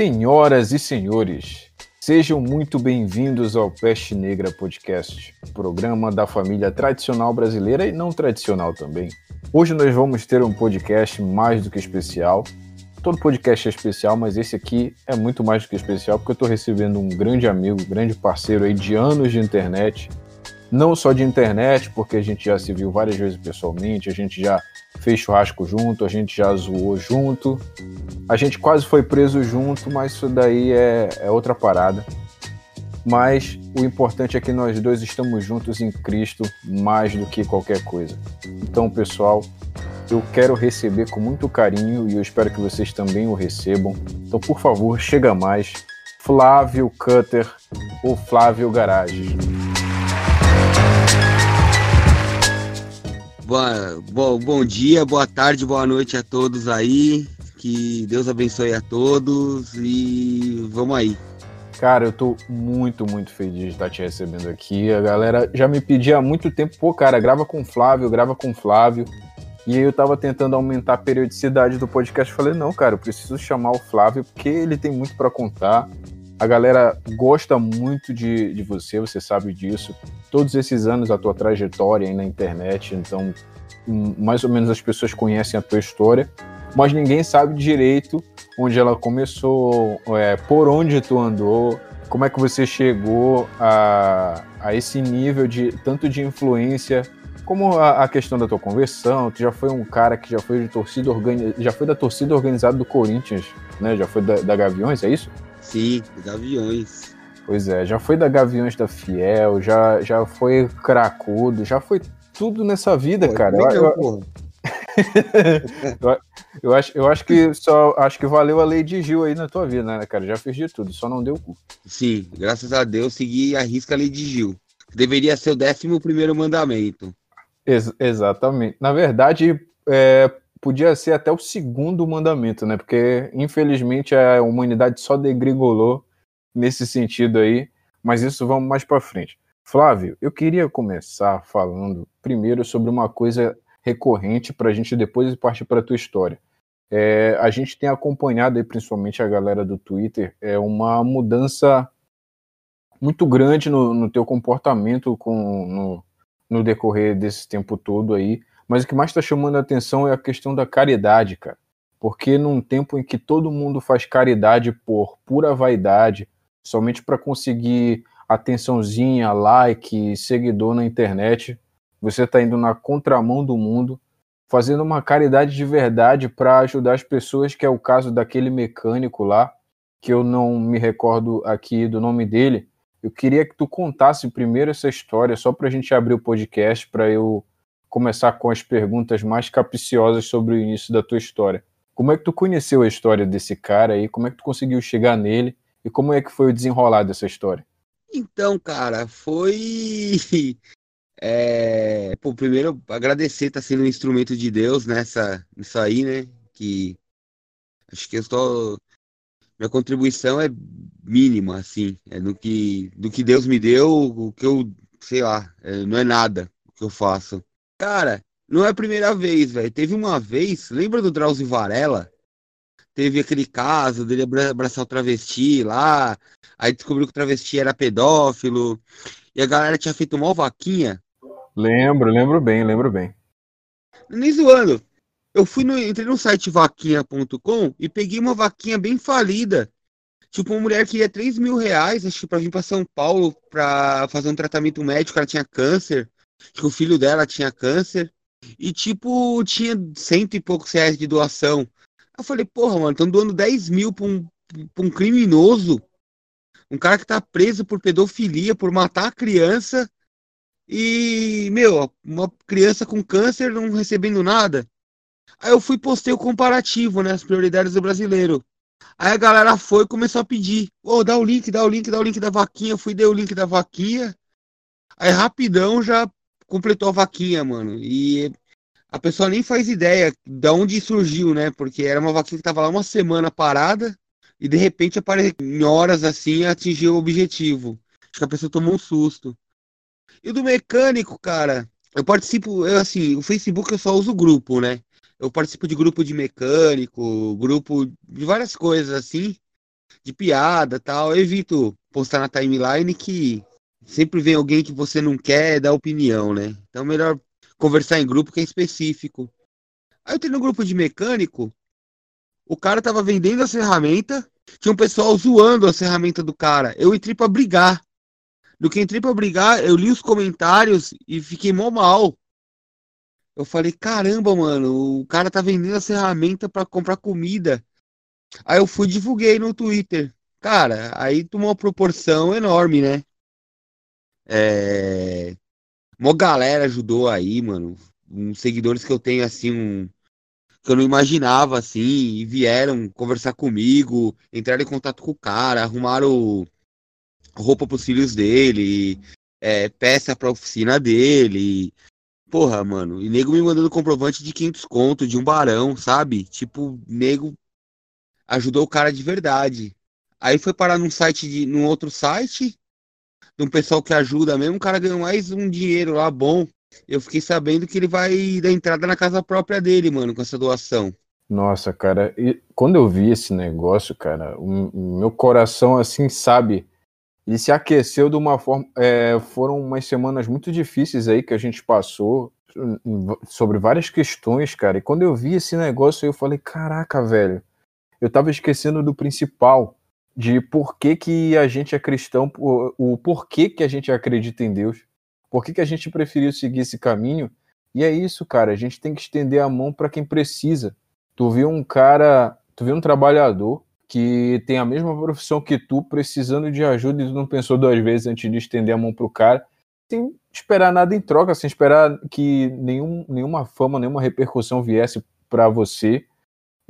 Senhoras e senhores, sejam muito bem-vindos ao Peste Negra Podcast, programa da família tradicional brasileira e não tradicional também. Hoje nós vamos ter um podcast mais do que especial. Todo podcast é especial, mas esse aqui é muito mais do que especial porque eu estou recebendo um grande amigo, grande parceiro aí de anos de internet. Não só de internet, porque a gente já se viu várias vezes pessoalmente, a gente já fez churrasco junto, a gente já zoou junto, a gente quase foi preso junto, mas isso daí é, é outra parada. Mas o importante é que nós dois estamos juntos em Cristo mais do que qualquer coisa. Então, pessoal, eu quero receber com muito carinho e eu espero que vocês também o recebam. Então, por favor, chega mais. Flávio Cutter ou Flávio Garage. Boa, bom, dia, boa tarde, boa noite a todos aí. Que Deus abençoe a todos e vamos aí. Cara, eu tô muito, muito feliz de estar te recebendo aqui. A galera já me pedia há muito tempo, pô, cara, grava com o Flávio, grava com o Flávio. E aí eu tava tentando aumentar a periodicidade do podcast. Falei, não, cara, eu preciso chamar o Flávio porque ele tem muito para contar. A galera gosta muito de, de você, você sabe disso. Todos esses anos a tua trajetória aí na internet, então hum, mais ou menos as pessoas conhecem a tua história, mas ninguém sabe direito onde ela começou, é, por onde tu andou, como é que você chegou a, a esse nível de tanto de influência como a, a, questão da tua conversão, tu já foi um cara que já foi de torcida organi já foi da torcida organizada do Corinthians, né? Já foi da, da Gaviões, é isso? Sim, Gaviões. Pois é, já foi da Gaviões da Fiel, já, já foi cracudo, já foi tudo nessa vida, pô, cara. Eu, eu, eu, eu, acho, eu acho que só acho que valeu a lei de Gil aí na tua vida, né, cara? Já fiz de tudo, só não deu cu. Sim, graças a Deus segui a risca a lei de Gil. Deveria ser o décimo primeiro mandamento. Ex exatamente. Na verdade, é, podia ser até o segundo mandamento, né? Porque, infelizmente, a humanidade só degrigolou nesse sentido aí, mas isso vamos mais para frente. Flávio, eu queria começar falando primeiro sobre uma coisa recorrente para a gente depois partir para a tua história. É, a gente tem acompanhado aí, principalmente a galera do Twitter, é uma mudança muito grande no, no teu comportamento com, no, no decorrer desse tempo todo aí. Mas o que mais está chamando a atenção é a questão da caridade, cara. Porque num tempo em que todo mundo faz caridade por pura vaidade, somente para conseguir atençãozinha, like, seguidor na internet, você está indo na contramão do mundo, fazendo uma caridade de verdade para ajudar as pessoas, que é o caso daquele mecânico lá, que eu não me recordo aqui do nome dele. Eu queria que tu contasse primeiro essa história, só para a gente abrir o podcast, para eu começar com as perguntas mais capciosas sobre o início da tua história. Como é que tu conheceu a história desse cara aí? Como é que tu conseguiu chegar nele? E como é que foi o desenrolar dessa história? Então, cara, foi. É... Pô, primeiro, agradecer tá sendo um instrumento de Deus nessa, nisso aí, né? Que acho que eu estou. Minha contribuição é mínima, assim. É do que, do que Deus me deu, o que eu, sei lá, é, não é nada o que eu faço. Cara, não é a primeira vez, velho. Teve uma vez, lembra do Drauzio Varela? Teve aquele caso dele abraçar o travesti lá, aí descobriu que o travesti era pedófilo, e a galera tinha feito uma vaquinha. Lembro, lembro bem, lembro bem. Nem zoando. Eu fui no, entrei no site vaquinha.com e peguei uma vaquinha bem falida. Tipo, uma mulher que ia 3 mil reais, acho que pra vir pra São Paulo pra fazer um tratamento médico, ela tinha câncer que o filho dela tinha câncer e, tipo, tinha cento e poucos reais de doação. Eu falei, porra, mano, estão doando 10 mil pra um, pra um criminoso, um cara que tá preso por pedofilia, por matar a criança e, meu, uma criança com câncer não recebendo nada. Aí eu fui postei o comparativo, né, as prioridades do brasileiro. Aí a galera foi e começou a pedir, ô, oh, dá o link, dá o link, dá o link da vaquinha. Eu fui, dei o link da vaquinha. Aí rapidão já completou a vaquinha, mano. E a pessoa nem faz ideia de onde surgiu, né? Porque era uma vaquinha que tava lá uma semana parada e de repente apareceu em horas assim atingiu o objetivo. Acho que a pessoa tomou um susto. E do mecânico, cara, eu participo, eu assim, o Facebook eu só uso grupo, né? Eu participo de grupo de mecânico, grupo de várias coisas assim. de piada tal. Eu evito postar na timeline que sempre vem alguém que você não quer dar opinião, né? Então melhor conversar em grupo que é específico. Aí eu tenho no grupo de mecânico, o cara tava vendendo as ferramentas, tinha um pessoal zoando a ferramenta do cara. Eu entrei pra brigar. Do que entrei pra brigar, eu li os comentários e fiquei mó mal. Eu falei, caramba, mano, o cara tá vendendo as ferramentas para comprar comida. Aí eu fui divulguei no Twitter. Cara, aí tomou uma proporção enorme, né? É... Uma galera ajudou aí, mano. Uns seguidores que eu tenho, assim, um... que eu não imaginava, assim, e vieram conversar comigo, entraram em contato com o cara, arrumaram roupa pros filhos dele, é, peça pra oficina dele. Porra, mano, e nego me mandando comprovante de 500 conto, de um barão, sabe? Tipo, nego ajudou o cara de verdade. Aí foi parar num site, de, num outro site, de um pessoal que ajuda mesmo, o cara ganhou mais um dinheiro lá bom. Eu fiquei sabendo que ele vai dar entrada na casa própria dele, mano, com essa doação. Nossa, cara, e quando eu vi esse negócio, cara, o meu coração, assim, sabe, ele se aqueceu de uma forma. É, foram umas semanas muito difíceis aí que a gente passou sobre várias questões, cara. E quando eu vi esse negócio, eu falei: caraca, velho, eu tava esquecendo do principal de por que, que a gente é cristão, o porquê que a gente acredita em Deus, por que, que a gente preferiu seguir esse caminho. E é isso, cara, a gente tem que estender a mão para quem precisa. Tu vê um cara, tu vê um trabalhador que tem a mesma profissão que tu, precisando de ajuda e tu não pensou duas vezes antes de estender a mão pro cara, sem esperar nada em troca, sem esperar que nenhum, nenhuma fama, nenhuma repercussão viesse para você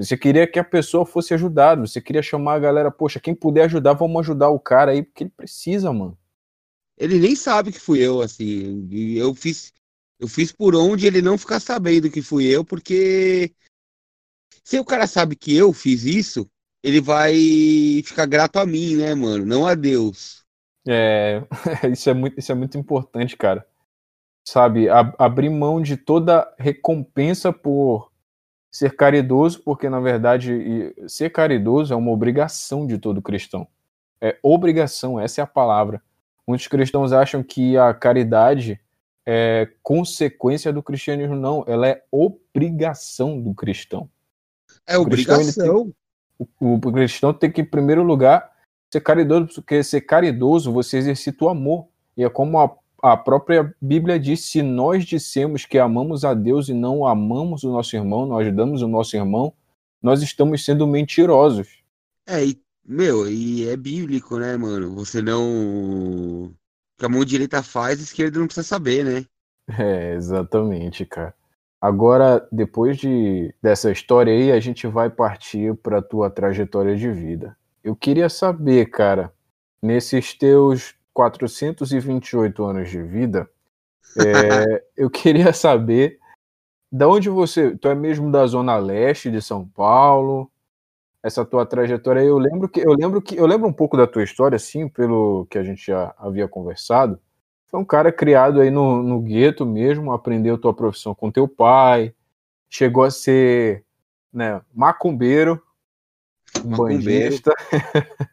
você queria que a pessoa fosse ajudada, você queria chamar a galera, poxa, quem puder ajudar, vamos ajudar o cara aí, porque ele precisa, mano. Ele nem sabe que fui eu, assim. Eu fiz, eu fiz por onde ele não ficar sabendo que fui eu, porque se o cara sabe que eu fiz isso, ele vai ficar grato a mim, né, mano? Não a Deus. É, isso é muito, isso é muito importante, cara. Sabe, ab abrir mão de toda recompensa por ser caridoso, porque na verdade ser caridoso é uma obrigação de todo cristão. É obrigação, essa é a palavra. Muitos cristãos acham que a caridade é consequência do cristianismo, não, ela é obrigação do cristão. É obrigação. O, o, o cristão tem que, em primeiro lugar, ser caridoso, porque ser caridoso você exercita o amor. E é como a a própria Bíblia diz: se nós dissemos que amamos a Deus e não amamos o nosso irmão, não ajudamos o nosso irmão, nós estamos sendo mentirosos. É, e, meu, e é bíblico, né, mano? Você não. O que a mão direita faz, a esquerda não precisa saber, né? É, exatamente, cara. Agora, depois de, dessa história aí, a gente vai partir para tua trajetória de vida. Eu queria saber, cara, nesses teus 428 anos de vida, é, eu queria saber da onde você. Tu é mesmo da zona leste de São Paulo? Essa tua trajetória aí, eu lembro que eu lembro que eu lembro um pouco da tua história, assim, pelo que a gente já havia conversado. Foi um cara criado aí no, no gueto mesmo, aprendeu tua profissão com teu pai, chegou a ser né, macumbeiro, macumbeiro. bandista.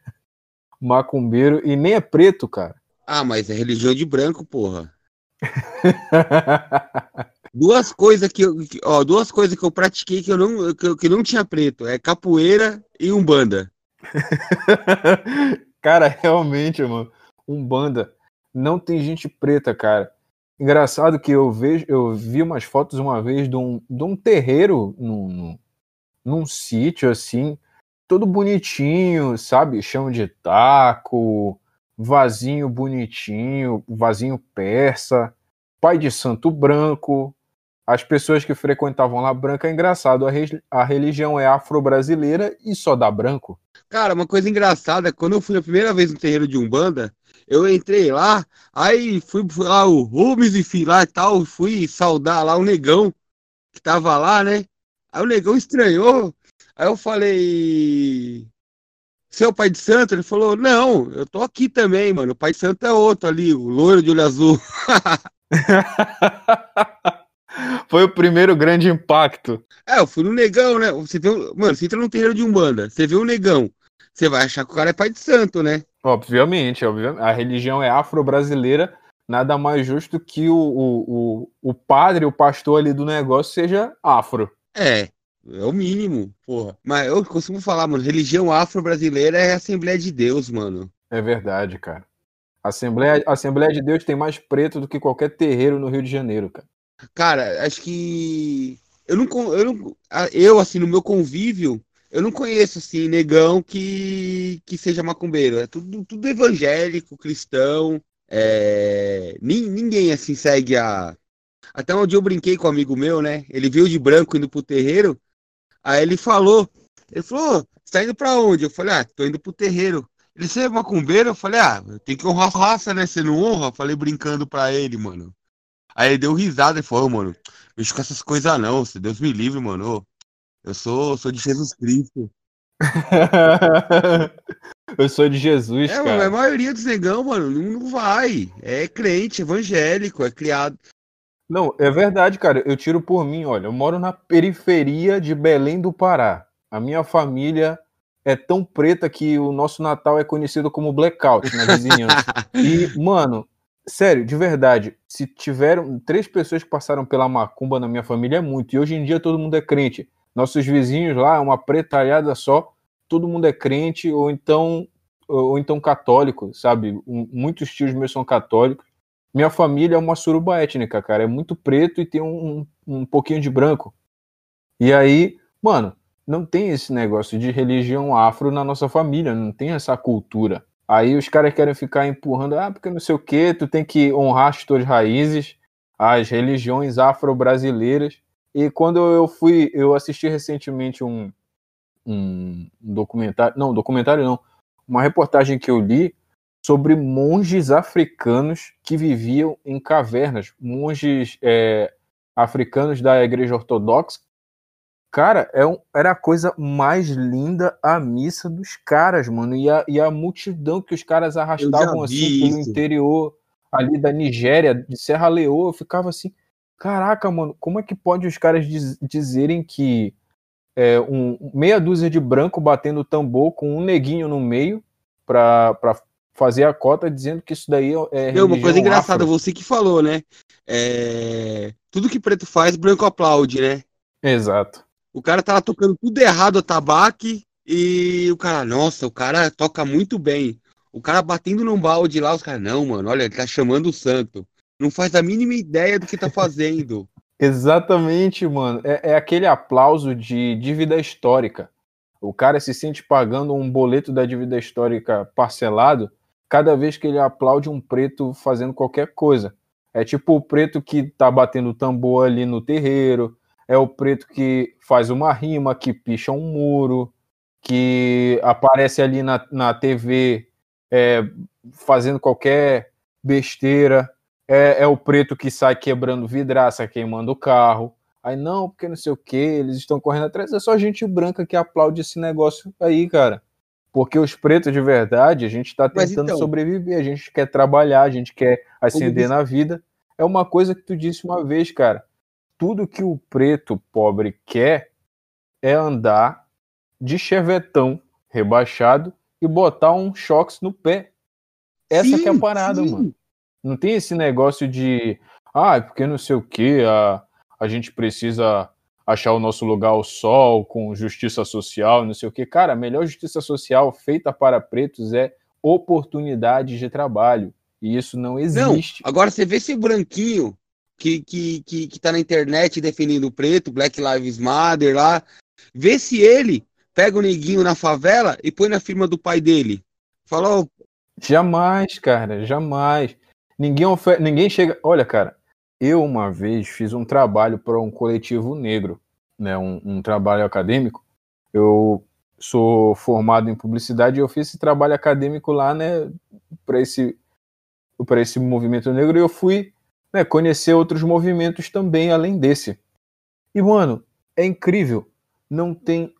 macumbeiro e nem é preto, cara. Ah, mas é religião de branco, porra. duas coisas que eu, ó, duas coisas que eu pratiquei que eu não que, que não tinha preto, é capoeira e umbanda. cara, realmente, mano, umbanda não tem gente preta, cara. Engraçado que eu vejo, eu vi umas fotos uma vez de um, de um terreiro num, num, num sítio assim, todo bonitinho, sabe? Chão de taco, vasinho bonitinho, vasinho persa, pai de santo branco. As pessoas que frequentavam lá branca é engraçado, a, a religião é afro-brasileira e só dá branco. Cara, uma coisa engraçada, quando eu fui a primeira vez no terreiro de Umbanda, eu entrei lá, aí fui, lá o Rubens e fui lá e tal, fui saudar lá o negão que tava lá, né? Aí o negão estranhou, Aí eu falei, seu pai de santo? Ele falou, não, eu tô aqui também, mano. O pai de santo é outro ali, o loiro de olho azul. Foi o primeiro grande impacto. É, eu fui no negão, né? Você vê, mano, você entra no terreiro de Umbanda, você vê o negão, você vai achar que o cara é pai de santo, né? Obviamente, obviamente. A religião é afro-brasileira, nada mais justo que o, o, o, o padre, o pastor ali do negócio seja afro. É, é o mínimo, porra. Mas eu costumo falar, mano, religião afro-brasileira é a Assembleia de Deus, mano. É verdade, cara. A Assembleia, Assembleia de Deus tem mais preto do que qualquer terreiro no Rio de Janeiro, cara. Cara, acho que. Eu não. Eu, não, eu assim, no meu convívio, eu não conheço, assim, negão que, que seja macumbeiro. É tudo, tudo evangélico, cristão. É... Ninguém, assim, segue a. Até dia eu brinquei com um amigo meu, né? Ele viu de branco indo pro terreiro. Aí ele falou. Ele falou: Você tá indo pra onde? Eu falei: Ah, tô indo pro terreiro. Ele, você é macumbeiro? Eu falei, ah, tem que honrar a raça, né? Você não honra? Eu falei brincando pra ele, mano. Aí ele deu risada e falou, mano, mexo com essas coisas não, se Deus me livre, mano. Eu sou, sou de Jesus Cristo. eu sou de Jesus, é, cara. Mano, a maioria dos negão, mano, não, não vai. É crente, evangélico, é criado. Não, é verdade, cara. Eu tiro por mim, olha, eu moro na periferia de Belém do Pará. A minha família é tão preta que o nosso Natal é conhecido como blackout na vizinhança. e, mano, sério, de verdade, se tiveram três pessoas que passaram pela macumba na minha família é muito. E hoje em dia todo mundo é crente. Nossos vizinhos lá, é uma pretalhada só, todo mundo é crente ou então ou então católico, sabe? Muitos tios meus são católicos. Minha família é uma suruba étnica, cara. É muito preto e tem um, um pouquinho de branco. E aí, mano, não tem esse negócio de religião afro na nossa família, não tem essa cultura. Aí os caras querem ficar empurrando, ah, porque não sei o que, tu tem que honrar as tuas raízes, as religiões afro-brasileiras. E quando eu fui, eu assisti recentemente um, um documentário, não, documentário não, uma reportagem que eu li sobre monges africanos que viviam em cavernas, monges é, africanos da igreja ortodoxa. Cara, é um, era a coisa mais linda a missa dos caras, mano. E a, e a multidão que os caras arrastavam assim pelo interior ali da Nigéria, de Serra Leoa, eu ficava assim, caraca, mano, como é que pode os caras diz, dizerem que é, um, meia dúzia de branco batendo tambor com um neguinho no meio pra fazer a cota, dizendo que isso daí é. Meu, uma coisa engraçada, afro. você que falou, né? É... Tudo que preto faz, branco aplaude, né? Exato. O cara tava tocando tudo errado a tabaque e o cara, nossa, o cara toca muito bem. O cara batendo num balde lá, os caras, não, mano, olha, ele tá chamando o santo. Não faz a mínima ideia do que tá fazendo. Exatamente, mano. É, é, aquele aplauso de dívida histórica. O cara se sente pagando um boleto da dívida histórica parcelado cada vez que ele aplaude um preto fazendo qualquer coisa. É tipo o preto que tá batendo tambor ali no terreiro, é o preto que faz uma rima, que picha um muro, que aparece ali na, na TV é, fazendo qualquer besteira. É, é, o preto que sai quebrando vidraça, queimando o carro. Aí, não, porque não sei o que, eles estão correndo atrás. É só gente branca que aplaude esse negócio aí, cara. Porque os pretos de verdade, a gente está tentando então, sobreviver, a gente quer trabalhar, a gente quer ascender na vida. É uma coisa que tu disse uma vez, cara tudo que o preto pobre quer é andar de chevetão rebaixado e botar um choques no pé. Essa sim, que é a parada, sim. mano. Não tem esse negócio de, ah, porque não sei o que, a, a gente precisa achar o nosso lugar ao sol com justiça social, não sei o que. Cara, a melhor justiça social feita para pretos é oportunidade de trabalho. E isso não existe. Não, agora você vê esse branquinho que, que, que, que tá na internet defendendo o preto, Black Lives Matter lá. Vê se ele pega o neguinho na favela e põe na firma do pai dele. Falou. Jamais, cara, jamais. Ninguém, ofer... Ninguém chega. Olha, cara, eu uma vez fiz um trabalho para um coletivo negro, né, um, um, trabalho acadêmico. Eu sou formado em publicidade e eu fiz esse trabalho acadêmico lá, né, para esse para esse movimento negro e eu fui né, conhecer outros movimentos também além desse. E, mano, é incrível. Não tem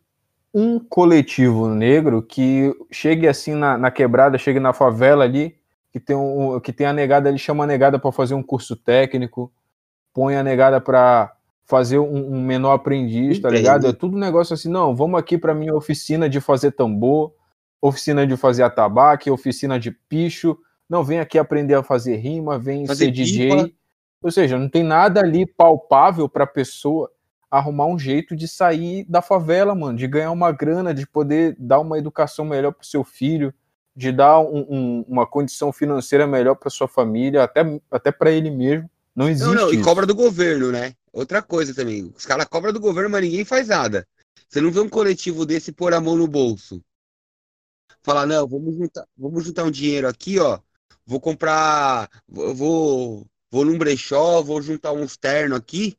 um coletivo negro que chegue assim na, na quebrada, chegue na favela ali, que tem, um, que tem a negada, ele chama a negada para fazer um curso técnico, põe a negada para fazer um, um, menor aprendiz, tá ligado? É tudo um negócio assim, não, vamos aqui para minha oficina de fazer tambor, oficina de fazer atabaque, oficina de picho. Não, vem aqui aprender a fazer rima, vem fazer ser DJ. Pipa. Ou seja, não tem nada ali palpável para a pessoa arrumar um jeito de sair da favela, mano, de ganhar uma grana, de poder dar uma educação melhor pro seu filho, de dar um, um, uma condição financeira melhor para sua família, até, até para ele mesmo. Não existe. Não, não, e cobra do governo, né? Outra coisa também. Os caras cobram do governo, mas ninguém faz nada. Você não vê um coletivo desse pôr a mão no bolso. Falar, não, vamos juntar, vamos juntar um dinheiro aqui, ó. Vou comprar. Vou, vou num brechó, vou juntar uns ternos aqui.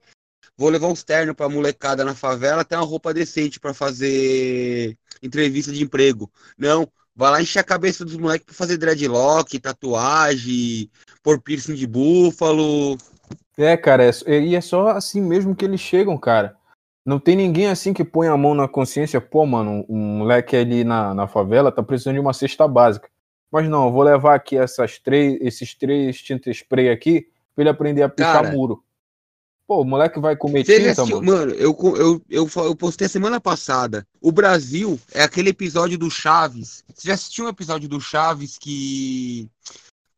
Vou levar uns ternos pra molecada na favela, até uma roupa decente para fazer entrevista de emprego. Não, vai lá encher a cabeça dos moleques pra fazer dreadlock, tatuagem, pôr piercing de búfalo. É, cara, é, e é só assim mesmo que eles chegam, cara. Não tem ninguém assim que põe a mão na consciência, pô, mano, um moleque ali na, na favela tá precisando de uma cesta básica. Mas não, eu vou levar aqui essas três, esses três tinta spray aqui pra ele aprender a pichar cara, muro. Pô, o moleque vai comer tinta, assistiu, mano. Mano, eu, eu, eu, eu postei a semana passada. O Brasil é aquele episódio do Chaves. Você já assistiu um episódio do Chaves que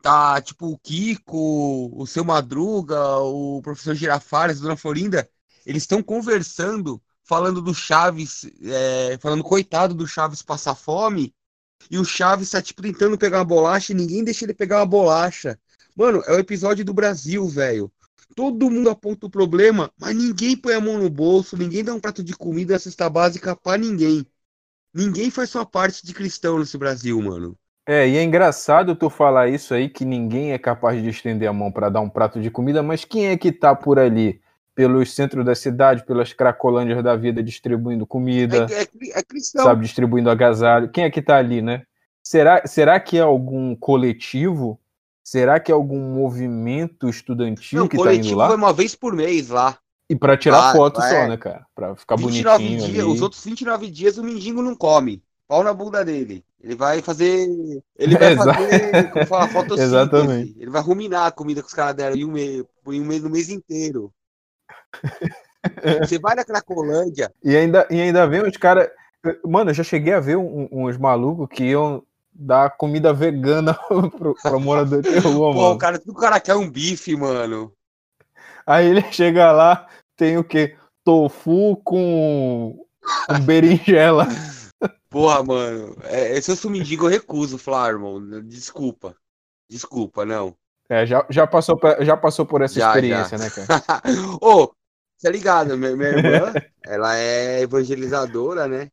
tá tipo o Kiko, o seu Madruga, o professor Girafales, a dona Florinda, eles estão conversando, falando do Chaves, é, falando coitado do Chaves passar fome, e o Chaves tá tipo tentando pegar uma bolacha e ninguém deixa ele pegar uma bolacha. Mano, é o episódio do Brasil, velho. Todo mundo aponta o problema, mas ninguém põe a mão no bolso, ninguém dá um prato de comida, cesta básica para ninguém. Ninguém faz sua parte de cristão nesse Brasil, mano. É, e é engraçado tu falar isso aí, que ninguém é capaz de estender a mão para dar um prato de comida, mas quem é que tá por ali? Pelos centros da cidade, pelas cracolândias da vida, distribuindo comida, é, é, é cristão. sabe, distribuindo agasalho. Quem é que tá ali, né? Será, será que é algum coletivo? Será que é algum movimento estudantil Não, que tá indo lá? Foi uma vez por mês lá. E para tirar foto só, né, cara? Pra ficar bonitinho. Dias, os outros 29 dias o mendigo não come. Pau na bunda dele. Ele vai fazer. Ele vai fazer. como fala, fotossíntese. Exatamente. Ele vai ruminar a comida que os caras deram em um mês, em um mês, no mês inteiro. Você vai na Cracolândia. E ainda, e ainda vem os caras. Mano, eu já cheguei a ver um, uns malucos que iam dar comida vegana pro, pro morador de rua, Pô, mano. o cara, o cara quer um bife, mano. Aí ele chega lá, tem o quê? Tofu com, com berinjela. Porra, mano, é, se eu sou mendigo, eu recuso, falar, irmão. Desculpa. Desculpa, não. É, já, já, passou, já passou por essa já, experiência, já. né, cara? Ô, tá ligado? Minha, minha irmã, ela é evangelizadora, né?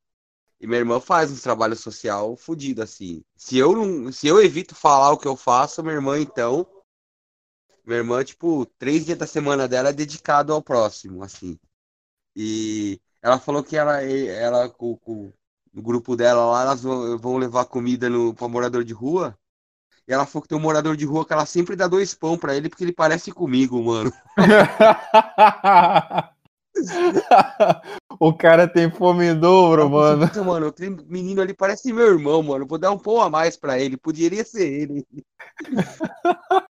E minha irmã faz um trabalho social fodido, assim. Se eu não, se eu evito falar o que eu faço, minha irmã, então. Minha irmã, tipo, três dias da semana dela é dedicado ao próximo, assim. E ela falou que ela, ela com, com no grupo dela lá, elas vão levar comida no, pra morador de rua. E ela falou que tem um morador de rua que ela sempre dá dois pão pra ele porque ele parece comigo, mano. o cara tem fome em dobro, mano. Puta, mano, aquele menino ali parece meu irmão, mano. Vou dar um pão a mais pra ele. Poderia ser ele.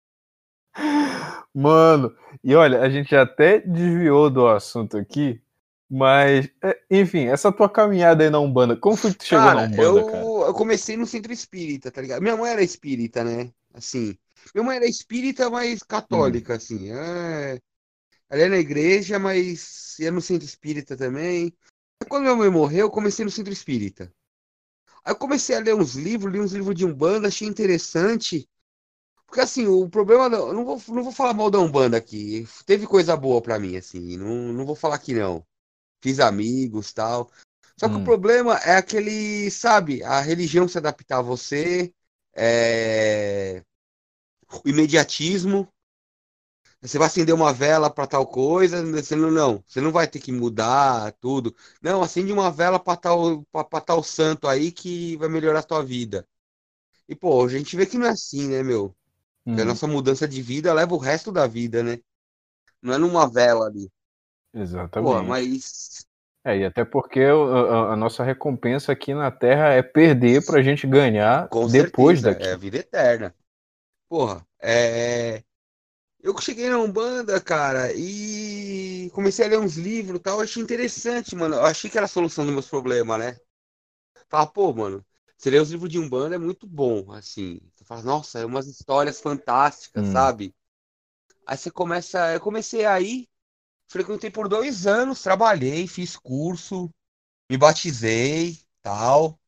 Mano, e olha, a gente até desviou do assunto aqui, mas, é, enfim, essa tua caminhada aí na Umbanda, como foi que tu chegou cara, na Umbanda, eu, cara? Eu comecei no centro espírita, tá ligado? Minha mãe era espírita, né? Assim, minha mãe era espírita, mas católica, hum. assim. É... Ela era na igreja, mas ia no centro espírita também. Quando minha mãe morreu, eu comecei no centro espírita. Aí eu comecei a ler uns livros, li uns livros de Umbanda, achei interessante. Porque assim, o problema. Eu não vou, não vou falar mal da Umbanda aqui. Teve coisa boa para mim, assim. Não, não vou falar que não fiz amigos tal. Só que hum. o problema é aquele, sabe, a religião se adaptar a você, é... o imediatismo. Você vai acender uma vela para tal coisa, você não, não, você não vai ter que mudar tudo. Não, acende uma vela para tal, pra, tal santo aí que vai melhorar a tua vida. E, pô, a gente vê que não é assim, né, meu? Hum. a nossa mudança de vida leva o resto da vida, né? Não é numa vela ali. Exatamente. Pô, mas. É, e até porque a, a, nossa recompensa aqui na Terra é perder pra gente ganhar Com depois certeza, daqui. É a vida eterna. Porra, é. Eu cheguei na Umbanda, cara, e comecei a ler uns livros e tal, achei interessante, mano. Eu achei que era a solução dos meus problemas, né? Fala, pô, mano, Você lê os livros de Umbanda, é muito bom, assim. Você fala, nossa, é umas histórias fantásticas, Hum. sabe? Aí você começa. Eu comecei aí, frequentei por dois anos, trabalhei, fiz curso, me batizei, tal.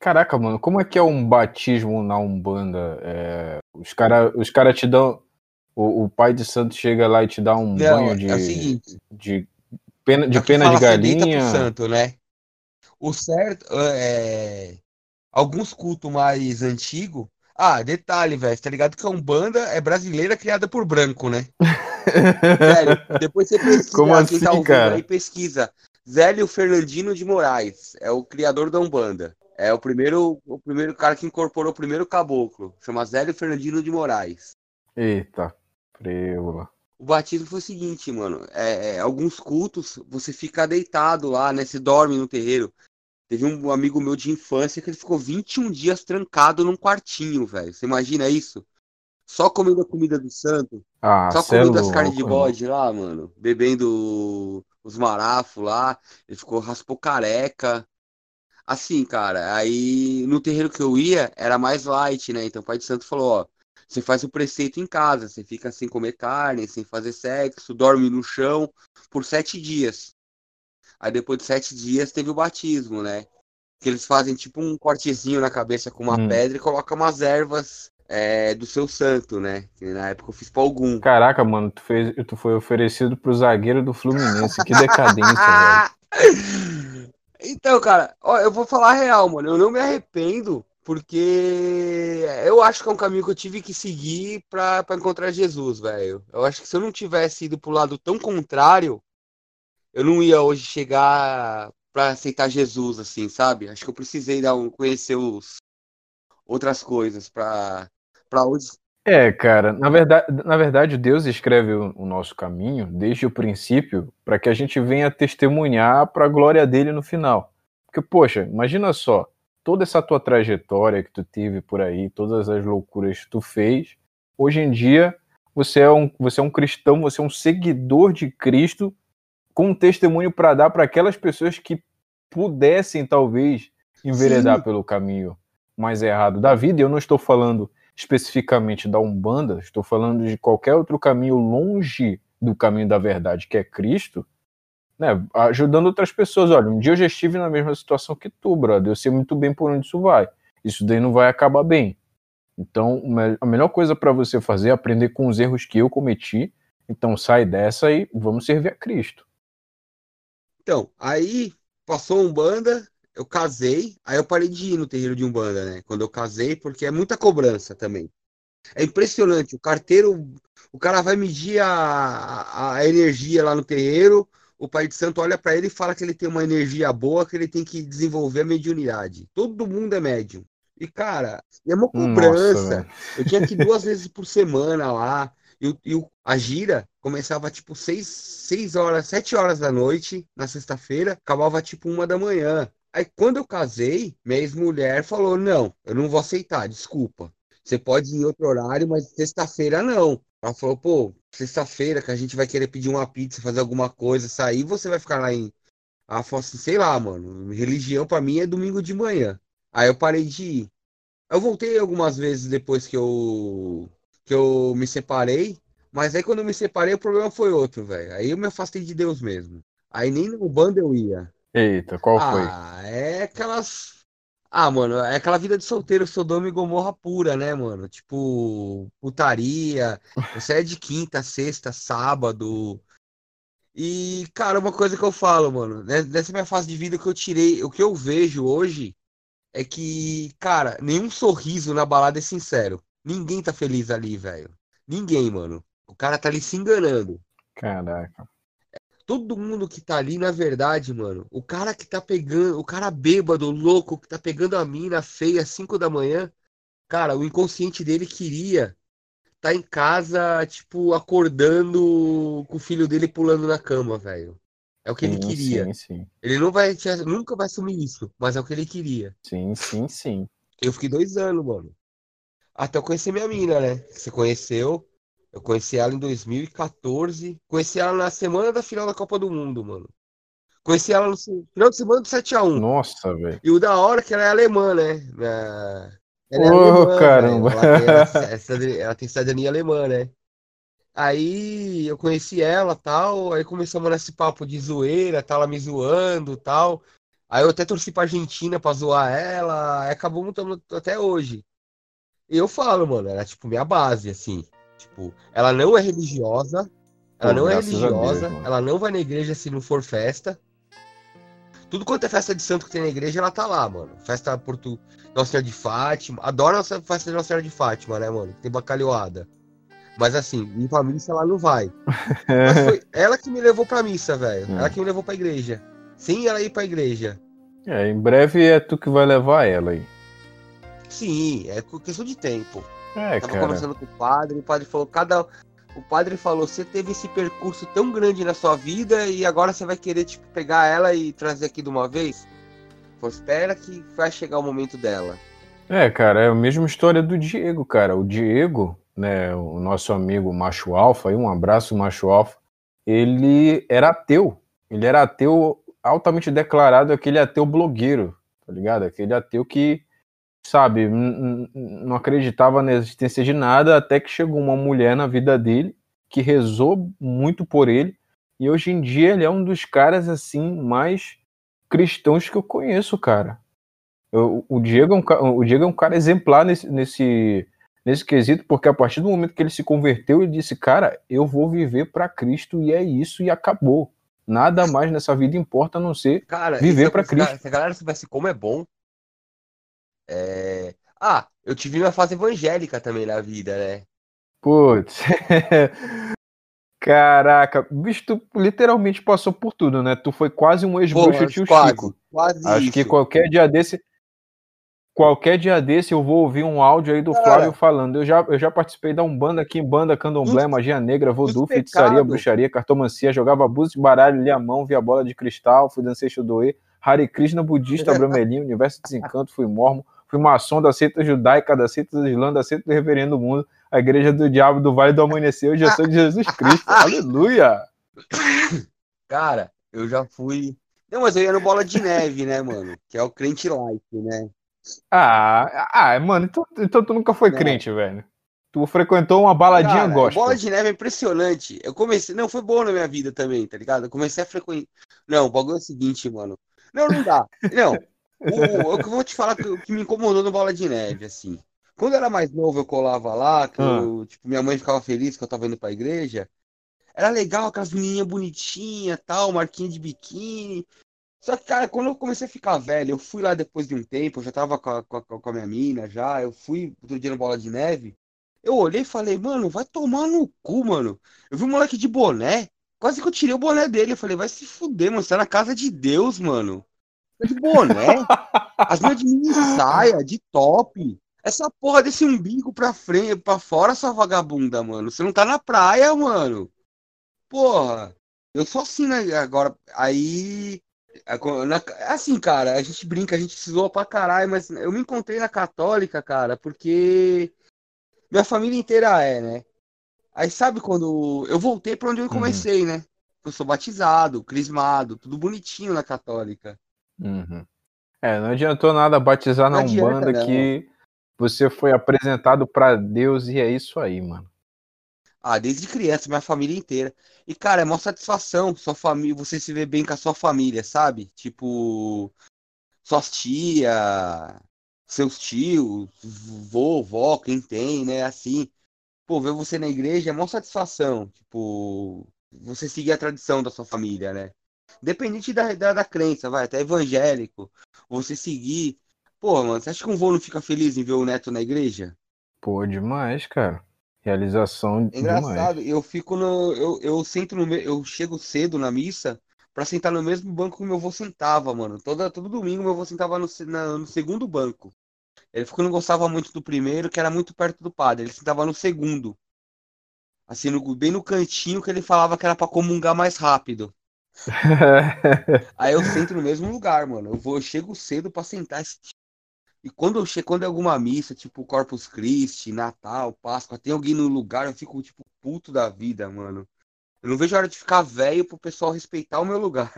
Caraca, mano, como é que é um batismo na Umbanda? É, os caras os cara te dão. O, o pai de santo chega lá e te dá um Não, banho de, é o seguinte. de pena de, Aqui pena de sedenta pro galinha. santo, né? O certo é. Alguns cultos mais antigos. Ah, detalhe, velho. Tá ligado que a Umbanda é brasileira criada por branco, né? Sério, depois você pesquisa, Como quem assim, tá cara? aí pesquisa. Zélio Fernandino de Moraes é o criador da Umbanda. É o primeiro, o primeiro cara que incorporou o primeiro caboclo. Chama Zélio Fernandino de Moraes. Eita, O batismo foi o seguinte, mano. É, é, alguns cultos, você fica deitado lá, né? Você dorme no terreiro. Teve um amigo meu de infância que ele ficou 21 dias trancado num quartinho, velho. Você imagina isso? Só comendo a comida do santo. Ah, Só é comendo as carnes de bode lá, mano. Bebendo os marafos lá. Ele ficou raspou careca. Assim, cara, aí no terreiro que eu ia era mais light, né? Então o pai de santo falou, ó, você faz o preceito em casa, você fica sem comer carne, sem fazer sexo, dorme no chão por sete dias. Aí depois de sete dias teve o batismo, né? Que eles fazem tipo um cortezinho na cabeça com uma Hum. pedra e colocam umas ervas é, do seu santo, né? Que na época eu fiz pra algum. Caraca, mano, tu, fez, tu foi oferecido pro zagueiro do Fluminense. Que decadência, velho. Então, cara, ó, eu vou falar a real, mano. Eu não me arrependo, porque eu acho que é um caminho que eu tive que seguir pra encontrar Jesus, velho. Eu acho que se eu não tivesse ido pro lado tão contrário, eu não ia hoje chegar pra aceitar Jesus, assim, sabe? Acho que eu precisei dar um, conhecer os, outras coisas pra hoje. É, cara, na verdade, na verdade, Deus escreve o nosso caminho desde o princípio para que a gente venha testemunhar para a glória dele no final. Porque, poxa, imagina só, toda essa tua trajetória que tu teve por aí, todas as loucuras que tu fez, hoje em dia você é um, você é um cristão, você é um seguidor de Cristo com um testemunho para dar para aquelas pessoas que pudessem, talvez, enveredar Sim. pelo caminho mais errado da vida. E eu não estou falando especificamente da Umbanda, estou falando de qualquer outro caminho longe do caminho da verdade, que é Cristo, né, ajudando outras pessoas. Olha, um dia eu já estive na mesma situação que tu, brother, eu sei muito bem por onde isso vai. Isso daí não vai acabar bem. Então, a melhor coisa para você fazer é aprender com os erros que eu cometi. Então, sai dessa e vamos servir a Cristo. Então, aí passou Umbanda, eu casei, aí eu parei de ir no terreiro de Umbanda, né? Quando eu casei, porque é muita cobrança também. É impressionante, o carteiro, o cara vai medir a, a energia lá no terreiro, o pai de santo olha para ele e fala que ele tem uma energia boa, que ele tem que desenvolver a mediunidade. Todo mundo é médium. E, cara, é uma cobrança. Nossa, eu tinha que ir duas vezes por semana lá. E, e a gira começava tipo seis, seis horas, sete horas da noite na sexta-feira, acabava tipo uma da manhã. Aí quando eu casei, minha ex-mulher falou: Não, eu não vou aceitar, desculpa. Você pode ir em outro horário, mas sexta-feira não. Ela falou: Pô, sexta-feira que a gente vai querer pedir uma pizza, fazer alguma coisa, sair, você vai ficar lá em. Assim: Sei lá, mano, religião pra mim é domingo de manhã. Aí eu parei de ir. Eu voltei algumas vezes depois que eu que eu me separei, mas aí quando eu me separei o problema foi outro, velho. Aí eu me afastei de Deus mesmo. Aí nem no bando eu ia. eita, qual foi? Ah, é aquelas Ah, mano, é aquela vida de solteiro, Sodoma e Gomorra pura, né, mano? Tipo, putaria. Você é de quinta, sexta, sábado. E, cara, uma coisa que eu falo, mano, né, nessa minha fase de vida que eu tirei, o que eu vejo hoje é que, cara, nenhum sorriso na balada é sincero. Ninguém tá feliz ali, velho. Ninguém, mano. O cara tá ali se enganando. Caraca. Todo mundo que tá ali, na verdade, mano, o cara que tá pegando, o cara bêbado, louco, que tá pegando a mina feia às 5 da manhã, cara, o inconsciente dele queria tá em casa, tipo, acordando com o filho dele pulando na cama, velho. É o que ele Sim, queria. sim, sim. Ele não vai, te- nunca vai assumir isso, mas é o que ele queria. Sim, sim, sim. Eu fiquei dois anos, mano. Até eu conhecer minha mina, né? Você conheceu? Eu conheci ela em 2014. Conheci ela na semana da final da Copa do Mundo, mano. Conheci ela no final de semana do 7x1. Nossa, velho. E o da hora é que ela é alemã, né? Ela é Ô, alemã, caramba. velho. Ela, tem, ela, tem cidadania alemã, né? Aí eu conheci ela tal, aí começamos nesse papo de zoeira, tal, ela me zoando tal. Aí eu até torci pra Argentina pra zoar ela, aí acabou montando até hoje. E eu falo, mano, ela é tipo minha base, assim. Tipo, ela não é religiosa, ela Pô, não é Deus, religiosa, mano. ela não vai na igreja se não for festa. Tudo quanto é festa de santo que tem na igreja, ela tá lá, mano. Festa Porto Nossa Senhora de Fátima. Adoro a festa de Nossa Senhora de Fátima, né, mano? Tem bacalhoada. Mas assim, ir pra missa ela não vai. Foi ela que me levou pra missa, velho. Hum. Ela que me levou pra igreja. Sem ela ir pra igreja. É, em breve é tu que vai levar ela aí. Sim, é questão de tempo. É, Tava cara. conversando com o padre, o padre falou, cada. O padre falou, você teve esse percurso tão grande na sua vida e agora você vai querer, tipo, pegar ela e trazer aqui de uma vez? Pô, espera que vai chegar o momento dela. É, cara, é a mesma história do Diego, cara. O Diego, né, o nosso amigo macho alfa, aí um abraço macho alfa, ele era ateu. Ele era ateu altamente declarado, aquele ateu blogueiro, tá ligado? Aquele ateu que, sabe, não acreditava na existência de nada até que chegou uma mulher na vida dele que rezou muito por ele e hoje em dia ele é um dos caras assim mais cristãos que eu conheço, cara. Eu- o, Diego é um, o Diego é um cara exemplar nesse, nesse, nesse quesito, porque a partir do momento que ele se converteu, ele disse: Cara, eu vou viver para Cristo e é isso, e acabou. Nada mais nessa vida importa a não ser. Cara, Viver é- pra se a galera- Cristo. Se a galera soubesse como é bom. É... Ah, eu tive minha fase evangélica também na vida, né? Putz. Caraca, bicho, tu literalmente passou por tudo, né? Tu foi quase um ex-bruxo tio quase, Chico. quase Acho isso. que qualquer dia desse. Qualquer dia desse eu vou ouvir um áudio aí do Cara. Flávio falando. Eu já, eu já participei da Umbanda aqui em banda, candomblé, magia negra, os feitiçaria, bruxaria, cartomancia, jogava abuso de baralho, lia a mão, via bola de cristal, fui danceiro doê, Hare Krishna, budista, bramelinho, universo de desencanto, fui mormon, fui maçom da seita judaica, da seita do Islã, da seita do reverendo mundo, a igreja do diabo do Vale do Amanhecer, eu já sou de Jesus Cristo. Aleluia! Cara, eu já fui. Não, mas eu ia no Bola de Neve, né, mano? Que é o crente light, né? Ah, ah, mano, então, então tu nunca foi Não. crente, velho. Tu frequentou uma baladinha Cara, gospel. Bola de Neve é impressionante. Eu comecei. Não, foi bom na minha vida também, tá ligado? Eu comecei a frequentar. Não, o bagulho é o seguinte, mano. Não, não dá. Não. O, eu vou te falar que, o que me incomodou no Bola de Neve, assim. Quando eu era mais novo, eu colava lá, que Ah. eu, tipo, minha mãe ficava feliz que eu tava indo pra igreja. Era legal, aquelas menininhas bonitinhas, tal, marquinha de biquíni. Só que, cara, quando eu comecei a ficar velho, eu fui lá depois de um tempo, eu já tava com a, com a, com a minha mina já, eu fui outro dia no Bola de Neve. Eu olhei e falei, mano, vai tomar no cu, mano. Eu vi um moleque de boné, quase que eu tirei o boné dele. Eu falei, vai se fuder, mano, você tá na casa de Deus, mano. De boné, as minhas de mini saia, de top. Essa porra desse umbigo pra frente, pra fora, sua vagabunda, mano. Você não tá na praia, mano. Porra. Eu sou assim, né? Agora, aí. co- na- Assim, cara, a gente brinca, a gente se zoa pra caralho, mas eu me encontrei na católica, cara, porque minha família inteira é, né? Aí sabe quando eu voltei pra onde eu Uhum. comecei, né? Eu sou batizado, crismado, tudo bonitinho na católica. Uhum. É, não adiantou nada batizar Não na adianta, Umbanda não. que você foi apresentado pra Deus e é isso aí, mano. Ah, desde criança, minha família inteira. E, cara, é uma satisfação sua família, você se ver bem com a sua família, sabe? Tipo, suas tia, seus tios, vô, vó, quem tem, né? Assim, pô, ver você na igreja é uma satisfação. Tipo, você seguir a tradição da sua família, né? Independente da, da, da crença, vai, até evangélico, você seguir. Pô, mano, você acha que um vô não fica feliz em ver o neto na igreja? Pô, demais, cara. Realização É engraçado, demais. eu fico no. Eu, eu sento no. Eu chego cedo na missa pra sentar no mesmo banco que meu avô sentava, mano. Toda, todo domingo meu avô sentava no, na- no segundo banco. Ele ficou não gostava muito do primeiro, que era muito perto do padre. Ele sentava no segundo. Assim, no- bem no cantinho que ele falava que era pra comungar mais rápido. Aí eu sento no mesmo lugar, mano. Eu vou, eu chego cedo pra sentar. esse- E quando eu chego, quando é alguma missa, tipo Corpus Christi, Natal, Páscoa, tem alguém no lugar, eu fico tipo puto da vida, mano. Eu não vejo a hora de ficar velho pro pessoal respeitar o meu lugar.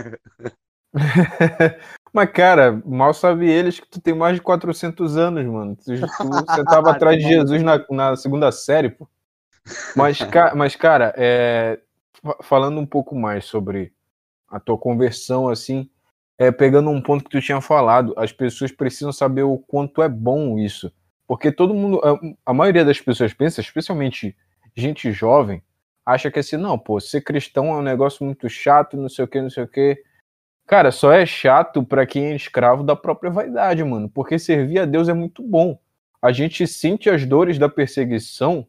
Mas, cara, mal sabe eles que tu tem mais de 400 anos, mano. Tu, você tava atrás de Jesus na, na segunda série, pô. Mas, ca, mas cara, é, falando um pouco mais sobre a tua conversão, assim, é, pegando um ponto que tu tinha falado, as pessoas precisam saber o quanto é bom isso. Porque todo mundo, a, a maioria das pessoas pensa, especialmente gente jovem, acha que assim, não, pô, ser cristão é um negócio muito chato, não sei o que, não sei o que. Cara, só é chato para quem é escravo da própria vaidade, mano. Porque servir a Deus é muito bom. A gente sente as dores da perseguição.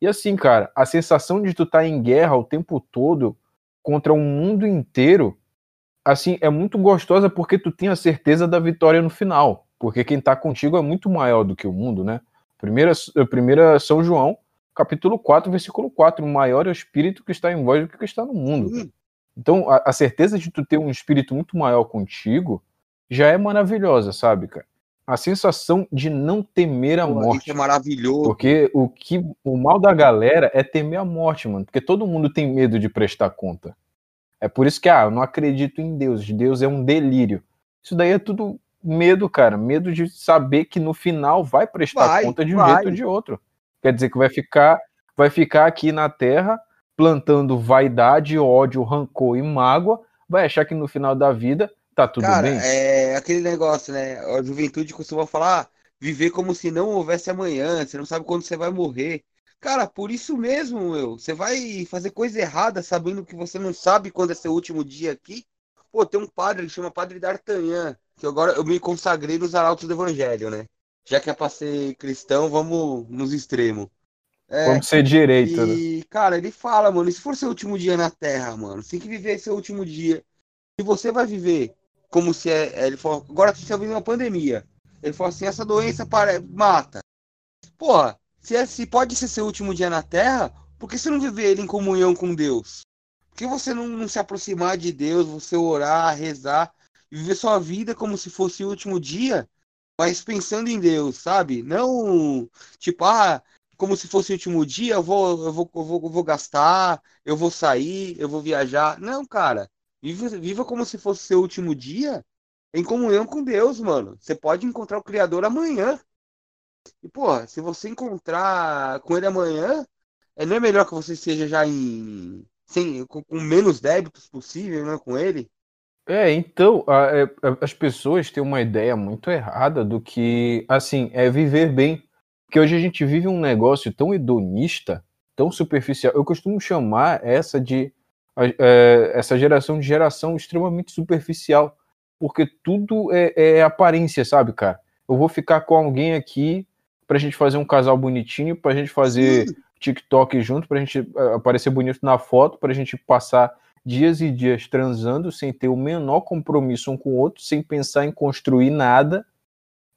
E assim, cara, a sensação de tu estar tá em guerra o tempo todo contra um mundo inteiro, assim, é muito gostosa porque tu tem a certeza da vitória no final. Porque quem tá contigo é muito maior do que o mundo, né? Primeira, primeira São João, capítulo 4, versículo 4. O maior é o espírito que está em vós do que, que está no mundo. Então, a, a, certeza de tu ter um espírito muito maior contigo já é maravilhosa, sabe, cara? A sensação de não temer a Pô, morte. Isso é maravilhoso. Porque o que o mal da galera é temer a morte, mano. Porque todo mundo tem medo de prestar conta. É por isso que, ah, eu não acredito em Deus. Deus é um delírio. Isso daí é tudo medo, cara. Medo de saber que no final vai prestar vai, conta de um vai. jeito ou de outro. Quer dizer que vai ficar, vai ficar aqui na Terra plantando vaidade, ódio, rancor e mágoa, vai achar que no final da vida tá tudo Cara, bem. É aquele negócio, né? A juventude costuma falar, ah, viver como se não houvesse amanhã, você não sabe quando você vai morrer. Cara, por isso mesmo, meu, você vai fazer coisa errada sabendo que você não sabe quando é seu último dia aqui. Pô, tem um padre que chama Padre D'Artagnan, que agora eu me consagrei nos arautos do Evangelho, né? já que é pra ser cristão, vamos nos extremos. É, vamos ser direito. E, né? cara, ele fala, mano, se for seu último dia na Terra, mano, você tem que viver seu último dia. E você vai viver como se é. é ele falou, agora você está vivendo uma pandemia. Ele falou assim, essa doença para, mata. Porra, se, é, se pode ser seu último dia na Terra, por que você não viver ele em comunhão com Deus? Por que você não, não se aproximar de Deus, você orar, rezar, viver sua vida como se fosse o último dia? mas pensando em Deus, sabe? Não tipo, ah, como se fosse o último dia, eu vou, eu vou, eu vou, eu vou gastar, eu vou sair, eu vou viajar. Não, cara. Viva, viva como se fosse seu último dia em comunhão com Deus, mano. Você pode encontrar o Criador amanhã. E, pô, se você encontrar com ele amanhã, é, não é melhor que você seja já em. Sem, com, com menos débitos possível, né, com ele? É, então, a, é, a, as pessoas têm uma ideia muito errada do que, assim, é viver bem. Porque hoje a gente vive um negócio tão hedonista, tão superficial. Eu costumo chamar essa de é, essa geração de geração extremamente superficial, porque tudo é, é, aparência, sabe, cara? Eu vou ficar com alguém aqui pra gente fazer um casal bonitinho, pra gente fazer Sim. TikTok junto, pra gente é, aparecer bonito na foto, pra gente passar dias e dias transando sem ter o menor compromisso um com o outro, sem pensar em construir nada.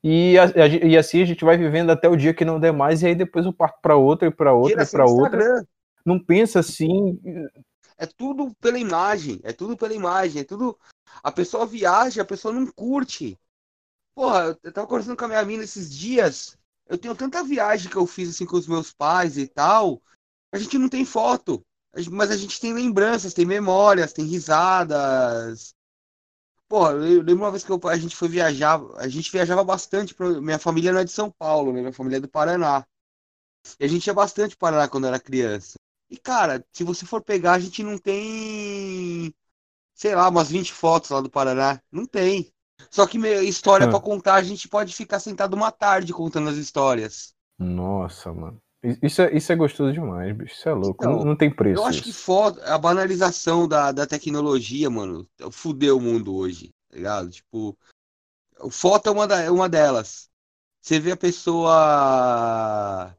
E, a, a, e assim a gente vai vivendo até o dia que não der mais, e aí depois eu parto para outra e para outra e para outra. Não pensa assim. É tudo pela imagem, é tudo pela imagem, é tudo. A pessoa viaja, a pessoa não curte. Porra, eu tava conversando com a minha mina esses dias. Eu tenho tanta viagem que eu fiz assim com os meus pais e tal. A gente não tem foto mas a gente tem lembranças, tem memórias, tem risadas. Pô, eu lembro uma vez que eu, a gente foi viajar, a gente viajava bastante, pra, minha família não é de São Paulo, né? minha família é do Paraná. E a gente ia bastante para Paraná quando era criança. E, cara, se você for pegar, a gente não tem, sei lá, umas 20 fotos lá do Paraná. Não tem. Só que história para contar, a gente pode ficar sentado uma tarde contando as histórias. Nossa, mano. Isso é, isso é gostoso demais, bicho. Isso é louco. Então, não, não, tem preço. Eu acho isso. que foda, a banalização da, da tecnologia, mano, fudeu o mundo hoje, tá ligado? Tipo, foto é uma, da, uma delas. Você vê a pessoa.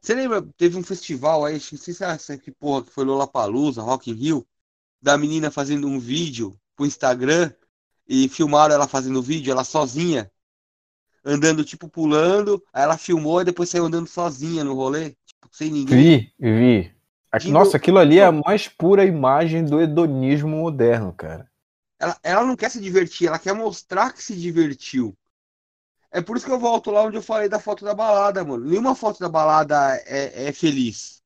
Você lembra? Teve um festival aí, não sei se é que porra que foi Lollapalooza, Rock in Rio, da menina fazendo um vídeo pro Instagram e filmaram ela fazendo o vídeo, ela sozinha andando, tipo, pulando. Aí ela filmou e depois saiu andando sozinha no rolê, tipo, sem ninguém. Vi, vi. Nossa, aquilo ali é a mais pura imagem do hedonismo moderno, cara. Ela, ela não quer se divertir, ela quer mostrar que se divertiu. É por isso que eu volto lá onde eu falei da foto da balada, mano. Nenhuma foto da balada é, é feliz.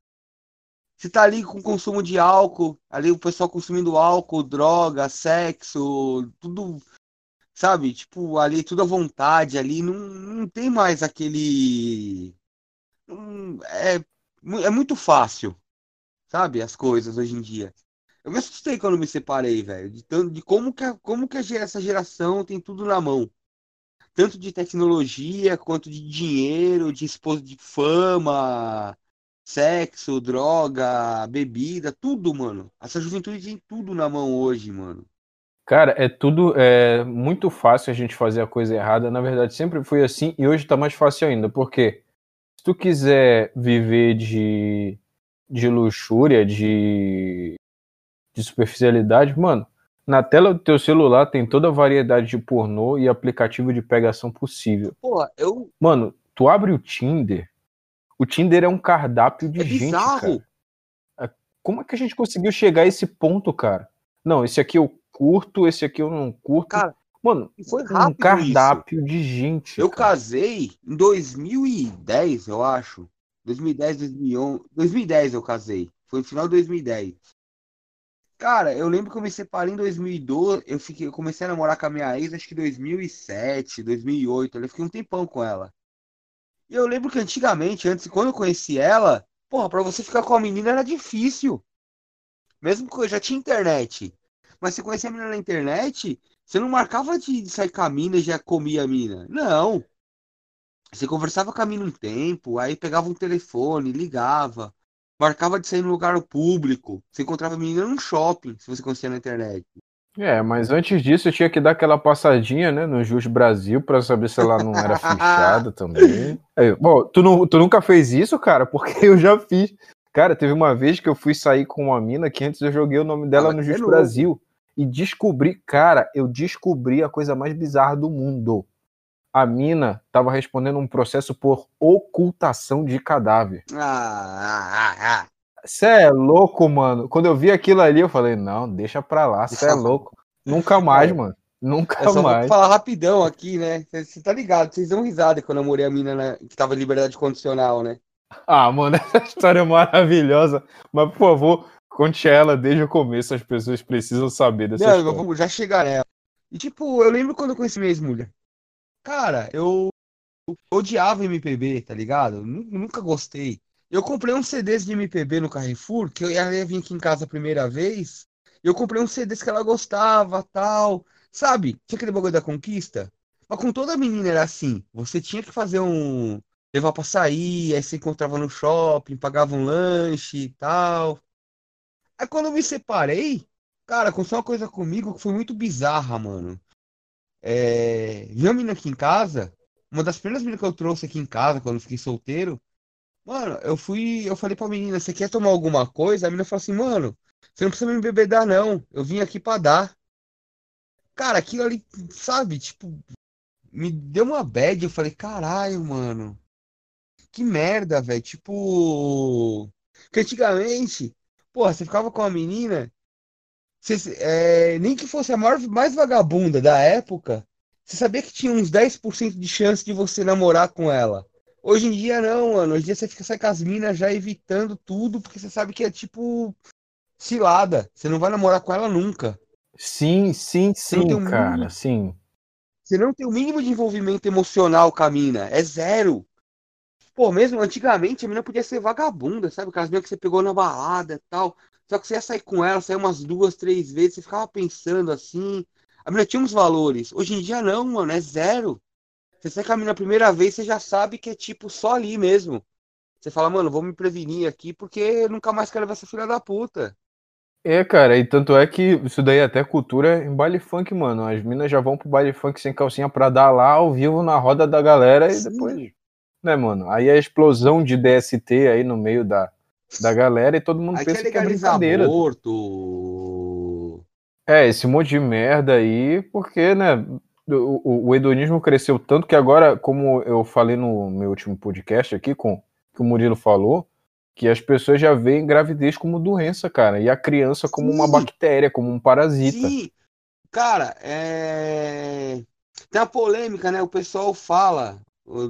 Você tá ali com consumo de álcool, ali o pessoal consumindo álcool, droga, sexo, tudo, sabe? Tipo, ali tudo à vontade, ali não, não tem mais aquele. É, é muito fácil, sabe? As coisas hoje em dia. Eu me assustei quando me separei, velho, de, de como que, como que essa geração tem tudo na mão. Tanto de tecnologia, quanto de dinheiro, de, de fama, sexo, droga, bebida, tudo, mano. Essa juventude tem tudo na mão hoje, mano. Cara, é tudo é muito fácil a gente fazer a coisa errada. Na verdade, sempre foi assim e hoje tá mais fácil ainda, porque se tu quiser viver de, de luxúria, de, de superficialidade, mano, na tela do teu celular tem toda a variedade de pornô e aplicativo de pegação possível. Pô, eu. Mano, tu abre o Tinder, o Tinder é um cardápio de é gente, bizarro. cara. Como é que a gente conseguiu chegar a esse ponto, cara? Não, esse aqui eu curto, esse aqui eu não curto. Cara, Mano, foi um rápido cardápio de gente. Eu cara. casei em 2010, eu acho. 2010, 2011. 2010 eu casei. Foi no final de 2010. Cara, eu lembro que eu me separei em 2012. Eu, fiquei, eu comecei a namorar com a minha ex, acho que 2007, 2008. Eu fiquei um tempão com ela. E eu lembro que antigamente, antes, quando eu conheci ela, porra, pra você ficar com a menina era difícil. Mesmo que eu já tinha internet. Mas você conhecia a menina na internet, você não marcava de sair com a mina e já comia a mina. Não. Você conversava com a mina um tempo, aí pegava um telefone, ligava, marcava de sair no lugar público. Você encontrava a menina no shopping, se você conhecia na internet. É, mas antes disso eu tinha que dar aquela passadinha, né, no Jus Brasil pra saber se ela não era fichada também. É, bom, tu, não, tu nunca fez isso, cara? Porque eu já fiz. Cara, teve uma vez que eu fui sair com uma mina que antes eu joguei o nome dela Ah, no Jus é. Brasil e descobri, cara, eu descobri a coisa mais bizarra do mundo. A mina tava respondendo um processo por ocultação de cadáver. Ah, ah, ah. Você é louco, mano. Quando eu vi aquilo ali, eu falei, não, deixa pra lá, você é louco. Nunca mais, É. mano. Nunca Eu só vou mais. falar rapidão aqui, né? Você tá ligado, vocês dão risada quando eu namorei a mina na- que tava em liberdade condicional, né? Ah, mano, essa história é maravilhosa. Mas, por favor, conte ela desde o começo. As pessoas precisam saber dessa Não, história. vou já chegar nela. E tipo, eu lembro quando eu conheci minha ex-mulher. Cara, eu odiava MPB, tá ligado? Nu- Nunca gostei. Eu comprei uns CDs de MPB no Carrefour, que eu ia ia vir aqui em casa a primeira vez. Eu comprei uns CDs que ela gostava, tal. Sabe? Tinha aquele bagulho da conquista. Mas com toda menina era assim. Você tinha que fazer um. Levar pra sair, aí você encontrava no shopping, pagava um lanche e tal. Aí quando eu me separei, cara, aconteceu uma coisa comigo que foi muito bizarra, mano. É, vi uma menina aqui em casa, uma das primeiras meninas que eu trouxe aqui em casa quando eu fiquei solteiro. Mano, eu fui, eu falei pra menina, você quer tomar alguma coisa? A menina falou assim, mano, você não precisa me embebedar, não. Eu vim aqui pra dar. Cara, aquilo ali, sabe, tipo, me deu uma bad. Eu falei, caralho, mano. Que merda, velho. Tipo, que antigamente, porra, você ficava com uma menina. Você, é, nem que fosse a maior, mais vagabunda da época, você sabia que tinha uns 10% de chance de você namorar com ela. Hoje em dia não, mano. Hoje em dia você fica sai com as minas já evitando tudo, porque você sabe que é tipo cilada. Você não vai namorar com ela nunca. Sim, sim, sim, um cara, mínimo- sim. Você não tem o mínimo de envolvimento emocional com a mina. É zero. Pô, mesmo antigamente a mina podia ser vagabunda, sabe? Aquelas minas que você pegou na balada e tal. Só que você ia sair com ela, sair umas duas, três vezes, você ficava pensando assim. A mina tinha uns valores. Hoje em dia não, mano, é zero. Você sai com a mina a primeira vez, você já sabe que é tipo só ali mesmo. Você fala, mano, vou me prevenir aqui porque eu nunca mais quero ver essa filha da puta. É, cara, e tanto é que isso daí é até cultura em baile funk, mano. As minas já vão pro baile funk sem calcinha pra dar lá ao vivo na roda da galera e Sim. depois, né, mano? Aí a explosão de DST aí no meio da, da galera e todo mundo Aí pensa que é brincadeira. aborto. É, esse monte de merda aí, porque, né, o, o- hedonismo cresceu tanto que agora, como eu falei no meu último podcast aqui, com que o Murilo falou, que as pessoas já veem gravidez como doença, cara, e a criança como uma Sim. bactéria, como um parasita. Sim, cara, é... tem a polêmica, né? O pessoal fala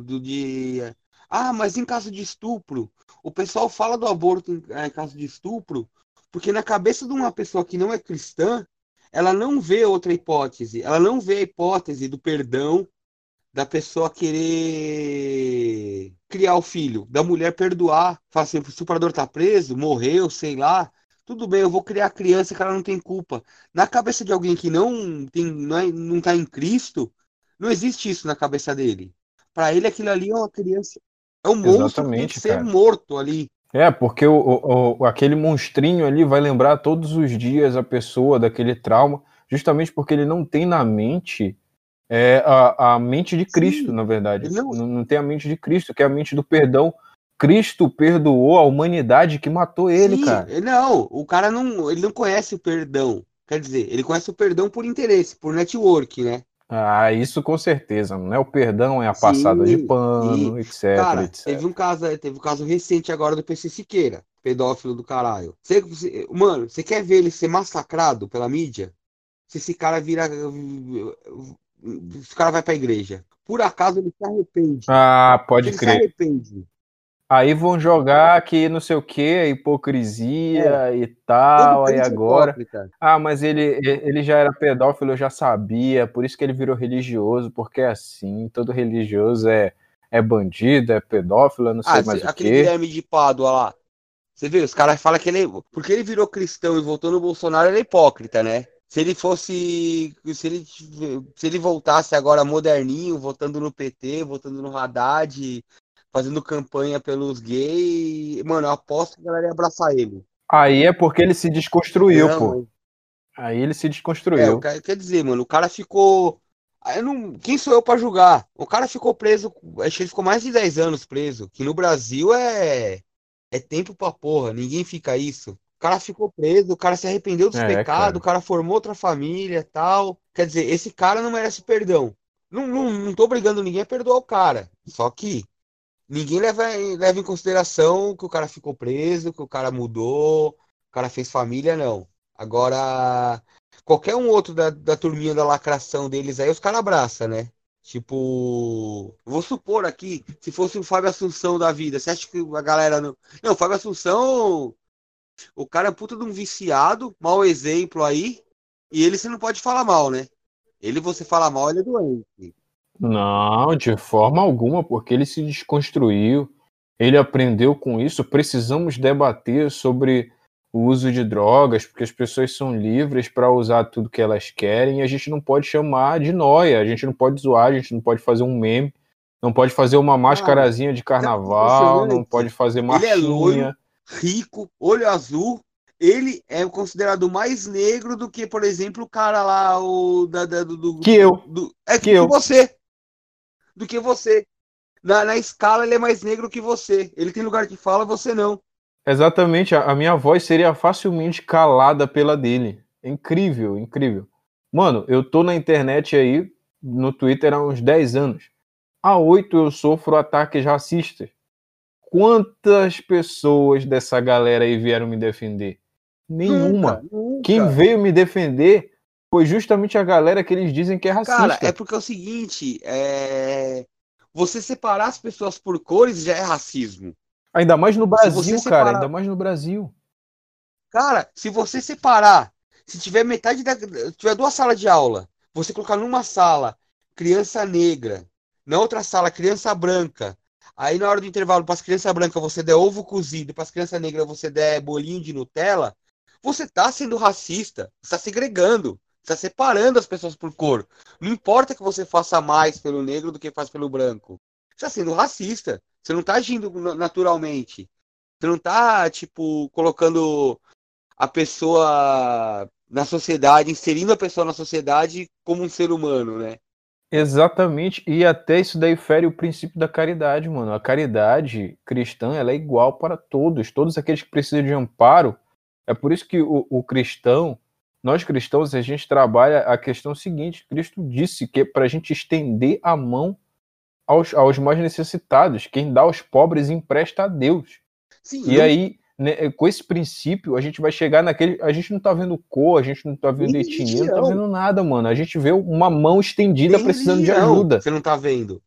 do de Ah, mas em caso de estupro, o pessoal fala do aborto em, é, em caso de estupro, porque na cabeça de uma pessoa que não é cristã, ela não vê outra hipótese, ela não vê a hipótese do perdão da pessoa querer criar o filho, da mulher perdoar, falar assim, o estuprador tá preso, morreu, sei lá, tudo bem, eu vou criar a criança que ela não tem culpa. Na cabeça de alguém que não tem, não, é, não tá em Cristo, não existe isso na cabeça dele. Para ele aquilo ali é uma criança, é um monstro que tem que ser cara. morto ali. É, porque o, o, aquele monstrinho ali vai lembrar todos os dias a pessoa daquele trauma, justamente porque ele não tem na mente é, a, a mente de Cristo, Sim, na verdade. Não... não... Não, tem a mente de Cristo, que é a mente do perdão. Cristo perdoou a humanidade que matou ele, Sim, cara. Não, o cara não, ele não conhece o perdão. Quer dizer, ele conhece o perdão por interesse, por network, né? Ah, isso com certeza, não é o perdão, é a passada Sim, de pano, etc, cara, etc. Teve um caso, teve um caso recente agora do PC Siqueira, pedófilo do caralho. Você, você, mano, você quer ver ele ser massacrado pela mídia? Se esse cara vira esse cara vai pra igreja. Por acaso ele se arrepende. Ah, pode ele crer. Se arrepende. Aí vão jogar que não sei o que, hipocrisia é. e tal, aí agora. Hipócrita. Ah, mas ele, ele já era pedófilo, eu já sabia, por isso que ele virou religioso, porque é assim, todo religioso é, é bandido, é pedófilo, não sei ah, mais o aquele quê. Guilherme de Pádua lá. Você vê, os caras falam que ele. Porque ele virou cristão e voltou no Bolsonaro, ele é hipócrita, né? Se ele fosse. Se ele, se ele voltasse agora moderninho, votando no PT, votando no Haddad, fazendo campanha pelos gays, mano, eu aposto que a galera ia abraçar ele. Aí é porque ele se desconstruiu, não, pô. Aí ele se desconstruiu. É, quer dizer, mano, o cara ficou. Não... Quem sou eu para julgar? O cara ficou preso, acho que ele ficou mais de 10 anos preso, que no Brasil é é tempo pra porra, ninguém fica isso. O cara ficou preso, o cara se arrependeu dos é, pecados, cara. o cara formou outra família tal. Quer dizer, esse cara não merece perdão. Não, não, não tô obrigando ninguém a perdoar o cara. Só que ninguém leva, leva em consideração que o cara ficou preso, que o cara mudou, o cara fez família, não. Agora, qualquer um outro da, da turminha da lacração deles aí, os caras abraçam, né? Tipo, vou supor aqui, se fosse o Fábio Assunção da vida, você acha que a galera não. Não, o Fábio Assunção, o cara é puta de um viciado, mau exemplo aí, e ele você não pode falar mal, né? Ele você fala mal, ele é doente. Não, de forma alguma, porque ele se desconstruiu, ele aprendeu com isso. Precisamos debater sobre o uso de drogas, porque as pessoas são livres para usar tudo que elas querem e a gente não pode chamar de noia, a gente não pode zoar, a gente não pode fazer um meme, não pode fazer uma máscarazinha de carnaval, não pode fazer marchinha. Ele é loiro, rico, olho azul, ele é considerado mais negro do que, por exemplo, o cara lá, o da, da do, que eu, do, é que, que eu. você, do que você. Na, na escala ele é mais negro que você. Ele tem lugar que fala, você não. Exatamente, a, a minha voz seria facilmente calada pela dele. Incrível, incrível. Mano, eu tô na internet aí, no Twitter há uns 10 anos. Há oito eu sofro ataques racistas. Quantas pessoas dessa galera aí vieram me defender? Nenhuma. Nunca, nunca. Quem veio me defender foi justamente a galera que eles dizem que é racista. Cara, é porque é o seguinte, é... você separar as pessoas por cores já é racismo. Ainda mais no Brasil, separar... cara, ainda mais no Brasil. Cara, se você separar, se tiver metade da. tiver duas salas de aula, você colocar numa sala criança negra, na outra sala criança branca, Aí na hora do intervalo, para as crianças brancas você der ovo cozido, para as crianças negras você der bolinho de Nutella, você está sendo racista, está segregando, está separando as pessoas por cor. Não importa que você faça mais pelo negro do que faz pelo branco. Você está sendo racista. Você não está agindo naturalmente. Você não está, tipo, colocando a pessoa na sociedade, inserindo a pessoa na sociedade como um ser humano, né? Exatamente, e até isso daí fere o princípio da caridade, mano. A caridade cristã ela é igual para todos, todos aqueles que precisam de amparo. É por isso que o, o cristão, nós cristãos, a gente trabalha a questão seguinte: Cristo disse que é para a gente estender a mão aos, aos mais necessitados, quem dá aos pobres empresta a Deus. Sim, e aí né, com esse princípio, a gente vai chegar naquele. A gente não tá vendo cor, a gente não tá vendo etnia, não tá vendo nada, mano. A gente vê uma mão estendida precisando de ajuda. Você não tá vendo.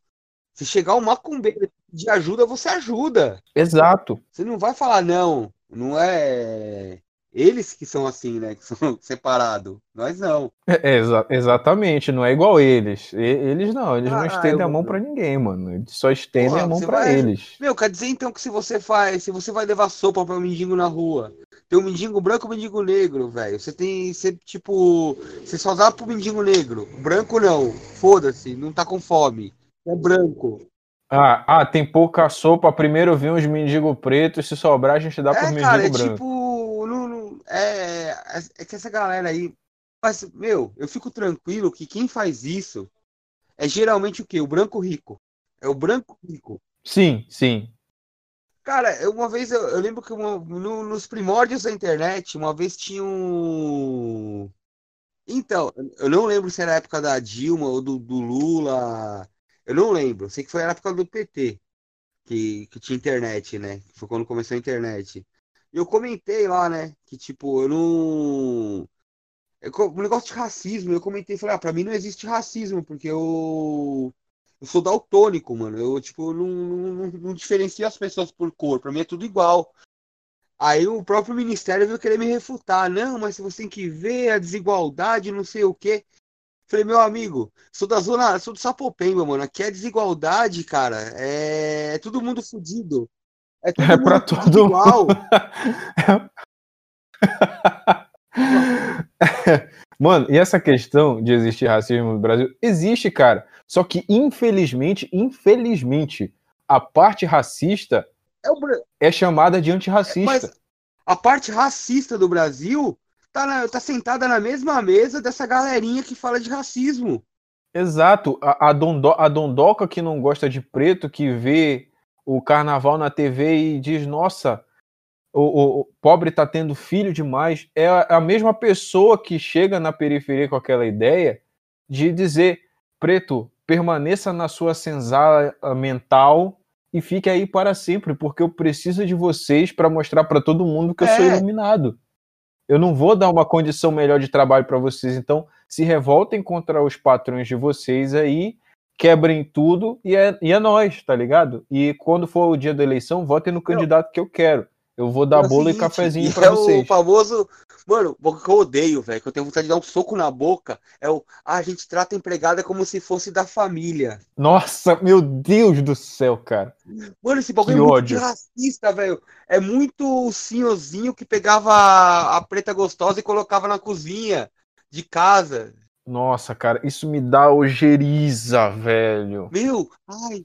Se chegar um macumbeiro de ajuda, você ajuda. Exato. Você não vai falar, não, não é eles que são assim, né? Que são separados. Nós não. É, exa exatamente, não é igual eles. E, eles não, eles ah, não estendem eu... a mão para ninguém, mano. Eles só estendem Porra, a mão para vai... eles. Meu, quer dizer então que se você faz, se você vai levar sopa para um mendigo na rua, tem um mendigo branco e um mendigo negro, velho. Você tem, você tipo, você só dá pro mendigo negro. Branco não. Foda-se, não tá com fome. É branco. Ah, ah, tem pouca sopa. Primeiro vem os mendigos pretos, se sobrar a gente dá é, pro mendigo cara, é branco. Tipo, não, não, é, é, que essa galera aí. Mas, meu, eu fico tranquilo que quem faz isso é geralmente o quê? O branco rico. É o branco rico. Sim, sim. Cara, uma vez eu, eu lembro que uma, no, nos primórdios da internet, uma vez tinha um. Então, eu não lembro se era a época da Dilma ou do, do Lula eu não lembro. Sei que foi na época do PT que, que tinha internet, né? Foi quando começou a internet. Eu comentei lá, né? Que tipo, eu não. O negócio de racismo, eu comentei, falei, ah, pra mim não existe racismo, porque eu. Eu sou daltônico, mano. Eu, tipo, não, não, não diferencio as pessoas por cor. Pra mim é tudo igual. Aí o próprio ministério veio querer me refutar. Não, mas você tem que ver a desigualdade, não sei o quê. Falei, meu amigo, sou da zona, sou do Sapopemba, mano. Aqui é desigualdade, cara. É, é todo mundo fudido. É, é mundo pra todo igual. Mano, e essa questão de existir racismo no Brasil? Existe, cara. Só que, infelizmente, infelizmente, a parte racista é, o... é chamada de antirracista. Mas a parte racista do Brasil tá, na, tá sentada na mesma mesa dessa galerinha que fala de racismo. Exato. A, a, dondo, a dondoca que não gosta de preto, que vê o carnaval na TV e diz: Nossa, o, o, o pobre tá tendo filho demais. É a, a mesma pessoa que chega na periferia com aquela ideia de dizer: Preto, permaneça na sua senzala mental e fique aí para sempre, porque eu preciso de vocês para mostrar para todo mundo que eu sou é. iluminado eu não vou dar uma condição melhor de trabalho para vocês. Então, se revoltem contra os patrões de vocês aí, quebrem tudo e é, e é nós, tá ligado? E quando for o dia da eleição, votem no candidato que eu quero. Eu vou dar é bolo seguinte, e cafezinho para é vocês. o famoso, mano, o que eu odeio, velho, que eu tenho vontade de dar um soco na boca, é o, ah, a gente trata a empregada como se fosse da família. Nossa, meu Deus do céu, cara. Mano, esse bagulho que é muito ódio. racista, velho. É muito o senhorzinho que pegava a preta gostosa e colocava na cozinha de casa. Nossa, cara, isso me dá ojeriza, velho. Meu, ai.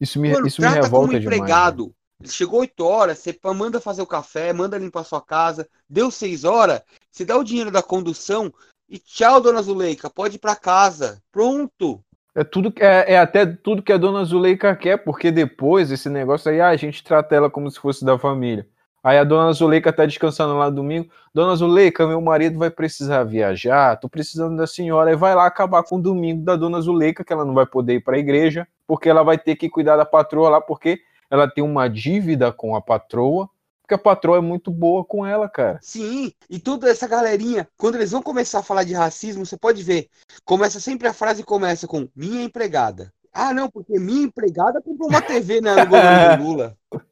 Isso me, Mano, isso me revolta como empregado. Demais, Chegou 8 horas, você manda fazer o café, manda limpar sua casa. Deu 6 horas, você dá o dinheiro da condução e tchau, dona Zuleika, pode ir para casa. Pronto. É tudo é, é até tudo que a dona Zuleika quer, porque depois esse negócio aí, ah, a gente trata ela como se fosse da família. Aí a dona Zuleika tá descansando lá domingo. Dona Zuleika, meu marido vai precisar viajar, tô precisando da senhora. E vai lá acabar com o domingo da dona Zuleika, que ela não vai poder ir para a igreja, porque ela vai ter que cuidar da patroa lá, porque ela tem uma dívida com a patroa, porque a patroa é muito boa com ela, cara. Sim, e toda essa galerinha, quando eles vão começar a falar de racismo, você pode ver, começa sempre a frase começa com minha empregada. Ah, não, porque minha empregada comprou uma TV né, no governo do Lula.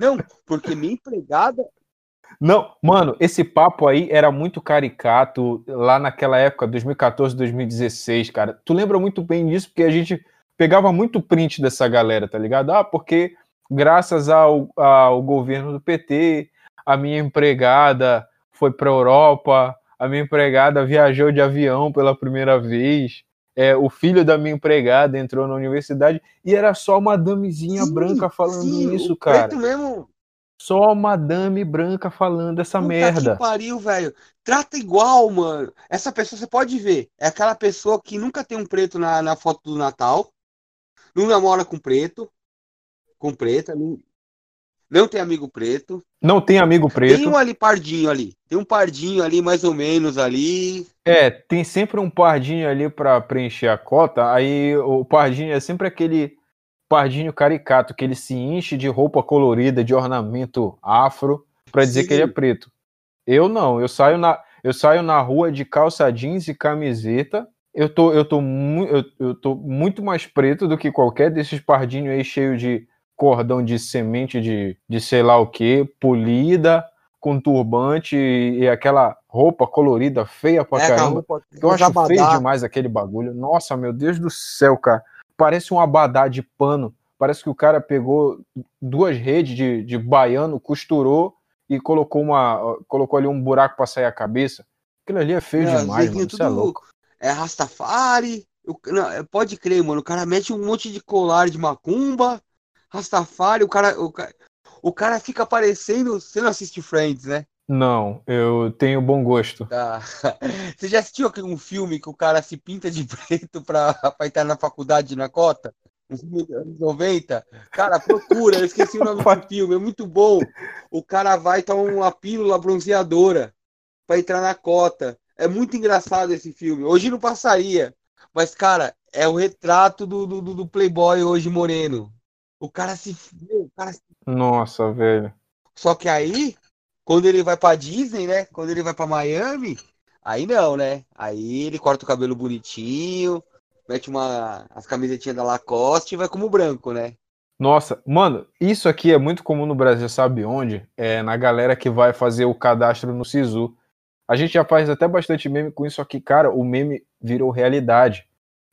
Não, porque minha empregada não, mano, esse papo aí era muito caricato lá naquela época, 2014, 2016, cara. Tu lembra muito bem disso, porque a gente pegava muito print dessa galera, tá ligado? Ah, porque graças ao, ao governo do PT, a minha empregada foi para a Europa, a minha empregada viajou de avião pela primeira vez, é, o filho da minha empregada entrou na universidade e era só uma damezinha sim, branca falando sim, isso, cara. mesmo. Só uma dame branca falando essa Puta merda. Que pariu, velho. Trata igual, mano. Essa pessoa você pode ver. É aquela pessoa que nunca tem um preto na, na foto do Natal. Não namora com preto com preta. Não, não tem amigo preto. Não tem amigo preto. Tem um ali pardinho ali. Tem um pardinho ali, mais ou menos ali. É, tem sempre um pardinho ali para preencher a cota. Aí o pardinho é sempre aquele pardinho caricato, que ele se enche de roupa colorida, de ornamento afro, para dizer que ele é preto. Eu não, eu saio na, eu saio na rua de calça jeans e camiseta eu tô, eu tô, eu, eu tô muito mais preto do que qualquer desses pardinhos aí cheio de cordão de semente de, de sei lá o que, polida, com turbante e, e, aquela roupa colorida feia pra é, caramba. Eu acho abadá. feio demais aquele bagulho. Nossa, meu Deus do céu, cara. Parece um abadá de pano. Parece que o cara pegou duas redes de, de baiano, costurou e colocou uma colocou ali um buraco para sair a cabeça. Aquilo ali é feio é, demais, mano. Tudo é louco. É Rastafari. Não, é, pode crer, mano. O cara mete um monte de colar de macumba, Rastafari, o cara, o, o cara fica aparecendo. Você não assiste Friends, né? Não, eu tenho bom gosto. Tá. Você já assistiu um filme que o cara se pinta de preto pra, pra entrar na faculdade na cota? Nos anos 90? Cara, procura, eu esqueci o nome do filme, é muito bom. O cara vai tomar uma pílula bronzeadora pra entrar na cota. É muito engraçado esse filme. Hoje não passaria. Mas, cara, é o retrato do, do, do Playboy hoje moreno. O cara se. O cara se... Nossa, velho. Só que aí, quando ele vai pra Disney, né? Quando ele vai pra Miami, aí não, né? Aí ele corta o cabelo bonitinho, mete uma as camisetinhas da Lacoste e vai como branco, né? Nossa, mano, isso aqui é muito comum no Brasil, sabe onde? É na galera que vai fazer o cadastro no Sisu. A gente já faz até bastante meme com isso aqui, cara. O meme virou realidade.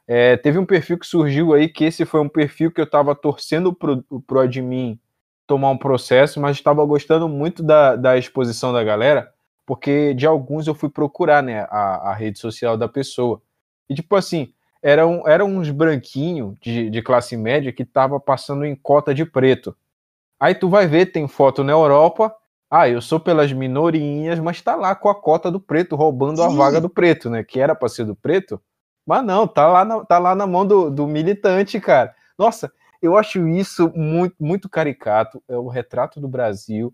É, teve um perfil que surgiu aí, que esse foi um perfil que eu tava torcendo pro, pro admin tomar um processo, mas estava gostando muito da, da exposição da galera, porque de alguns eu fui procurar, né, a, a rede social da pessoa. E tipo assim, eram, eram uns branquinhos de, de classe média que tava passando em cota de preto. Aí tu vai ver, tem foto na Europa, ah, eu sou pelas minorinhas, mas tá lá com a cota do preto, roubando Sim. a vaga do preto, né? Que era para ser do preto. Mas não, tá lá na, tá lá na mão do, do militante, cara. Nossa, eu acho isso muito, muito caricato. É o retrato do Brasil.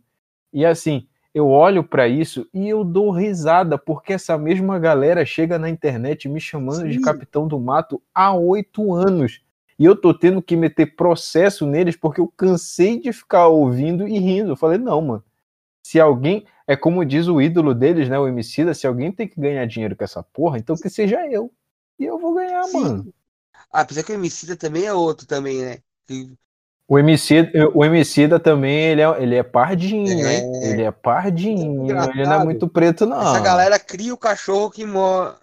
E assim, eu olho para isso e eu dou risada, porque essa mesma galera chega na internet me chamando Sim. de capitão do mato há oito anos. E eu tô tendo que meter processo neles porque eu cansei de ficar ouvindo e rindo. Eu falei, não, mano. Se alguém, é como diz o ídolo deles, né, o Emicida, se alguém tem que ganhar dinheiro com essa porra, então que seja eu. E eu vou ganhar, Sim. mano. Ah, apesar que o Emicida também é outro também, né? O Emicida, o Emicida também, ele é, ele é pardinho, é... hein? Ele é pardinho, é ele não é muito preto, não. Essa galera cria o cachorro que mor...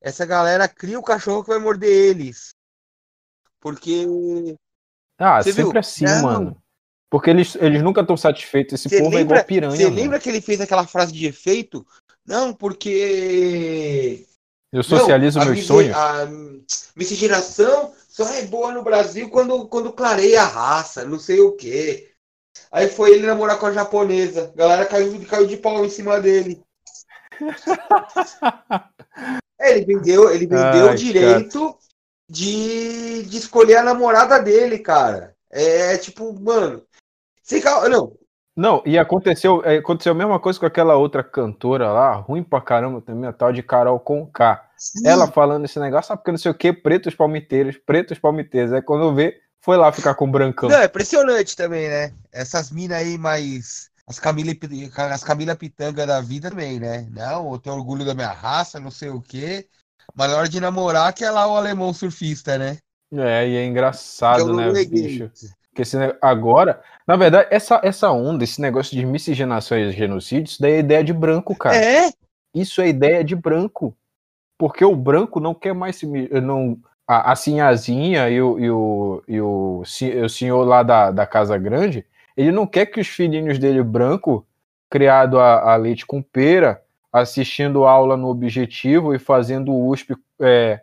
Essa galera cria o cachorro que vai morder eles. Porque... Ah, Você sempre viu? assim, não. mano. Porque eles, eles nunca estão satisfeitos. Esse povo lembra, é igual piranha. Você lembra que ele fez aquela frase de efeito? Não, porque eu socializo não, meus sonhos. A miscigenação só é boa no Brasil quando, quando clareia a raça, não sei o quê. Aí foi ele namorar com a japonesa. A galera caiu, caiu de pau em cima dele. é, ele vendeu, ele vendeu Ai, o direito de, de escolher a namorada dele, cara. É tipo, mano. Sem, não, não, e aconteceu, é, aconteceu a mesma coisa com aquela outra cantora lá, ruim pra caramba também, a tal de Carol Conká. Ela falando esse negócio, sabe porque não sei o que, pretos palmiteiros, pretos palmiteiros. Aí quando vê, foi lá ficar com brancão. Não, é impressionante também, né? Essas minas aí mais. As Camila, as Camila Pitanga da vida também, né? Não, eu tenho orgulho da minha raça, não sei o quê. Mas na hora de namorar, que é lá o alemão surfista, né? É, e é engraçado, né, bicho? Porque agora, na verdade, essa, essa onda, esse negócio de miscigenação e genocídio, isso daí é ideia de branco, cara. É? Isso é ideia de branco. Porque o branco não quer mais se. Não, a, a Sinhazinha e o, e, o, e o, o senhor lá da, da Casa Grande, ele não quer que os filhinhos dele branco, criado a, a leite com pera, assistindo aula no objetivo e fazendo USP é,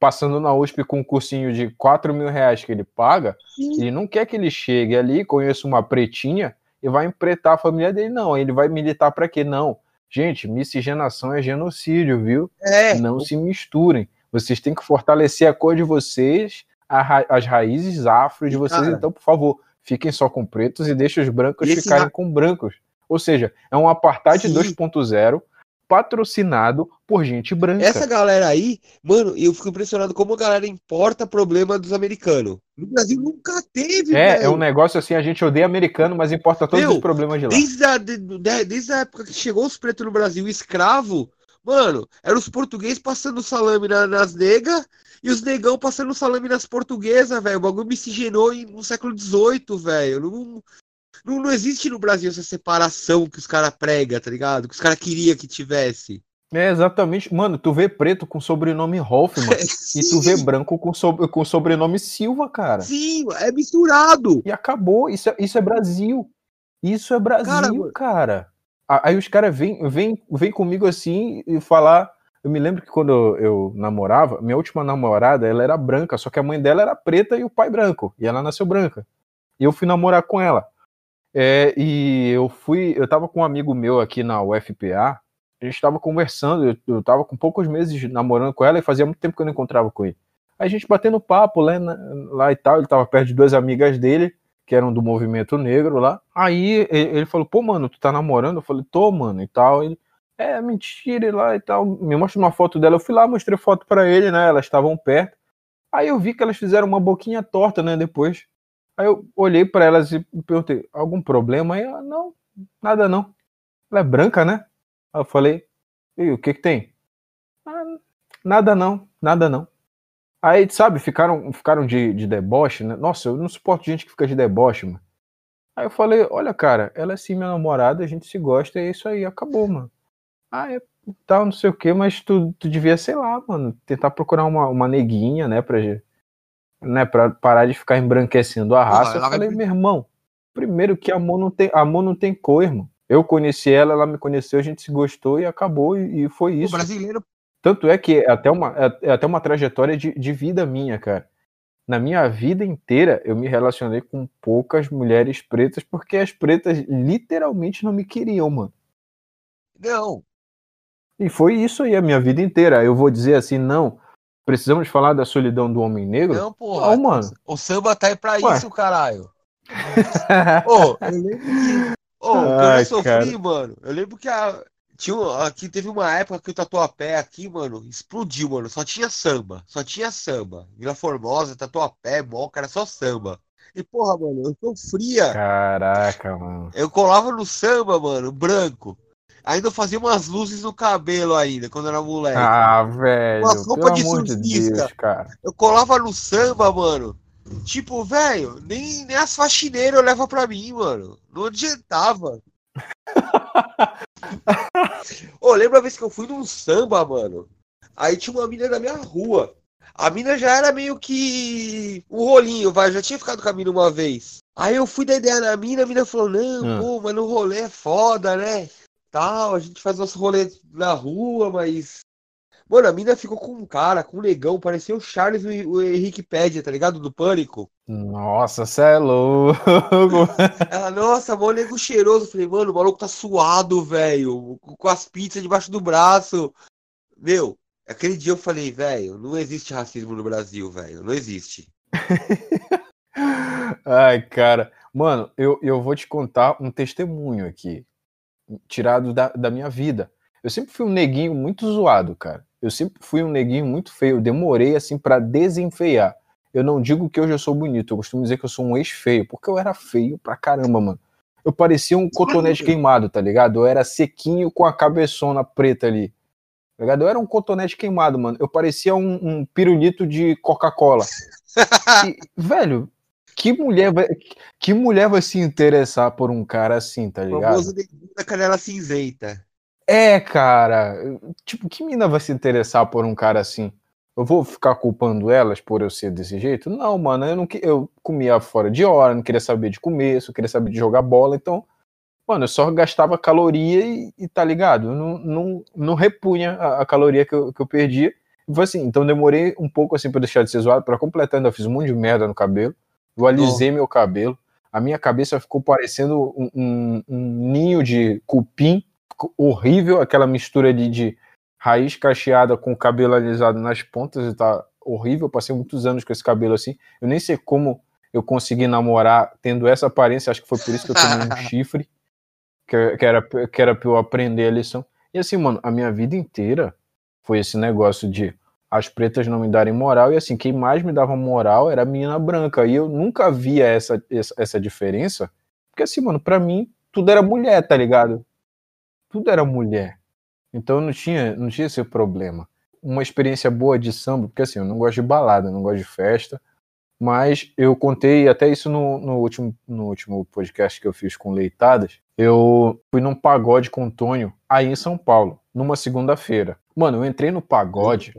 passando na USP com um cursinho de 4 mil reais que ele paga, Sim. ele não quer que ele chegue ali, conheça uma pretinha e vai empretar a família dele, não. Ele vai militar para quê? Não. Gente, miscigenação é genocídio, viu? É. Não se misturem. Vocês têm que fortalecer a cor de vocês, ra as raízes afro de vocês. Cara, então, por favor, fiquem só com pretos e deixem os brancos ficarem com brancos. Ou seja, é um apartheid 2.0 patrocinado por gente branca. Essa galera aí, mano, eu fico impressionado como a galera importa problema dos americanos. No Brasil nunca teve, É, velho. é um negócio assim, a gente odeia americano, mas importa todos Meu, os problemas de lá. Desde a, de, desde a época que chegou os pretos no Brasil, escravo, Mano, eram os portugueses passando salame na, nas negas e os negão passando salame nas portuguesas, velho. O bagulho miscigenou no século XVIII, velho. Não, não, não existe no Brasil essa separação que os caras pregam, tá ligado? Que os caras queriam que tivesse. É, exatamente. Mano, tu vê preto com sobrenome Hoffman e tu vê branco com, so com sobrenome Silva, cara. Sim, é misturado. E acabou. Isso é, isso é Brasil. Isso é Brasil, cara. cara. Aí os caras vêm vem, vem comigo assim e falar. Eu me lembro que quando eu, eu, namorava, minha última namorada, ela era branca, só que a mãe dela era preta e o pai branco. E ela nasceu branca. E eu fui namorar com ela. É, e eu fui, eu tava com um amigo meu aqui na UFPA, a gente tava conversando, eu, eu tava com poucos meses namorando com ela e fazia muito tempo que eu não encontrava com ele. Aí a gente batendo papo lá, lá e tal, ele tava perto de duas amigas dele, que eram do movimento negro lá. Aí ele falou, pô, mano, tu tá namorando? Eu falei, tô, mano, e tal. Ele, é, mentira, e lá e tal. Me mostra uma foto dela. Eu fui lá, mostrei foto para ele, né? Elas estavam perto. Aí eu vi que elas fizeram uma boquinha torta, né, depois. Aí eu olhei para elas e perguntei, algum problema? Aí ela, não, nada não. Ela é branca, né? Aí eu falei, e o que que tem? Ah, nada não, nada não. Aí, sabe, ficaram, ficaram de, de deboche, né? Nossa, eu não suporto gente que fica de deboche, mano. Aí eu falei, olha, cara, ela é sim minha namorada, a gente se gosta, é isso aí, acabou, mano. Ah, é tal, não sei o que, mas tu, tu devia, sei lá, mano, tentar procurar uma, uma neguinha, né, pra, né, pra parar de ficar embranquecendo a raça. eu falei, meu irmão, primeiro que amor não tem, amor não tem cor, irmão. Eu conheci ela, ela me conheceu, a gente se gostou e acabou, e, e foi isso. O brasileiro. Tanto é que é até uma, é, é até uma trajetória de, de vida minha, cara. Na minha vida inteira, eu me relacionei com poucas mulheres pretas, porque as pretas literalmente não me queriam, mano. Não. E foi isso aí a minha vida inteira. Eu vou dizer assim, não, precisamos falar da solidão do homem negro? Não, porra. Não, mano. O samba tá aí pra Ué. isso, caralho. Ô, oh, eu lembro que Oh, Ai, eu sofri, cara. mano. Eu lembro que a, tinha, aqui teve uma época que o Tatuapé aqui, mano, explodiu, mano. Só tinha samba. Só tinha samba. Vila Formosa, Tatuapé, Moca, era só samba. E, porra, mano, eu sofria. Caraca, mano. Eu colava no samba, mano, branco. Ainda eu fazia umas luzes no cabelo ainda, quando era moleque. Ah, velho. Umas roupas de surfista. De eu colava no samba, mano. Tipo, velho, nem, nem as faxineiras levam pra mim, mano. Não adiantava. Ô, lembra a vez que eu fui num samba, mano? Aí tinha uma mina na minha rua. A mina já era meio que um rolinho, vai, já tinha ficado com a mina uma vez. Aí eu fui dar ideia na mina, a mina falou, não, hum. pô, mas no rolê é foda, né? Tal, a gente faz nosso rolê na rua, mas Mano, a mina ficou com um cara, com um negão, parecia o Charles e o Henrique Pédia, tá ligado? Do Pânico. Nossa, cê é louco. Ela, nossa, mó nego cheiroso. falei, mano, o maluco tá suado, velho. Com as pizzas debaixo do braço. Meu, aquele dia eu falei, velho, não existe racismo no Brasil, velho. Não existe. Ai, cara. Mano, eu, eu vou te contar um testemunho aqui, tirado da, da minha vida. Eu sempre fui um neguinho muito zoado, cara. Eu sempre fui um neguinho muito feio, eu demorei assim para desenfeiar. Eu não digo que hoje eu sou bonito, eu costumo dizer que eu sou um ex-feio, porque eu era feio pra caramba, mano. Eu parecia um cotonete queimado, tá ligado? Eu era sequinho com a cabeçona preta ali. Tá ligado? Eu era um cotonete queimado, mano. Eu parecia um, um pirulito de Coca-Cola. velho, que mulher, vai, que mulher vai se interessar por um cara assim, tá ligado? O famoso da canela cinzenta. É, cara. Tipo, que mina vai se interessar por um cara assim? Eu vou ficar culpando elas por eu ser desse jeito? Não, mano, eu não eu comia fora de hora, não queria saber de comer, só queria saber de jogar bola, então, mano, eu só gastava caloria e, e tá ligado? Eu não, não, não repunha a, a caloria que eu, que eu perdia. Foi assim, então demorei um pouco assim pra deixar de ser zoado, pra completar, ainda fiz um monte de merda no cabelo. Eu alisei oh. meu cabelo, a minha cabeça ficou parecendo um, um, um ninho de cupim horrível, aquela mistura de, de raiz cacheada com cabelo alisado nas pontas, tá horrível. Eu passei muitos anos com esse cabelo assim. Eu nem sei como eu consegui namorar tendo essa aparência, acho que foi por isso que eu tomei um chifre, que, que, era, que era pra eu aprender a lição. E assim, mano, a minha vida inteira foi esse negócio de as pretas não me darem moral, e assim, quem mais me dava moral era a menina branca, e eu nunca via essa, essa, diferença, porque assim, mano, pra mim, tudo era mulher, tá ligado? tudo era mulher. Então não tinha, não tinha esse problema. Uma experiência boa de samba, porque assim, eu não gosto de balada, não gosto de festa, mas eu contei até isso no, no, último, no último podcast que eu fiz com Leitadas. Eu fui num pagode com o Tonho aí em São Paulo, numa segunda-feira. Mano, eu entrei no pagode,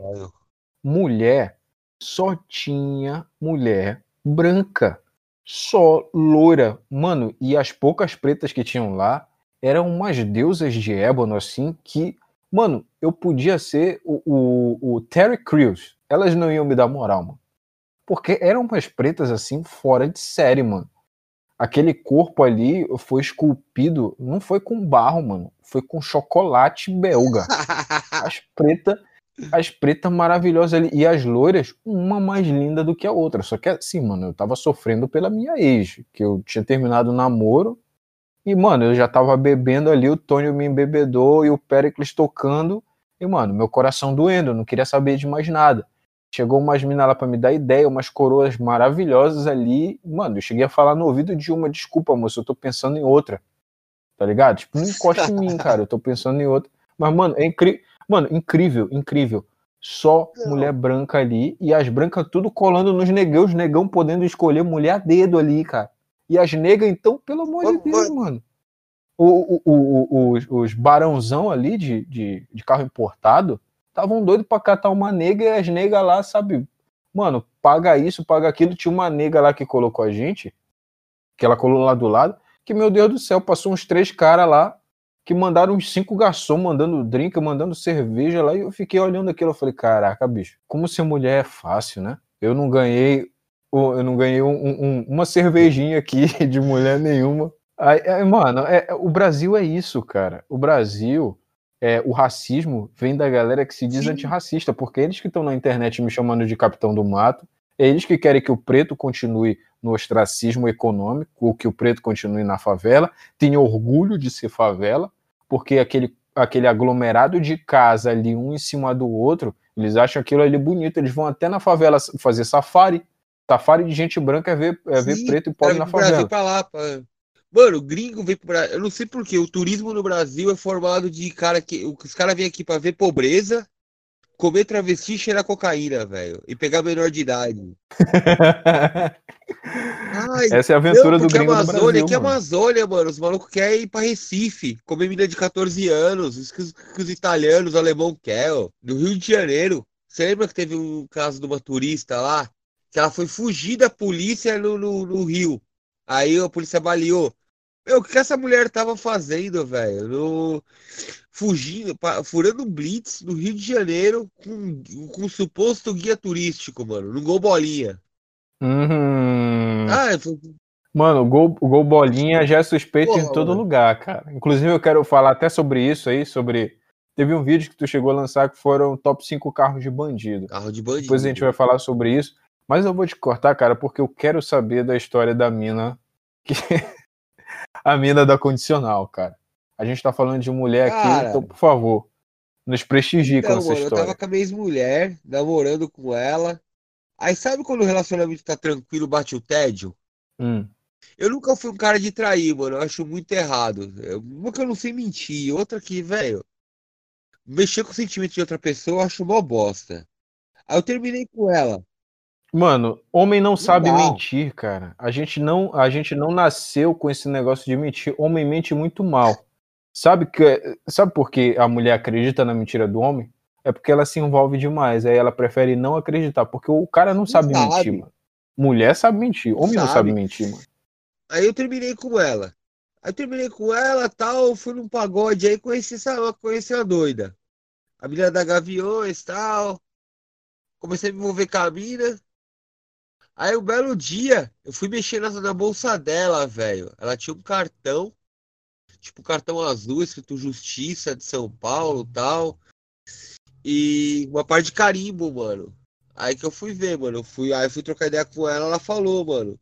mulher, só tinha mulher branca, só loira. Mano, e as poucas pretas que tinham lá eram umas deusas de ébano, assim, que, mano, eu podia ser o, o, o Terry Crews. Elas não iam me dar moral, mano. Porque eram umas pretas, assim, fora de série, mano. Aquele corpo ali foi esculpido, não foi com barro, mano. Foi com chocolate belga. As pretas as pretas maravilhosas ali. E as loiras, uma mais linda do que a outra. Só que assim, mano, eu tava sofrendo pela minha ex, que eu tinha terminado o namoro. E, mano, eu já tava bebendo ali, o Tônio me embebedou e o Pericles tocando. E, mano, meu coração doendo, eu não queria saber de mais nada. Chegou umas minas lá pra me dar ideia, umas coroas maravilhosas ali. Mano, eu cheguei a falar no ouvido de uma, desculpa, moço, eu tô pensando em outra. Tá ligado? Tipo, não encosta em mim, cara, eu tô pensando em outra. Mas, mano, é incrível. Mano, incrível, incrível. Só não. mulher branca ali e as brancas tudo colando nos negão, os negão podendo escolher mulher a dedo ali, cara. E as negras, então, pelo amor de Deus, mano. O, o, o, os, os barãozão ali de, de, de carro importado estavam doidos pra catar uma nega e as negas lá, sabe? Mano, paga isso, paga aquilo. Tinha uma nega lá que colocou a gente, que ela colou lá do lado, que, meu Deus do céu, passou uns três caras lá que mandaram uns cinco garçons mandando drink, mandando cerveja lá, e eu fiquei olhando aquilo, eu falei, caraca, bicho, como ser mulher é fácil, né? Eu não ganhei, eu não ganhei um, um, uma cervejinha aqui de mulher nenhuma. Aí, é, mano, é, o Brasil é isso, cara. O Brasil, é, o racismo vem da galera que se diz Sim. antirracista, porque eles que estão na internet me chamando de capitão do mato, é eles que querem que o preto continue no ostracismo econômico, ou que o preto continue na favela, tem orgulho de ser favela, porque aquele, aquele aglomerado de casa ali, um em cima do outro, eles acham aquilo ali bonito, eles vão até na favela fazer safari. Safari de gente branca é ver, é ver preto e pobre na favela. Pra lá, pra... Mano, o gringo vem pro Brasil. Eu não sei porquê. O turismo no Brasil é formado de cara que. Os caras vêm aqui pra ver pobreza comer travesti e cheirar cocaína, velho. E pegar menor de idade. Ai, Essa é a aventura não, do gringo Amazônia, do Brasil, que mano. Amazônia, mano. Os malucos querem ir pra Recife, comer menina de 14 anos. Isso que os, que os italianos, os alemão querem, ó. No Rio de Janeiro. Você lembra que teve um caso de uma turista lá? Que ela foi fugir da polícia no, no, no Rio. Aí a polícia baleou. Meu, o que essa mulher tava fazendo, velho? No... Fugindo, furando um blitz no Rio de Janeiro com, com um suposto guia turístico, mano, no Gol Bolinha. Uhum. Ah, foi... Mano, o gol, o gol bolinha já é suspeito Porra, em todo mano. lugar, cara. Inclusive, eu quero falar até sobre isso aí, sobre. Teve um vídeo que tu chegou a lançar que foram top 5 carros de bandido. Carro de bandido. Depois a gente vai falar sobre isso. Mas eu vou te cortar, cara, porque eu quero saber da história da mina que a mina da condicional, cara. A gente tá falando de mulher cara, aqui, então, por favor, nos prestigie então, com essa mano, história. Eu tava com a minha ex-mulher, namorando com ela. Aí sabe quando o relacionamento tá tranquilo, bate o tédio? Hum. Eu nunca fui um cara de trair, mano. Eu acho muito errado. Uma que eu não sei mentir, outra que, velho, mexer com o sentimento de outra pessoa eu acho mó bosta. Aí eu terminei com ela. Mano, homem não, sabe mentir, cara. A gente não, a gente não nasceu com esse negócio de mentir. Homem mente muito mal. Sabe que sabe por que a mulher acredita na mentira do homem? É porque ela se envolve demais. Aí ela prefere não acreditar, porque o cara não sabe, sabe. mentir, mano. Mulher sabe mentir, homem sabe. não sabe mentir, mano. Aí eu terminei com ela. Aí eu terminei com ela, tal, fui num pagode aí conheci essa, conheci a doida. A menina da Gaviões, tal. Comecei a me envolver com a mina. Aí um belo dia, eu fui mexer na, na bolsa dela, velho. Ela tinha um cartão, tipo cartão azul, escrito Justiça de São Paulo tal. E uma parte de carimbo, mano. Aí que eu fui ver, mano. Eu fui, aí eu fui trocar ideia com ela, ela falou, mano.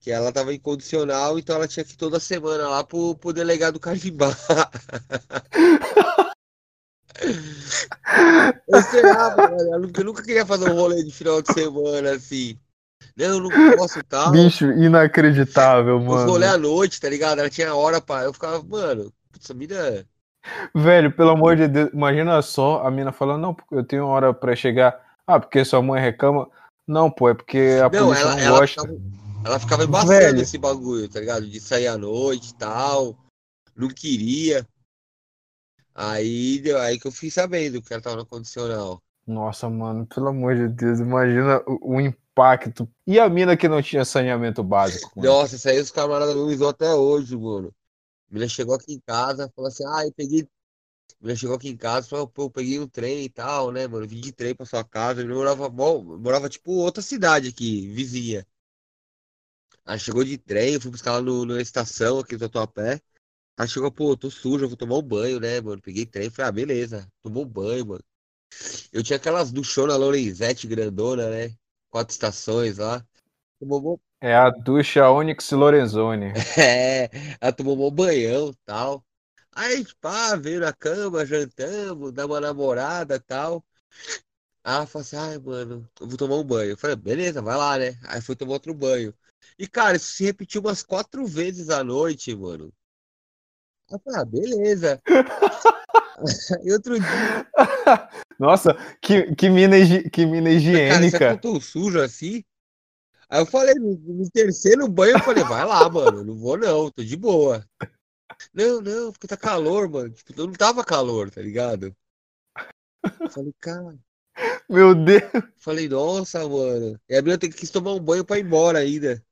Que ela tava incondicional, então ela tinha que ir toda semana lá pro, pro delegado carimbar. eu esperava, mano. Eu nunca, queria fazer um rolê de final de semana, assim. Eu não posso tal. Bicho, inacreditável, mano. Eu rolê à noite, tá ligado? Ela tinha hora pra. Eu ficava, mano, essa mina. Velho, pelo amor de Deus, imagina só a mina falando, não, porque eu tenho hora pra chegar. Ah, porque sua mãe reclama. Não, pô, é porque a Não, polícia ela, não ela gosta. ficava, ela ficava embaçando Velho. esse bagulho, tá ligado? De sair à noite e tal. Não queria. Aí, deu- aí que eu fiquei sabendo que ela tava no condicional. Nossa, mano, pelo amor de Deus, imagina o, o impacto. E a mina que não tinha saneamento básico? mano? Nossa, isso aí os camaradas me usam até hoje, mano. Menina chegou aqui em casa, falou assim, ah, eu peguei. Menina chegou aqui em casa, falou, pô, eu peguei um trem e tal, né, mano? Vim de trem pra sua casa. Eu morava, morava tipo outra cidade aqui, vizinha. Aí chegou de trem, eu fui buscar ela no, na estação aqui do Tatuapé. Aí chegou, pô, tô suja, vou tomar um banho, né, mano? Peguei trem, falei, ah, beleza, tomou um banho, mano. Eu tinha aquelas duchona Lorenzetti grandona, né? Quatro estações lá. Tomou É a ducha Onyx Lorenzoni. É, ela tomou um banhão e tal. Aí, pá, veio na cama, jantamos, dá uma namorada e tal. Aí ela falou assim, ai, mano, eu vou tomar um banho. Eu falei, beleza, vai lá, né? Aí foi tomar outro banho. E, cara, isso se repetiu umas quatro vezes à noite, mano. Eu falei, ah, beleza. E outro dia, Nossa, que, que, mina, que mina cara, isso é higiênica. tão sujo assim. Aí eu falei, no, terceiro banho, eu falei, vai lá, mano, não vou não, tô de boa. Não, não, porque tá calor, mano. Tipo, não tava calor, tá ligado? Eu Falei, cara, Meu Deus. falei, nossa, mano. E a mina tem que tomar um banho pra ir embora ainda.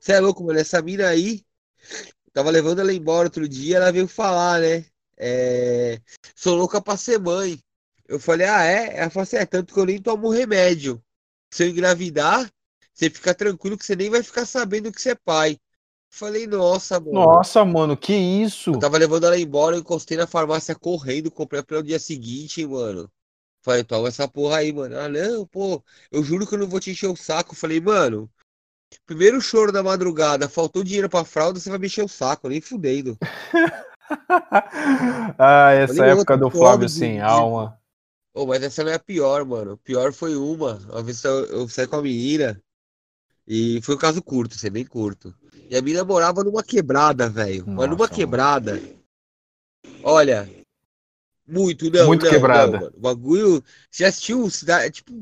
Você é louco, mano, essa mina aí, tava levando ela embora outro dia, ela veio falar, né? É, sou louca pra ser mãe. Eu falei, ah, é? Ela falou assim, é, tanto que eu nem tomo remédio. Se eu engravidar, você fica tranquilo que você nem vai ficar sabendo que você é pai. Falei, nossa, mano. Nossa, mano, que isso? Eu tava levando ela embora, eu encostei na farmácia correndo, comprei pra o dia seguinte, mano. Falei, toma essa porra aí, mano. Ah, não, pô, eu juro que eu não vou te encher o saco. Falei, mano, primeiro choro da madrugada, faltou dinheiro pra fralda, você vai me encher o saco, nem fudendo. ah, essa Olha época do Flávio sem alma. Ô, mas essa não é a pior, mano. Pior foi uma. Uma vez eu, eu saí com a menina e foi um caso curto, assim, bem curto. E a menina morava numa quebrada, velho. Mas numa quebrada. Olha, muito, não, Muito não, quebrada. não. O bagulho. Você já assistiu Cidade, tipo,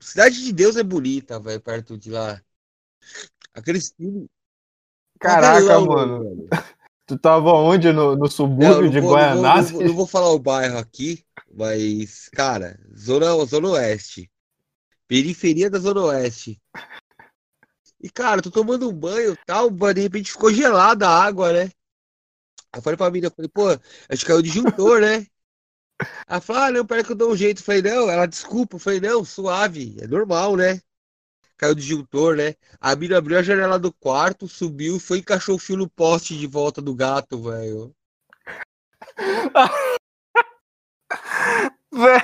Cidade de Deus é bonita, velho, perto de lá. Aqueles filmes. Caraca, mano. velho. Tu tava onde? No, no Não, subúrbio não de vou, não, vou, não, vou, não vou falar o bairro aqui, mas, cara, Zona, Zona Oeste. Periferia da Zona Oeste. E, cara, tô tomando um banho e tal, mas de repente ficou gelada a água, né? Aí eu falei pra menina, eu falei, pô, acho que caiu o disjuntor, né? Ela falou, ah, não, pera que eu dou um jeito. Eu falei, não, ela, desculpa. Eu falei, não, suave, é normal, né? Caiu o disjuntor, né? A mina abriu a janela do quarto, subiu, foi e encaixou o fio no poste de volta do gato, velho. Velho.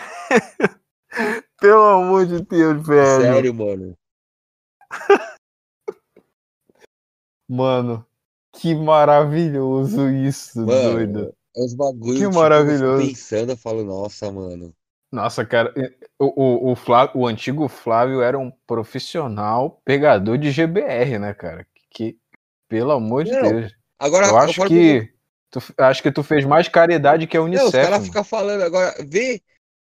Pelo amor de Deus, velho. Sério, mano. Mano, que maravilhoso isso, Mano, doido. É uns bagulho Que tipo, eu maravilhoso. pensando, eu falo, nossa, mano. Nossa, cara, o, o, o, Flávio, o antigo Flávio era um profissional pegador de GBR, né, cara? Que, pelo amor de Não, Deus. Agora, Eu acho falo que tu, acho que tu fez mais caridade que a Não, os Unicef. caras ficam falando agora, vê,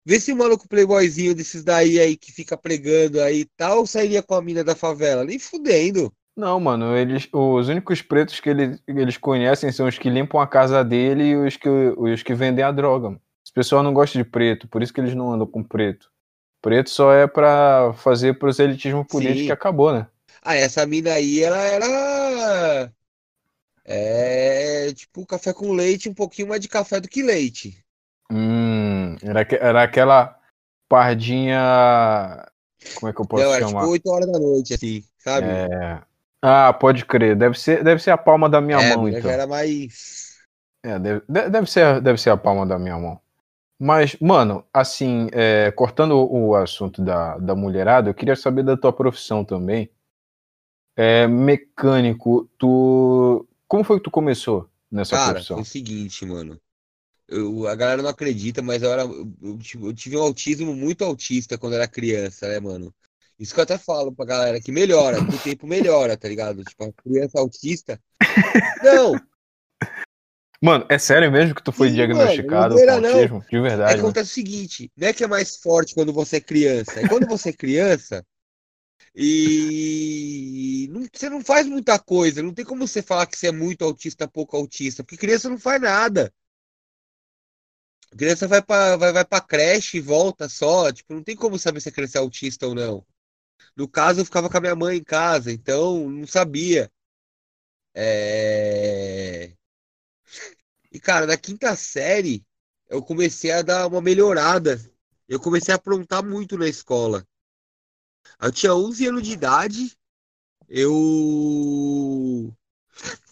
vê se o maluco playboyzinho desses daí aí que fica pregando aí e tal sairia com a mina da favela. Nem fudendo. Não, mano, eles, os únicos pretos que eles, eles conhecem são os que limpam a casa dele e os que, os que vendem a droga. Mano. Esse pessoal não gosta de preto, por isso que eles não andam com preto. Preto só é pra fazer proselitismo político Sim. que acabou, né? Ah, essa mina aí, ela era. É. Tipo, café com leite, um pouquinho mais de café do que leite. Hum, era, era aquela pardinha. Como é que eu posso Não, era chamar? tipo 8 horas da noite, assim, sabe? É. Ah, pode crer. Deve ser, deve ser a palma da minha É, mão, então. era mais. É, deve, de- deve ser, deve ser a palma da minha mão. Mas, mano, assim, é, cortando o, assunto da, da mulherada, eu queria saber da tua profissão também. É, mecânico, tu. Como foi que tu começou nessa Cara, profissão? foi o seguinte, mano. Eu, a galera não acredita, mas eu, era, eu, eu tive- eu tive um autismo muito autista quando era criança, né, mano? Isso que eu até falo pra galera que melhora, com o tempo melhora, tá ligado? Tipo, a criança autista. Não! Mano, é sério mesmo que tu foi Sim, diagnosticado mano, com não não. autismo? De É que verdade. né? acontece o seguinte, não é que é mais forte quando você é criança. É quando você é criança e não- você não faz muita coisa. Não tem como você falar que você é muito autista, pouco autista, porque criança não faz nada. A criança vai pra, vai, vai pra creche e volta só. Tipo, não tem como saber se a criança é autista ou não. No caso, eu ficava com a minha mãe em casa, então não sabia. É... E, cara, na quinta série, eu comecei a dar uma melhorada. Eu comecei a aprontar muito na escola. Eu tinha 11 anos de idade. Eu.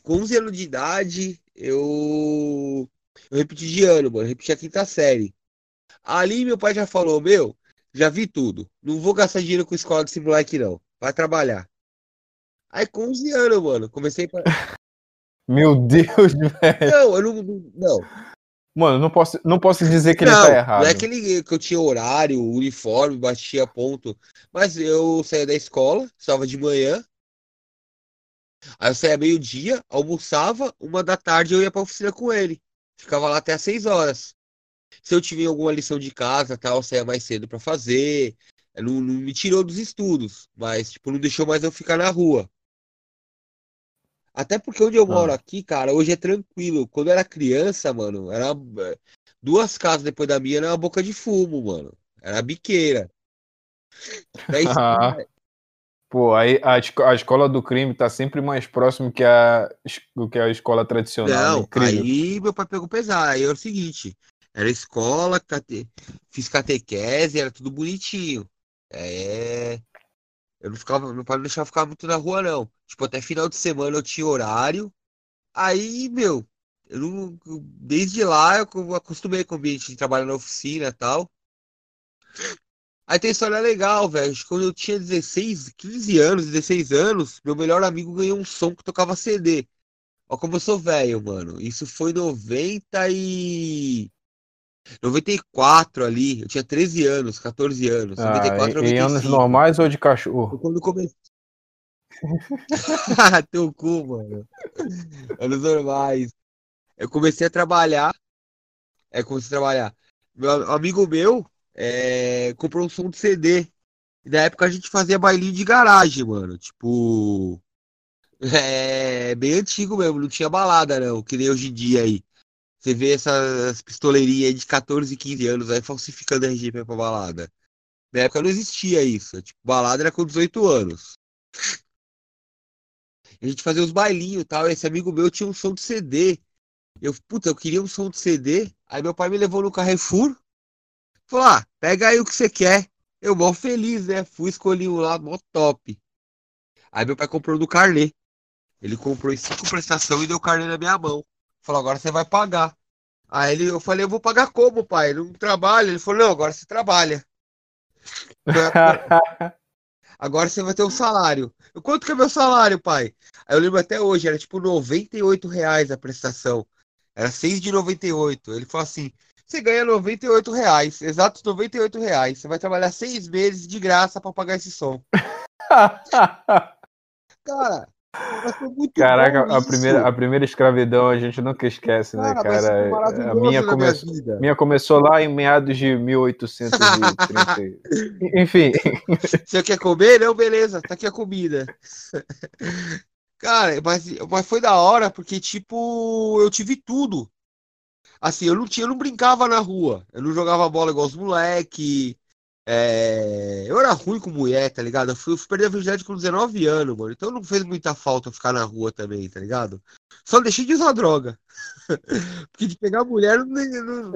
Com 11 anos de idade, eu. Eu repeti de ano, mano. Eu repeti a quinta série. Ali meu pai já falou: Meu, já vi tudo. Não vou gastar dinheiro com escola desse moleque, não. Vai trabalhar. Aí com 11 anos, mano, comecei pra. Meu Deus, velho. Não, eu não. Não, Mano, não posso, não posso dizer que ele não, tá errado. não é aquele que eu tinha horário, uniforme, batia ponto. Mas eu saía da escola, estava de manhã. Aí eu saía meio-dia, almoçava, uma da tarde eu ia pra oficina com ele. Ficava lá até às seis horas. Se eu tiver alguma lição de casa, tal, eu saía mais cedo pra fazer. Não, não me tirou dos estudos, mas tipo, não deixou mais eu ficar na rua. Até porque onde eu moro Ah. aqui, cara, hoje é tranquilo. Quando eu era criança, mano, era eh, duas casas depois da minha, era uma boca de fumo, mano. Era biqueira. Daí, Ah, pô, aí a, a escola do crime tá sempre mais próximo que a, do que a escola tradicional. né? Não, aí meu pai pegou pesado. Aí era o seguinte, era escola, cate... fiz catequese, era tudo bonitinho. É, eu não ficava, meu pai não deixava ficar muito na rua, não. Tipo, até final de semana eu tinha horário. Aí, meu, eu não, desde lá eu acostumei com o ambiente de trabalhar na oficina e tal. Aí tem história legal, velho. Quando eu tinha 16, 15 anos, 16 anos, meu melhor amigo ganhou um som que tocava CD. Ó como eu sou velho, mano. Isso foi 90 e... 94 ali. Eu tinha 13 anos, 14 anos. Ah, 94, em, em anos 95. normais ou de cachorro? Foi quando comecei. Teu cu, mano. Anos normais. Eu comecei a trabalhar. É, comecei a trabalhar. Meu amigo meu é, comprou um som de CD. E na época a gente fazia bailinho de garagem, mano. Tipo. É bem antigo mesmo, não tinha balada, não, que nem hoje em dia aí. Você vê essas pistoleirinhas aí de 14, 15 anos aí falsificando RG pra balada. Na época não existia isso. Tipo, balada era com 18 anos. A gente fazia os bailinhos e tal. Esse amigo meu tinha um som de CD. Eu, puta, eu queria um som de CD. Aí meu pai me levou no Carrefour. Falou, ah, pega aí o que você quer. Eu, mó feliz, né? Fui escolhi um lá, mó top. Aí meu pai comprou no Carnê. Ele comprou em cinco prestações e deu carnê na minha mão. Falou, agora você vai pagar. Aí ele, eu falei, eu vou pagar como, pai? Não trabalho. Ele falou, não, agora você trabalha. Agora você vai ter um salário. Eu, Quanto que é meu salário, pai? Aí eu lembro até hoje, era tipo 98 reais a prestação. Era 6 de 98. Ele falou assim: você ganha 98 reais, exatos 98 reais. Você vai trabalhar seis meses de graça pra pagar esse som. Cara, Caraca, a primeira, a primeira escravidão a gente nunca esquece, né, Cara, A minha, minha come... vida. minha começou lá em meados de 1830. Enfim, Você quer comer? Não, beleza, tá aqui a comida. Cara, mas, mas foi da hora porque, tipo, eu tive tudo. Assim, eu não tinha, eu não brincava na rua. Eu não jogava bola igual os moleque. É, Eu era ruim com mulher, tá ligado? Eu fui, eu fui perder a virgindade com 19 anos, mano. Então não fez muita falta ficar na rua também, tá ligado? Só deixei de usar droga. Porque de pegar mulher não, não,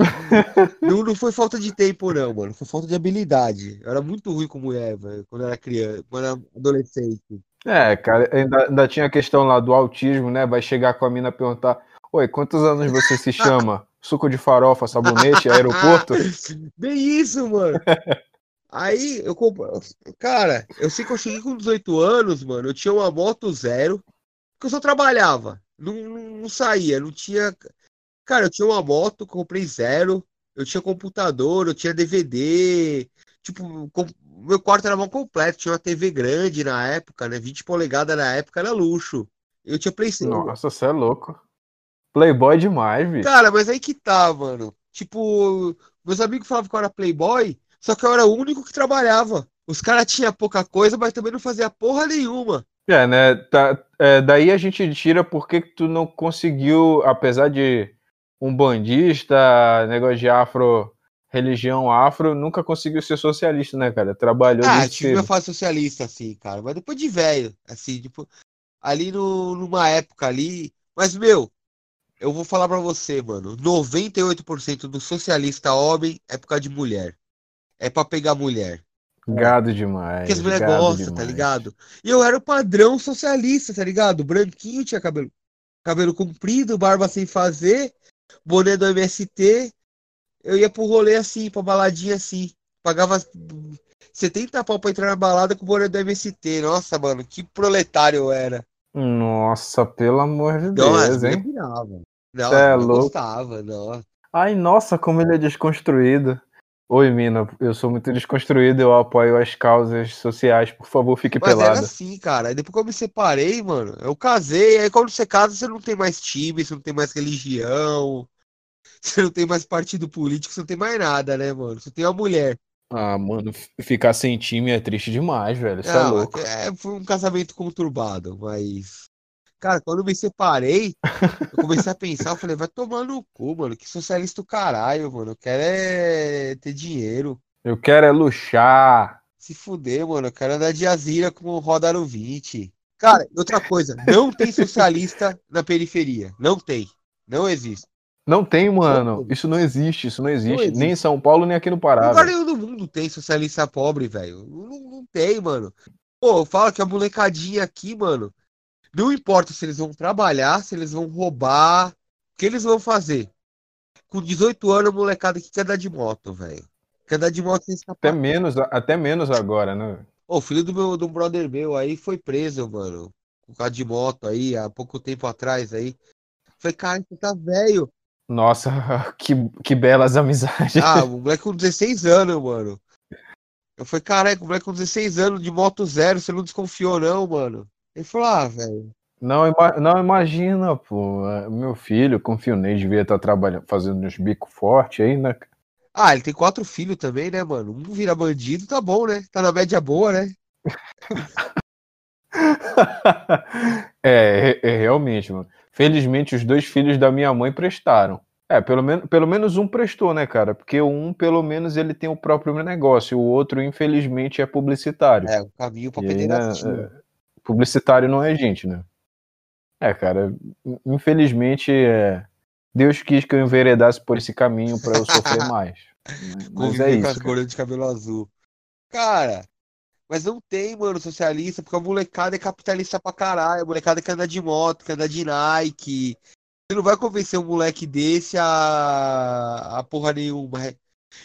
não, não foi falta de tempo, não, mano. Foi falta de habilidade. Eu era muito ruim com mulher, velho, quando era criança, quando era adolescente. é, cara, ainda, ainda tinha a questão lá do autismo, né? Vai chegar com a mina e perguntar: Oi, quantos anos você se chama? Suco de farofa, sabonete, aeroporto? Bem isso, mano. Aí eu compro. Cara, eu sei que eu cheguei com 18 anos, mano. Eu tinha uma moto zero, porque eu só trabalhava. Não, não, não saía, não tinha. Cara, eu tinha uma moto, comprei zero. Eu tinha computador, eu tinha DVD. Tipo, com- meu quarto era mal completo. Tinha uma TV grande na época, né? 20 polegadas na época era luxo. Eu tinha PlayStation. Nossa, você é louco. Playboy demais, bicho. Cara, mas aí que tá, mano. Tipo, meus amigos falavam que eu era playboy, só que eu era o único que trabalhava. Os caras tinham pouca coisa, mas também não fazia porra nenhuma. É, né? Tá, é, daí a gente tira porque tu não conseguiu, apesar de um bandista, negócio de afro, religião afro, nunca conseguiu ser socialista, né, cara? Trabalhou Ah, tive uma fase socialista, assim, cara. Mas depois de velho, assim, tipo, ali no, numa época ali. Mas, meu, eu vou falar pra você, mano. 98% do socialista homem é por causa de mulher. É pra pegar mulher. Gado demais. Porque as mulheres gostam, tá ligado? E eu era o padrão socialista, tá ligado? Branquinho, tinha cabelo, cabelo comprido, barba sem fazer, boné do MST. Eu ia pro rolê assim, pra baladinha assim. Pagava 70 pau pra entrar na balada com o boné do MST. Nossa, mano, que proletário eu era. Nossa, pelo amor de Não, Deus, minhas hein? piravam. Não, Cê é eu louco. gostava, não. Ai, nossa, como ele é desconstruído. Oi, Mina, eu sou muito desconstruído, eu apoio as causas sociais, por favor, fique Mas era pelada. assim, cara. Aí depois que eu me separei, mano, eu casei. Aí quando você casa, você não tem mais time, você não tem mais religião, você não tem mais partido político, você não tem mais nada, né, mano? Você tem uma mulher. Ah, mano, ficar sem time é triste demais, velho. Isso é louco. é, foi um casamento conturbado, mas. Cara, quando eu me separei, eu comecei a pensar, eu falei, vai tomar no cu, mano. Que socialista do caralho, mano. Eu quero é ter dinheiro. Eu quero é luxar. Se fuder, mano. Eu quero andar de Azira com roda no 20. Cara, outra coisa, não tem socialista na periferia. Não tem. Não existe. Não tem, mano. Não. Isso não existe, isso não existe. existe. Nem em São Paulo, nem aqui no Pará. lugar nenhum do mundo tem socialista pobre, velho. Não, não tem, mano. Pô, eu falo que a molecadinha aqui, mano, não importa se eles vão trabalhar, se eles vão roubar, o que eles vão fazer. Com 18 anos, molecada aqui quer andar de moto, velho. Quer andar de moto sem Até escapar. menos, até menos agora, né? Ô, o filho do meu do brother meu aí foi preso, mano. Com causa de moto aí, há pouco tempo atrás aí. Falei, cara, você tá velho. Nossa, que, que belas amizades. Ah, o moleque com 16 anos, mano. Eu falei, caraca, o moleque com 16 anos de moto zero, você não desconfiou, não, mano. Ele falou, ah, velho. Não, ima- não imagina, pô. é, Meu filho, confio nele, devia estar trabalhando, fazendo uns bicos fortes aí, né? Ah, ele tem quatro filhos também, né, mano? Um vira bandido, tá bom, né? Tá na média boa, né? é, é, realmente, mano. Felizmente, os dois filhos da minha mãe prestaram. É, pelo, men pelo menos um prestou, né, cara? Porque um, pelo menos, ele tem o próprio negócio. O outro, infelizmente, é publicitário. É, o caminho pra né, pederastia. é, publicitário não é gente, né? É, cara, infelizmente, é, Deus quis que eu enveredasse por esse caminho pra eu sofrer mais. Mas Conviver é com as isso. cara. gordas de cabelo azul. Cara, mas não tem, mano, socialista, porque a molecada é capitalista pra caralho. A molecada quer andar de moto, quer andar de Nike. Você não vai convencer um moleque desse a, a porra nenhuma.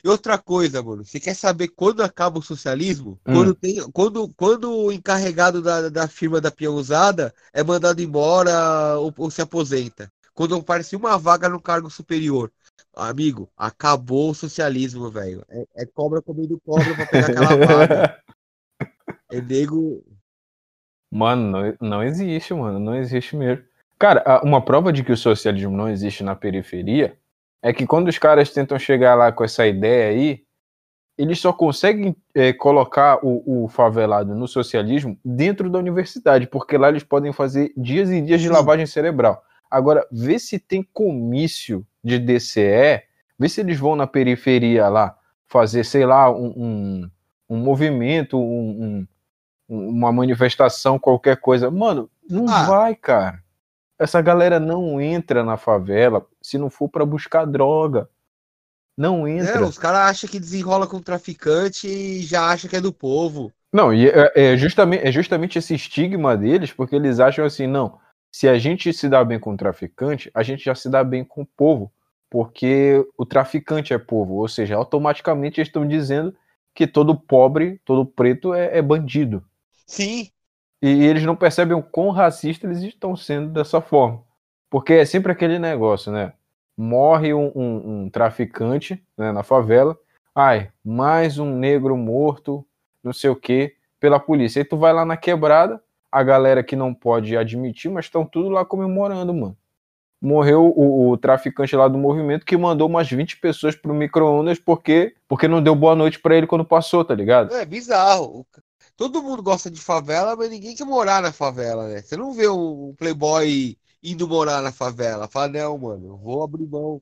E outra coisa, mano, você quer saber quando acaba o socialismo? Hum. Quando, tem, quando, quando o encarregado da, da firma da peão usada é mandado embora ou, ou se aposenta. Quando aparece uma vaga no cargo superior. Amigo, acabou o socialismo, velho. É, é cobra comendo cobra pra pegar aquela vaga. É nego. Mano, não, não existe, mano, não existe mesmo. Cara, uma prova de que o socialismo não existe na periferia é que quando os caras tentam chegar lá com essa ideia aí, eles só conseguem é, colocar o, o favelado no socialismo dentro da universidade, porque lá eles podem fazer dias e dias de lavagem cerebral. Agora, vê se tem comício de DCE, vê se eles vão na periferia lá fazer, sei lá, um, um, um movimento, um- uma manifestação, qualquer coisa. Mano, não Ah. vai, cara. Essa galera não entra na favela se não for pra buscar droga. Não É, entra. os caras acham que desenrola com traficante e já acha que é do povo. Não, e é, é justamente, é justamente esse estigma deles, porque eles acham assim, não, se a gente se dá bem com o traficante, a gente já se dá bem com o povo, porque o traficante é povo, ou seja, automaticamente eles estão dizendo que todo pobre, todo preto é, é bandido. Sim, E eles não percebem o quão racista eles estão sendo dessa forma. Porque é sempre aquele negócio, né? Morre um, um- um traficante né, na favela. Ai, mais um negro morto, não sei o quê, pela polícia. Aí tu vai lá na quebrada, a galera que não pode admitir, mas estão tudo lá comemorando, mano. morreu o, o, traficante lá do movimento que mandou umas 20 pessoas pro micro-ondas porque, porque não deu boa noite para ele quando passou, tá ligado? É bizarro. Todo mundo gosta de favela, mas ninguém quer morar na favela, né? Você não vê um playboy indo morar na favela. Fala, não, mano, vou abrir mão.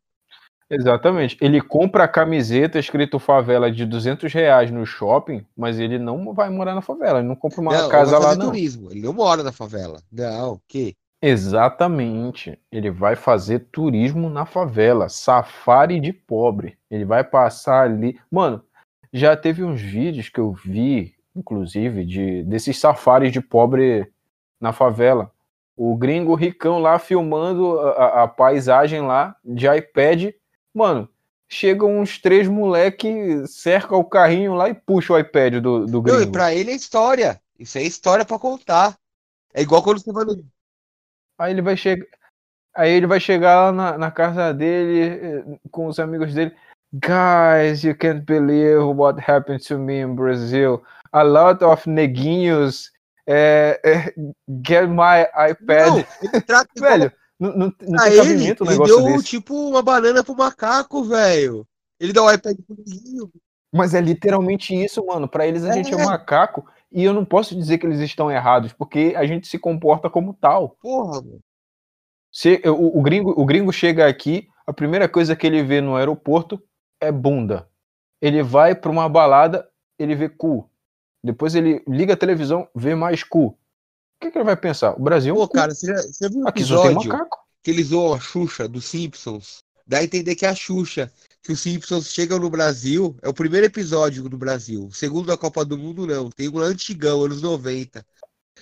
Exatamente. Ele compra a camiseta escrito favela de 200 reais no shopping, mas ele não vai morar na favela. Ele não compra uma não, casa lá, não. turismo. Ele não mora na favela. Não, o quê? Exatamente. Ele vai fazer turismo na favela, safari de pobre. Ele vai passar ali. Mano, já teve uns vídeos que eu vi, inclusive, de desses safaris de pobre na favela. O gringo ricão lá filmando a, a paisagem lá de iPad. Mano, chegam uns três moleque, cerca o carrinho lá e puxa o iPad do, do gringo. Não, e pra ele é história. Isso é história para contar. É igual quando você vai no, Aí ele vai chegar. Aí ele vai chegar lá na, na casa dele eh, com os amigos dele. Guys, you can't believe what happened to me in Brazil. A lot of neguinhos é, é, get my iPad. Não, velho, não, não, não tem cabimento um negócio ele deu, desse. tipo uma banana pro macaco, velho. Ele dá o iPad pro neguinho. Mas é literalmente isso, mano. Para eles a é. gente é macaco e eu não posso dizer que eles estão errados, porque a gente se comporta como tal. Porra, mano. Se, o, o, gringo, o gringo chega aqui, a primeira coisa que ele vê no aeroporto é bunda. Ele vai para uma balada, ele vê cu. Depois ele liga a televisão, vê mais cu. O que, que ele vai pensar? O Brasil. É Pô, cara, você, já, você viu aqui só tem macaco. que eles zoam a Xuxa dos Simpsons? Dá a entender que é a Xuxa que os Simpsons chegam no Brasil, é o primeiro episódio no Brasil. O segundo da Copa do Mundo, não. Tem um antigão, anos 90.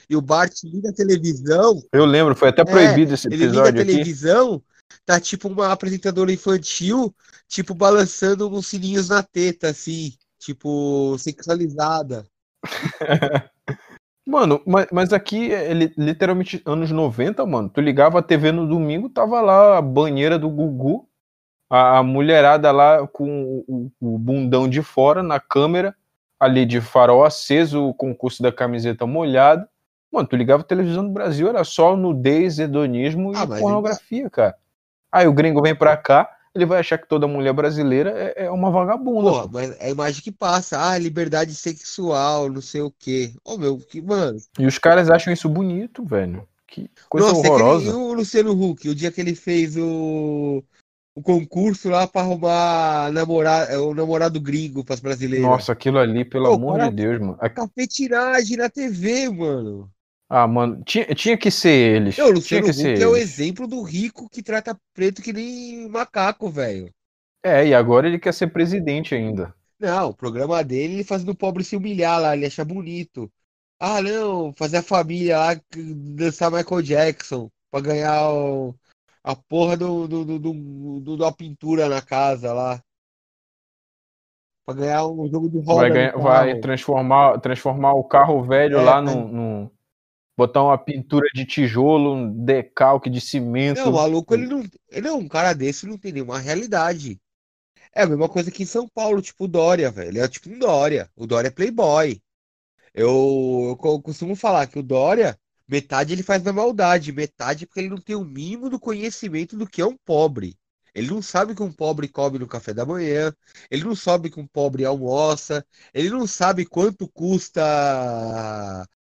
E o Bart liga a televisão. Eu lembro, foi até é, proibido esse episódio. Ele liga a televisão, tá tipo uma apresentadora infantil, tipo, balançando uns sininhos na teta, assim, tipo, sexualizada. Mano, mas, mas aqui é literalmente anos 90, mano. Tu ligava a TV no domingo, tava lá a banheira do Gugu a, a mulherada lá com o, o, bundão de fora na câmera, ali de farol aceso, o concurso da camiseta molhada. Mano, tu ligava a televisão no Brasil, era só nudez, hedonismo ah, e pornografia, cara. Aí o gringo vem pra cá, ele vai achar que toda mulher brasileira é, é uma vagabunda. Porra, mas é a imagem que passa, ah, liberdade sexual, não sei o quê. Ô, oh, meu, que, mano. E os caras acham isso bonito, velho. Que coisa Nossa, horrorosa. É que o Luciano Huck, o dia que ele fez o o concurso lá para arrumar namorar, é, o namorado gringo para as brasileiras. Nossa, aquilo ali, pelo Pô, amor cara, de Deus, mano. Cafetiragem na TV, mano. Ah, mano, tinha, tinha que ser eles. Eu, Luciano tinha que Huck ser é o exemplo do rico que trata preto que nem macaco, velho. É, e agora ele quer ser presidente ainda. Não, o programa dele, ele fazendo o pobre se humilhar lá, ele acha bonito. Ah, não, fazer a família lá dançar Michael Jackson pra ganhar o, a porra do, do, do, do, do da pintura na casa lá. Pra ganhar um jogo de roda. Vai, ganhar, vai transformar, transformar o carro velho é, lá no, no, Botar uma pintura de tijolo, um decalque de cimento. Não, o maluco, ele não. Ele é um cara desse, não tem nenhuma realidade. É a mesma coisa que em São Paulo, tipo o Dória, velho. Ele é tipo um Dória. O Dória é playboy. Eu, eu costumo falar que o Dória Metade ele faz na maldade, metade porque ele não tem o mínimo do conhecimento do que é um pobre. Ele não sabe que um pobre come no café da manhã, ele não sabe que um pobre almoça, ele não sabe quanto custa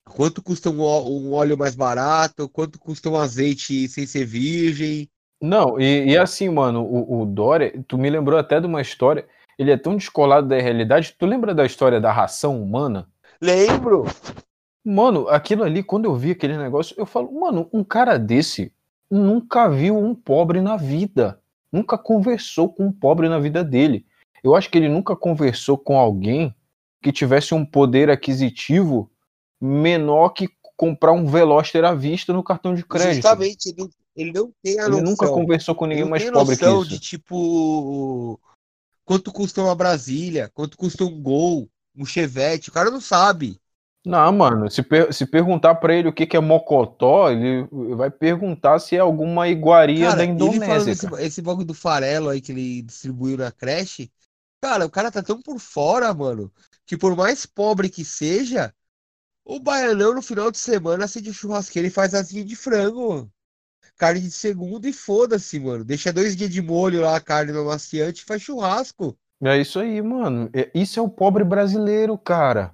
quanto custa um, um óleo mais barato, quanto custa um azeite sem ser virgem. Não, e, e assim, mano, o, o Dória, tu me lembrou até de uma história, ele é tão descolado da realidade, tu lembra da história da ração humana? Lembro. Mano, aquilo ali, quando eu vi aquele negócio, eu falo, mano, um cara desse nunca viu um pobre na vida. Nunca conversou com um pobre na vida dele. Eu acho que ele nunca conversou com alguém que tivesse um poder aquisitivo menor que comprar um Veloster à vista no cartão de crédito. Justamente, ele, ele não tem a Ele noção. nunca conversou com ninguém mais pobre que isso. de tipo quanto custa uma Brasília, quanto custa um Gol, um Chevette, o cara não sabe. Não, mano, se, per se perguntar para ele o que, que é mocotó, ele vai perguntar se é alguma iguaria cara, da Indonésia. Esse, esse bagulho do farelo aí que ele distribuiu na creche, cara, o cara tá tão por fora, mano, que por mais pobre que seja, o baianão no final de semana acende churrasqueira e faz asinha de frango. carne de segunda e foda-se, mano. Deixa dois dias de molho lá, a carne no amaciante e faz churrasco. É isso aí, mano. É- Isso é o pobre brasileiro, cara.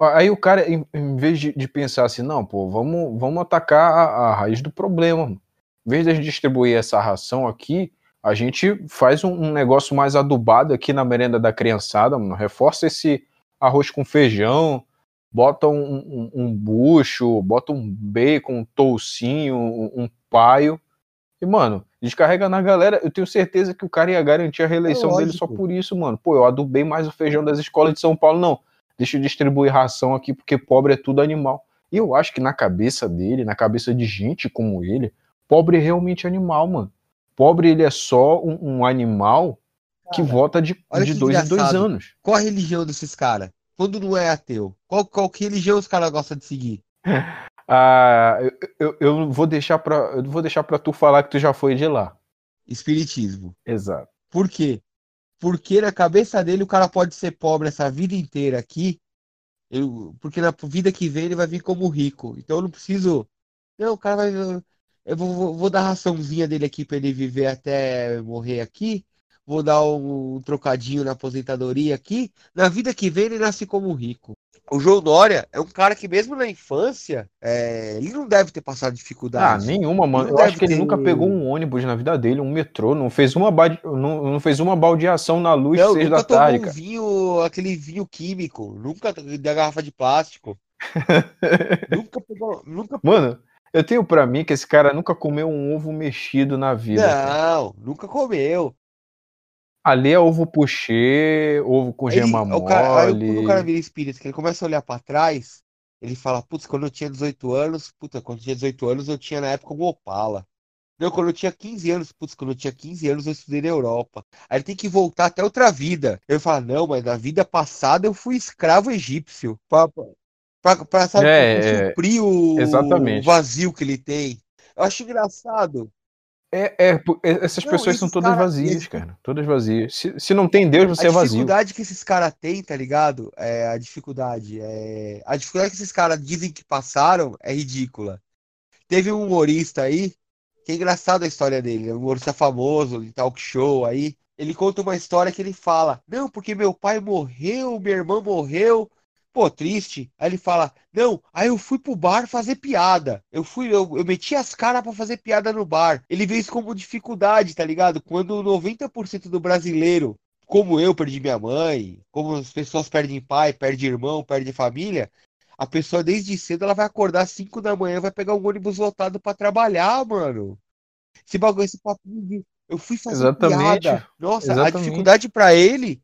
Aí o cara, em, em vez de, de pensar assim, não, pô, vamos, vamos atacar a, a raiz do problema. Mano. Em vez de a gente distribuir essa ração aqui, a gente faz um, um negócio mais adubado aqui na merenda da criançada, mano. Reforça esse arroz com feijão, bota um, um, um bucho, bota um bacon, um toucinho, um, um paio. E, mano, descarrega na galera. Eu tenho certeza que o cara ia garantir a reeleição É dele só por isso, mano. Pô, eu adubei mais o feijão das escolas de São Paulo, não. Deixa eu distribuir ração aqui, porque pobre é tudo animal. E eu acho que na cabeça dele, na cabeça de gente como ele, pobre é realmente animal, mano. Pobre ele é só um, um animal que Cara, vota de, de dois em dois anos. Qual a religião desses caras? Quando não é ateu? Qual, qual que religião os caras gostam de seguir? Ah, eu, eu, vou deixar pra, eu vou deixar pra tu falar que tu já foi de lá. Espiritismo. Exato. Por quê? Porque na cabeça dele o cara pode ser pobre essa vida inteira aqui, eu- porque na vida que vem ele vai vir como rico. Então eu não preciso. Não, o cara vai. Eu vou, vou- vou dar a raçãozinha dele aqui pra ele viver até morrer aqui. Vou dar um, trocadinho na aposentadoria aqui. Na vida que vem ele nasce como rico. O João Dória é um cara que mesmo na infância, é, ele não deve ter passado Ah, dificuldade. nenhuma, mano. Eu acho que ele ter- nunca pegou um ônibus na vida dele, um metrô, não fez uma, ba- não, não fez uma baldeação na luz Não, seis nunca da tarde, um cara. vinho, aquele vinho químico, nunca da garrafa de plástico, nunca pegou, nunca Mano, eu tenho pra mim que esse cara nunca comeu um ovo mexido na vida. cara. Não, nunca comeu. Ali é ovo puxê, ovo com Ele, gema o cara, aí quando o cara vira espírita, que ele começa a olhar pra trás, ele fala, putz, quando eu tinha 18 anos, puta, quando eu tinha 18 anos eu tinha na época um Opala. Não, quando eu tinha 15 anos, putz, quando eu tinha 15 anos eu estudei na Europa. Aí ele tem que voltar até outra vida. Ele fala, não, mas na vida passada eu fui escravo egípcio. Pra, pra, pra, sabe, É, pra é, suprir o exatamente. vazio que ele tem. Eu acho engraçado. É, é, é, essas Não, pessoas são todas cara- vazias, esses- cara. Todas vazias. Se, se não tem Deus, você A é vazio. dificuldade que esses caras têm, tá ligado? É, a dificuldade. É, a dificuldade que esses caras dizem que passaram é ridícula. Teve um humorista aí, que é engraçado a história dele, é um humorista famoso, em talk show aí. Ele conta uma história que ele fala: Não, porque meu pai morreu, minha irmã morreu. Pô, triste. Aí ele fala: Não, aí eu fui pro bar fazer piada. Eu fui, eu, eu meti as caras pra fazer piada no bar. Ele vê isso como dificuldade, tá ligado? Quando 90% do brasileiro como eu perdi minha mãe, como as pessoas perdem pai, perdem irmão, perdem família, a pessoa desde cedo ela vai acordar às 5 da manhã, vai pegar um ônibus lotado pra trabalhar, mano. Esse bagulho, esse papinho de eu fui fazer Exatamente. piada. Nossa, a Exatamente. dificuldade pra ele,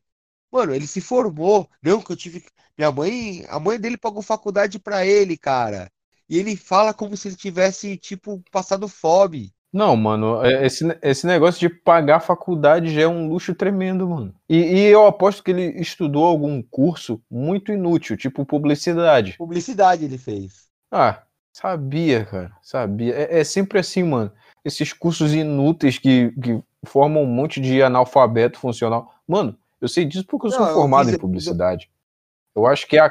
mano, ele se formou. Não que eu tive minha mãe, a mãe dele pagou faculdade pra ele, cara. E ele fala como se ele tivesse tipo passado fome. Não, mano, é- esse, esse negócio de pagar faculdade já é um luxo tremendo, mano. E, e eu aposto que ele estudou algum curso muito inútil, tipo publicidade. Publicidade ele fez. Ah, sabia, cara, sabia. É, é sempre assim, mano. Esses cursos inúteis que, que formam um monte de analfabeto funcional. Mano, eu sei disso porque eu sou Não, eu formado fiz- em publicidade. Eu acho que a,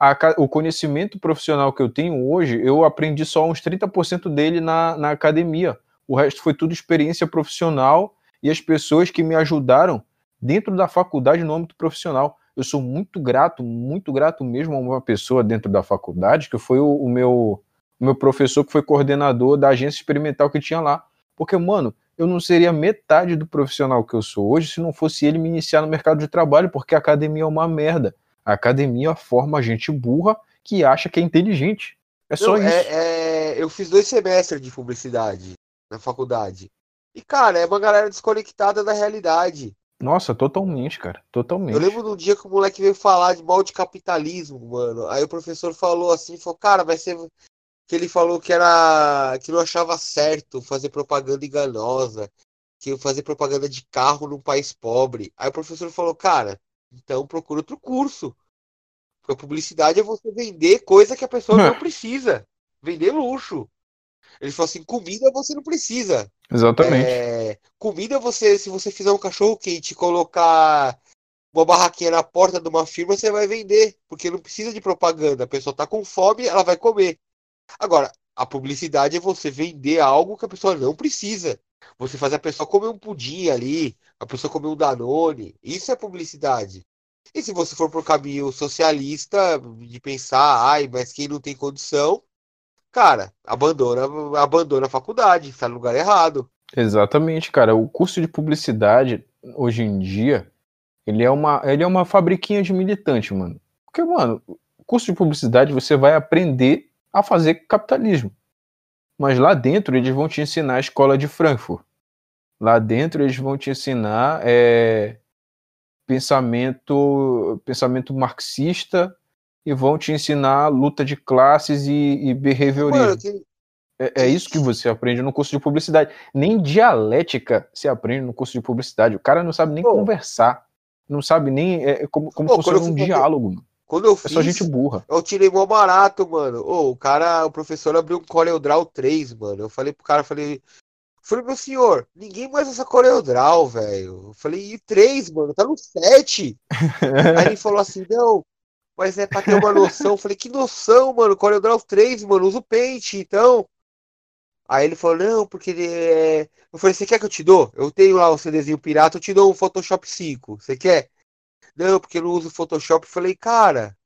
a o conhecimento profissional que eu tenho hoje, eu aprendi só uns 30% dele na, na academia. O resto foi tudo experiência profissional e as pessoas que me ajudaram dentro da faculdade no âmbito profissional. Eu sou muito grato, muito grato mesmo a uma pessoa dentro da faculdade, que foi o, o meu, o meu professor que foi coordenador da agência experimental que tinha lá. Porque, mano, eu não seria metade do profissional que eu sou hoje se não fosse ele me iniciar no mercado de trabalho, porque a academia é uma merda. A academia forma gente burra que acha que é inteligente. É só Não, isso. é- é, eu fiz dois semestres de publicidade na faculdade. E, cara, é uma galera desconectada da realidade. Nossa, totalmente, cara. Totalmente. Eu lembro de um dia que o moleque veio falar de mal de capitalismo, mano. Aí o professor falou assim, falou, cara, vai ser. Que ele falou que era. que não achava certo fazer propaganda enganosa, que fazer propaganda de carro num país pobre. Aí o professor falou, cara, então procura outro curso. Porque a publicidade é você vender coisa que a pessoa não precisa. Vender luxo. Ele falou assim, comida você não precisa. Exatamente. É, comida, você, se você fizer um cachorro quente e colocar uma barraquinha na porta de uma firma, você vai vender, porque não precisa de propaganda. A pessoa tá com fome, ela vai comer. Agora, A publicidade é você vender algo que a pessoa não precisa. Você faz a pessoa comer um pudim ali, a pessoa comer um Danone. Isso é publicidade. E se você for por caminho socialista, de pensar, ai, mas quem não tem condição, cara, abandona, abandona a faculdade, está no lugar errado. Exatamente, cara. O curso de publicidade, hoje em dia, ele é uma, ele é uma fabriquinha de militante, mano. Porque, mano, curso de publicidade você vai aprender a fazer capitalismo. Mas lá dentro eles vão te ensinar a escola de Frankfurt. Lá dentro eles vão te ensinar é, pensamento, pensamento marxista e vão te ensinar luta de classes e, e behaviorismo. Mano, que... é, é, isso que você aprende no curso de publicidade. Nem dialética se aprende no curso de publicidade. O cara não sabe nem Pô. conversar, não sabe nem é, como, como Pô, funciona um diálogo. Quando eu fiz, é só gente burra. Eu tirei mó barato, mano. Ô, o cara, o professor abriu um CorelDRAW 3, mano. Eu falei pro cara, falei, falei, meu senhor, ninguém mais usa CorelDRAW, velho. Eu falei, e 3, mano, tá no 7. Aí ele falou assim, não, mas é pra ter uma noção. Eu falei, que noção, mano, CorelDRAW 3, mano, usa o Paint, então. Aí ele falou, não, porque ele é... Eu falei, você quer que eu te dou? Eu tenho lá o um CDzinho pirata, eu te dou um Photoshop 5. Você quer? Não, porque eu não uso Photoshop. Falei, cara.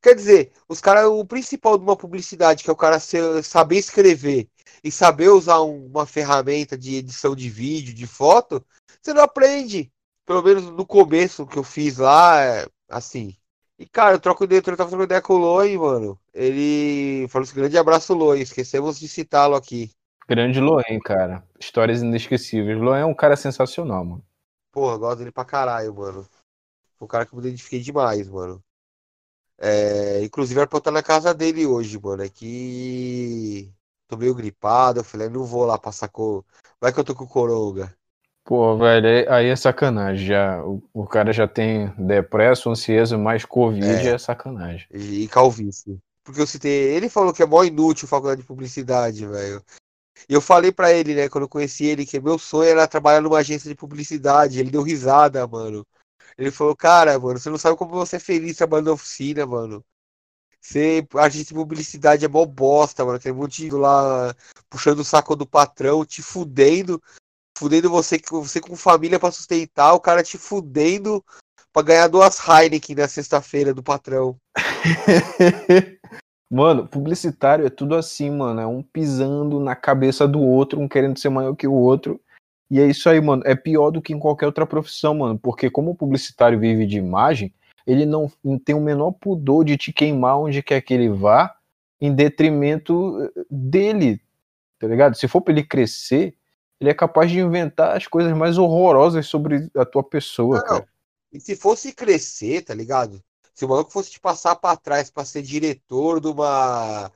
Quer dizer, os caras, o principal de uma publicidade, que é o cara ser, saber escrever e saber usar uma ferramenta de edição de vídeo, de foto, você não aprende. Pelo menos no começo que eu fiz lá, é, assim. E, cara, eu troco ideia, eu tava trocando ideia com o Loi, mano. Ele falou assim: grande abraço, Loi. Esquecemos de citá-lo aqui. Grande Loen, cara. Histórias inesquecíveis. Loen é um cara sensacional, mano. Porra, gosto dele pra caralho, mano. Foi um cara que eu me identifiquei demais, mano. É, inclusive era pra eu estar na casa dele hoje, mano. É que tô meio gripado. Eu falei, não vou lá passar com. Vai que eu tô com coronga. Pô, velho, aí é sacanagem. Já, o, o cara já tem depresso, ansioso, mais Covid é, é sacanagem. E, e calvície. Porque eu citei. Ele falou que é mó inútil faculdade de publicidade, velho. E eu falei para ele, né, quando eu conheci ele, que meu sonho era trabalhar numa agência de publicidade. Ele deu risada, mano. Ele falou, cara, mano, você não sabe como você é feliz trabalhando na oficina, mano. Você, a gente de publicidade é mó bosta, mano. Tem um monte lá puxando o saco do patrão, te fudendo, fudendo você, você com família para sustentar, o cara te fudendo pra ganhar duas Heineken na sexta-feira do patrão. mano, publicitário é tudo assim, mano. É um pisando na cabeça do outro, um querendo ser maior que o outro. E é isso aí, mano. É pior do que em qualquer outra profissão, mano. Porque como o publicitário vive de imagem, ele não, tem o menor pudor de te queimar onde quer que ele vá, em detrimento eh, dele, tá ligado? Se for pra ele crescer, ele é capaz de inventar as coisas mais horrorosas sobre a tua pessoa, não, cara. E se fosse crescer, tá ligado? Se o maluco fosse te passar para trás para ser diretor de uma,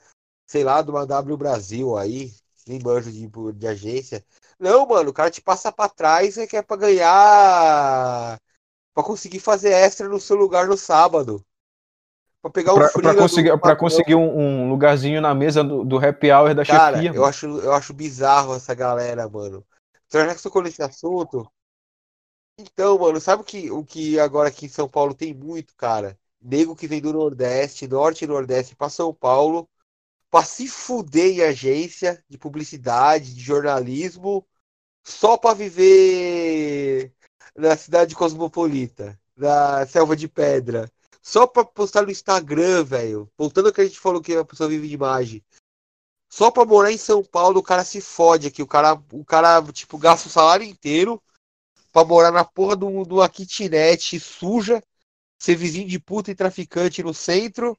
sei lá, de uma W Brasil aí, nem banjo de, de agência, não, mano, o cara te passa para trás e quer pra ganhar. pra conseguir fazer extra no seu lugar no sábado. Pra pegar um frio. Pra conseguir, pra conseguir um, um, lugarzinho na mesa do, do happy hour da cara, chefia. Eu acho, eu acho bizarro essa galera, mano. Então, já que você tocou nesse assunto. Então, mano, sabe o que, o que agora aqui em São Paulo tem muito, cara? Nego que vem do Nordeste, Norte e Nordeste pra São Paulo, pra se fuder em agência de publicidade, de jornalismo, só para viver na cidade cosmopolita, na selva de pedra, só para postar no Instagram, velho. Voltando ao que a gente falou que a pessoa vive de imagem. Só para morar em São Paulo, o cara se fode aqui. O cara, o cara tipo, gasta o salário inteiro para morar na porra de uma kitnet suja, ser vizinho de puta e traficante no centro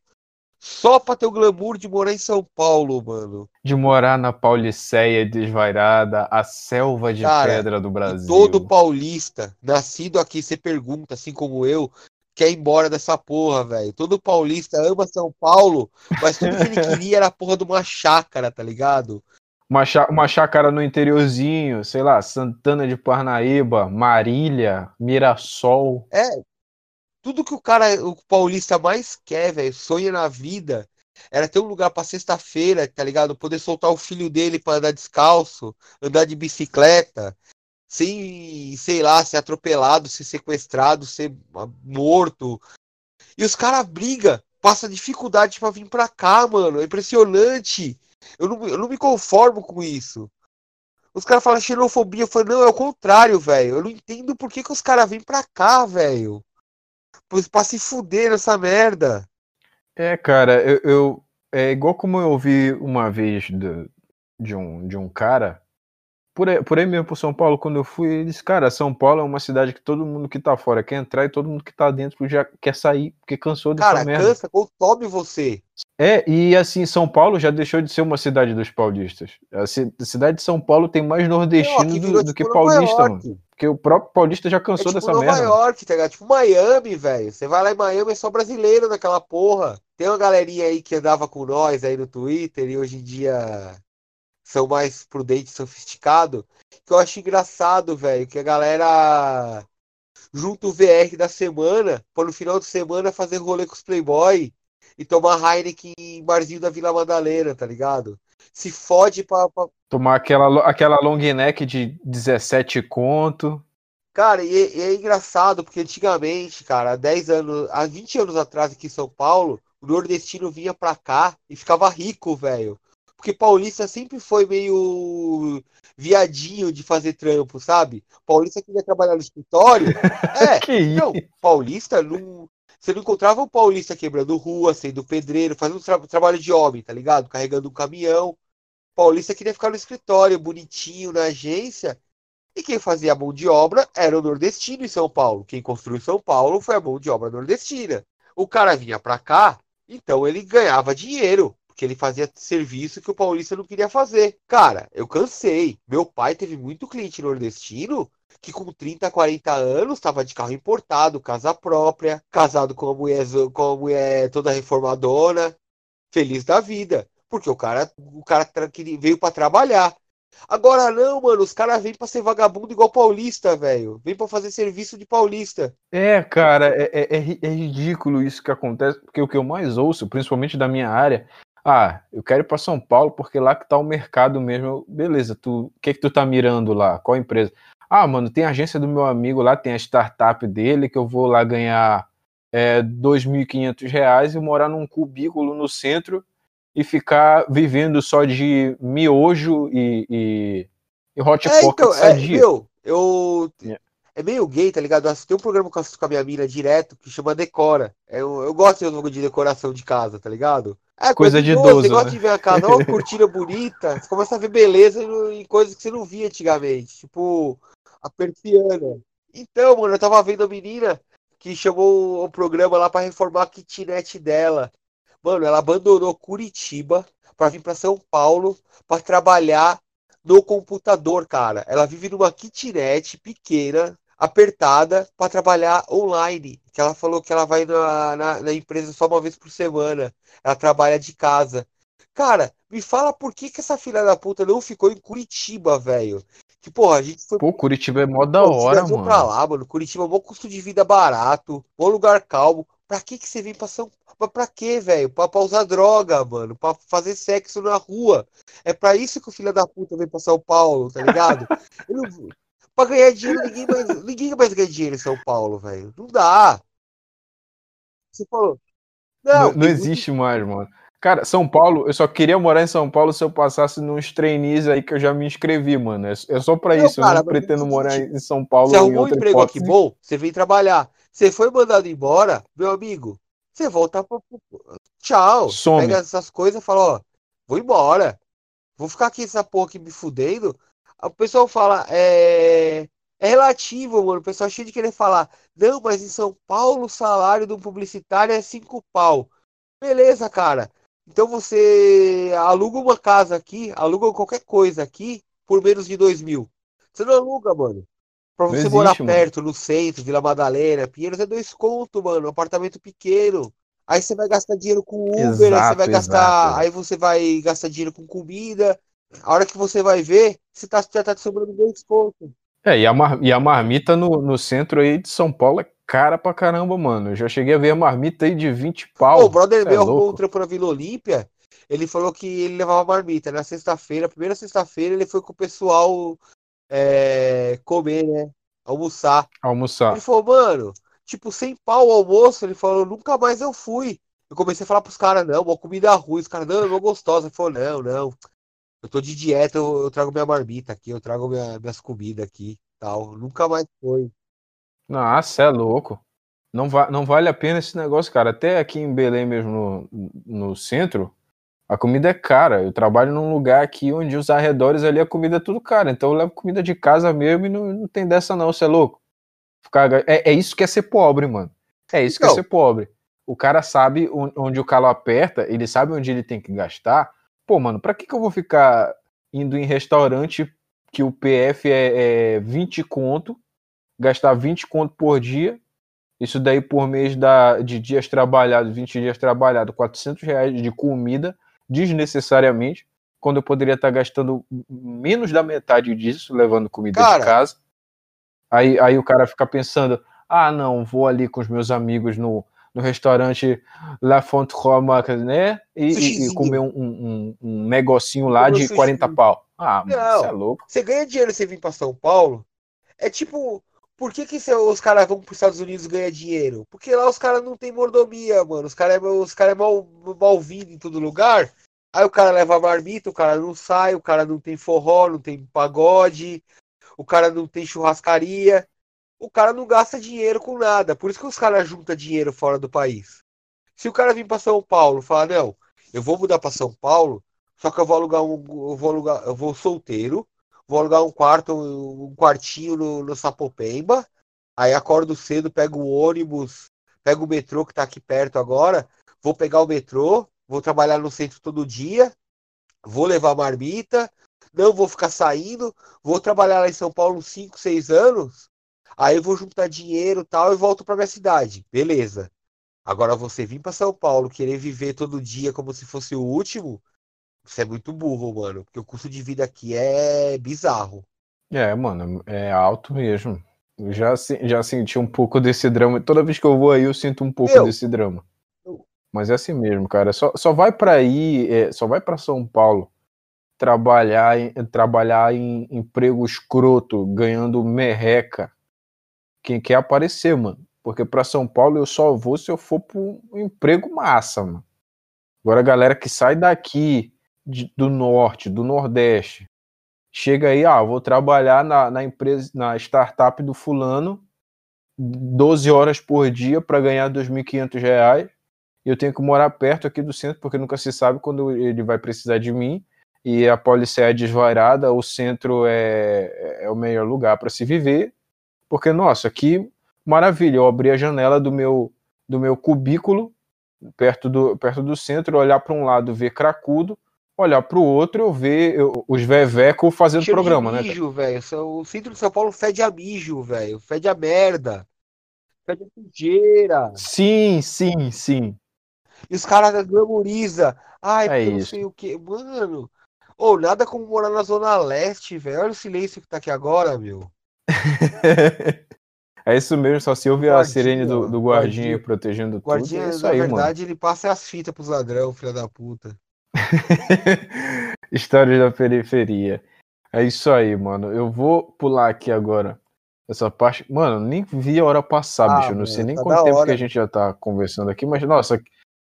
só pra ter o glamour de morar em São Paulo, mano. De morar na Pauliceia desvairada, a selva de Cara, pedra do Brasil. Todo paulista, nascido aqui, você pergunta, assim como eu, quer ir embora dessa porra, velho. Todo paulista ama São Paulo, mas tudo que ele queria era a porra de uma chácara, tá ligado? Uma, chá uma chácara no interiorzinho, sei lá, Santana de Parnaíba, Marília, Mirassol. É, tudo que o cara, o paulista mais quer, velho, sonha na vida, era ter um lugar para sexta-feira, tá ligado? Poder soltar o filho dele para andar descalço, andar de bicicleta, sem, sei lá, ser atropelado, ser sequestrado, ser morto. E os caras brigam, passa dificuldade para vir pra cá, mano. É impressionante. Eu não, eu não me conformo com isso. Os caras falam xenofobia. Eu falo, não, é o contrário, velho. Eu não entendo por que, que os caras vêm pra cá, velho. Pra se fuder nessa merda. É, cara, eu, eu, É igual como eu ouvi uma vez de, de, um, de um cara. Por aí, por aí mesmo, por São Paulo, quando eu fui, ele disse, cara, São Paulo é uma cidade que todo mundo que tá fora quer entrar e todo mundo que tá dentro já quer sair, porque cansou dessa Cara, merda. cansa, consome você. É, e assim, São Paulo já deixou de ser uma cidade dos paulistas. A ci- a cidade de São Paulo tem mais nordestino aqui do, do que tipo Nova paulista, mano. Porque o próprio paulista já É cansou tipo dessa Nova merda. York, tá ligado? Tipo Miami, velho. Você vai lá em Miami, é só brasileiro naquela porra. Tem uma galerinha aí que andava com nós aí no Twitter e hoje em dia são mais prudentes, sofisticados. Que eu acho engraçado, velho, que a galera junta o VR da semana pra no final de semana fazer rolê com os Playboy e tomar Heineken em barzinho da Vila Madalena, tá ligado? Se fode pra, pra, Tomar aquela, aquela long neck de 17 conto. Cara, e, é- e é engraçado, porque antigamente, cara, há 10 anos, há 20 anos atrás aqui em São Paulo, o nordestino vinha pra cá e ficava rico, velho. Porque paulista sempre foi meio viadinho de fazer trampo, sabe? Paulista queria trabalhar no escritório. É, Que isso? não, paulista não. Você não encontrava um paulista quebrando rua, sendo pedreiro, fazendo tra- trabalho de homem, tá ligado? Carregando um caminhão. Paulista queria ficar no escritório, bonitinho, na agência. E quem fazia a mão de obra era o nordestino em São Paulo. Quem construiu São Paulo foi a mão de obra nordestina. O cara vinha pra cá, então ele ganhava dinheiro, porque ele fazia serviço que o paulista não queria fazer. Cara, eu cansei. Meu pai teve muito cliente nordestino que com 30, 40 anos estava de carro importado, casa própria, casado com uma mulher, com uma mulher toda reformadona, feliz da vida. Porque o cara, o cara veio pra trabalhar. Agora não, mano, os caras vêm pra ser vagabundo igual paulista, velho. Vem pra fazer serviço de paulista. É, cara, é, é- é é ridículo isso que acontece, porque o que eu mais ouço, principalmente da minha área, ah, eu quero ir para São Paulo porque lá que tá o mercado mesmo. Beleza, tu, o que que tu tá mirando lá? Qual empresa? Ah, mano, tem a agência do meu amigo lá, tem a startup dele que eu vou lá ganhar é, 2.500 reais e morar num cubículo no centro e ficar vivendo só de miojo e, e, e hot É, pocket então, é, meu, eu. Yeah. É meio gay, tá ligado? Eu assisti um programa que eu assisto com a minha mina direto que chama Decora. Eu, eu gosto de jogo de decoração de casa, tá ligado? É Coisa de idoso, gosta né? de ver a casa, ó, cortina bonita. Você começa a ver beleza em, coisas que você não via antigamente. Tipo, a persiana. Então, mano, eu tava vendo a menina que chamou o programa lá pra reformar a kitnet dela. Mano, ela abandonou Curitiba pra vir pra São Paulo pra trabalhar no computador, cara. Ela vive numa kitnet pequena, apertada, pra trabalhar online. Que ela falou que ela vai na, na, na empresa só uma vez por semana. Ela trabalha de casa. Cara, me fala por que que essa filha da puta não ficou em Curitiba, velho? Que, porra, a gente foi Pô, Curitiba é mó da Pô, hora, viajou pra mano. lá, mano. Curitiba bom custo de vida barato, bom lugar calmo. Pra que que você vem pra São Mas pra quê, velho? Pra, pra usar droga, mano. Pra fazer sexo na rua. É pra isso que o filho da puta vem pra São Paulo, tá ligado? Eu não- Pra ganhar dinheiro, ninguém mais, ninguém mais ganha dinheiro em São Paulo, velho. Não dá. Você falou. Não, Não, não tem muito- existe mais, mano. Cara, São Paulo, eu só queria morar em São Paulo se eu passasse nos trainees aí que eu já me inscrevi, mano. É, é só pra Não, isso. cara, eu não pretendo morar em São Paulo Você arrumou um emprego aqui hipótese. bom, você vem trabalhar. Você foi mandado embora, meu amigo. Você volta pro- Tchau. Some. Pega essas coisas e fala, ó, vou embora. Vou ficar aqui essa porra aqui me fudendo. O pessoal fala, é. É relativo, mano. O pessoal cheio de querer falar. Não, mas em São Paulo o salário do publicitário é cinco pau. Beleza, cara. Então você aluga uma casa aqui, aluga qualquer coisa aqui por menos de dois mil. Você não aluga, mano. Pra você existe, morar mano. perto, no centro, Vila Madalena, Pinheiros é dois conto, mano. Um apartamento pequeno. Aí você vai gastar dinheiro com Uber, aí você Exato, vai gastar. exato. Aí você vai gastar dinheiro com comida. A hora que você vai ver, você tá, já tá te sobrando dois contos. É, e a, mar- e a marmita no, no centro aí de São Paulo é cara pra caramba, mano. Eu já cheguei a ver a marmita aí de 20 pau. Pô, o brother é meu arrumou um trampo na Vila Olímpia. Ele falou que ele levava marmita. Na sexta-feira, primeira sexta-feira, ele foi com o pessoal é, comer, né? Almoçar. Almoçar. Ele falou, mano, tipo, sem pau o almoço. Ele falou, nunca mais eu fui. Eu comecei a falar pros caras, não, uma comida ruim. Os caras, não, não gostosa. Ele falou, não, não. Eu tô de dieta, eu, eu trago minha marmita aqui, eu trago minha, minhas comidas aqui tal. Nunca mais foi. Nossa, é louco. Não, va não vale a pena esse negócio, cara. Até aqui em Belém mesmo, no, no centro, a comida é cara. Eu trabalho num lugar aqui onde os arredores ali a comida é tudo cara. Então eu levo comida de casa mesmo e não, não tem dessa não, você é louco. Ficar, é, é isso que é ser pobre, mano. É isso que é ser pobre. O cara sabe onde o calo aperta, ele sabe onde ele tem que gastar. Pô, mano, pra que, que eu vou ficar indo em restaurante que o PF é, é 20 conto, gastar 20 conto por dia, isso daí por mês da, de dias trabalhados, 20 dias trabalhados, 400 reais de comida, desnecessariamente, quando eu poderia estar gastando menos da metade disso, levando comida cara, de casa. Aí, aí o cara fica pensando, ah, não, vou ali com os meus amigos no, no restaurante La Fonte né? E, e comer um, um, um, negocinho lá de 40 pau. Ah, não, você é louco. Você ganha dinheiro você vir para São Paulo. É tipo, por que, que os caras vão para os Estados Unidos ganhar dinheiro? Porque lá os caras não tem mordomia, mano. Os caras é, os cara é mal, mal vindo em todo lugar. Aí o cara leva a marmita, o cara não sai, o cara não tem forró, não tem pagode, o cara não tem churrascaria o cara não gasta dinheiro com nada. Por isso que os caras juntam dinheiro fora do país. Se o cara vir para São Paulo falar, não, eu vou mudar para São Paulo, só que eu vou alugar um. Eu vou alugar, eu vou solteiro, vou alugar um quarto, um quartinho no, no Sapopemba, aí acordo cedo, pego o ônibus, pego o metrô que tá aqui perto agora, vou pegar o metrô, vou trabalhar no centro todo dia, vou levar marmita, não vou ficar saindo, vou trabalhar lá em São Paulo uns 5, 6 anos, Aí eu vou juntar dinheiro tal e volto para minha cidade. Beleza. Agora você vir para São Paulo, querer viver todo dia como se fosse o último, você é muito burro, mano. Porque o custo de vida aqui é bizarro. É, mano, é alto mesmo. Eu já, já senti um pouco desse drama. Toda vez que eu vou aí, eu sinto um pouco Meu, desse drama. Mas é assim mesmo, cara. Só, só vai para aí, é, só vai para São Paulo trabalhar, trabalhar em emprego escroto, ganhando merreca quem quer aparecer, mano. Porque para São Paulo eu só vou se eu for para um emprego massa, mano. Agora a galera que sai daqui de, do norte, do nordeste, chega aí, ah, vou trabalhar na, na empresa, na startup do fulano, 12 horas por dia para ganhar 2.500 reais. Eu tenho que morar perto aqui do centro, porque nunca se sabe quando ele vai precisar de mim. E a polícia é desvairada, o centro é, é o melhor lugar para se viver. Porque, nossa, que maravilha, eu abri a janela do meu, do meu cubículo, perto do, perto do centro, olhar para um lado, ver cracudo, olhar para o outro, eu ver eu, os veveco fazendo Cheiro programa, de né, mijo, né? velho. O centro de São Paulo fede a mijo, velho. Fede a merda. Fede a sujeira. Sim, sim, sim. E os caras glamorizam. Ai, é não sei o que. Mano. Ou oh, nada como morar na Zona Leste, velho. Olha o silêncio que tá aqui agora, meu. é isso mesmo, só se ouve a sirene do, do guardinha, guardinha protegendo guardinha, tudo. É isso aí, na verdade, mano. ele passa as fitas pros ladrão, filha da puta. Histórias da periferia. É isso aí, mano. Eu vou pular aqui agora. Essa parte. Mano, nem vi a hora passar, ah, bicho. Eu não sei nem tá quanto tempo hora. que a gente já tá conversando aqui, mas nossa,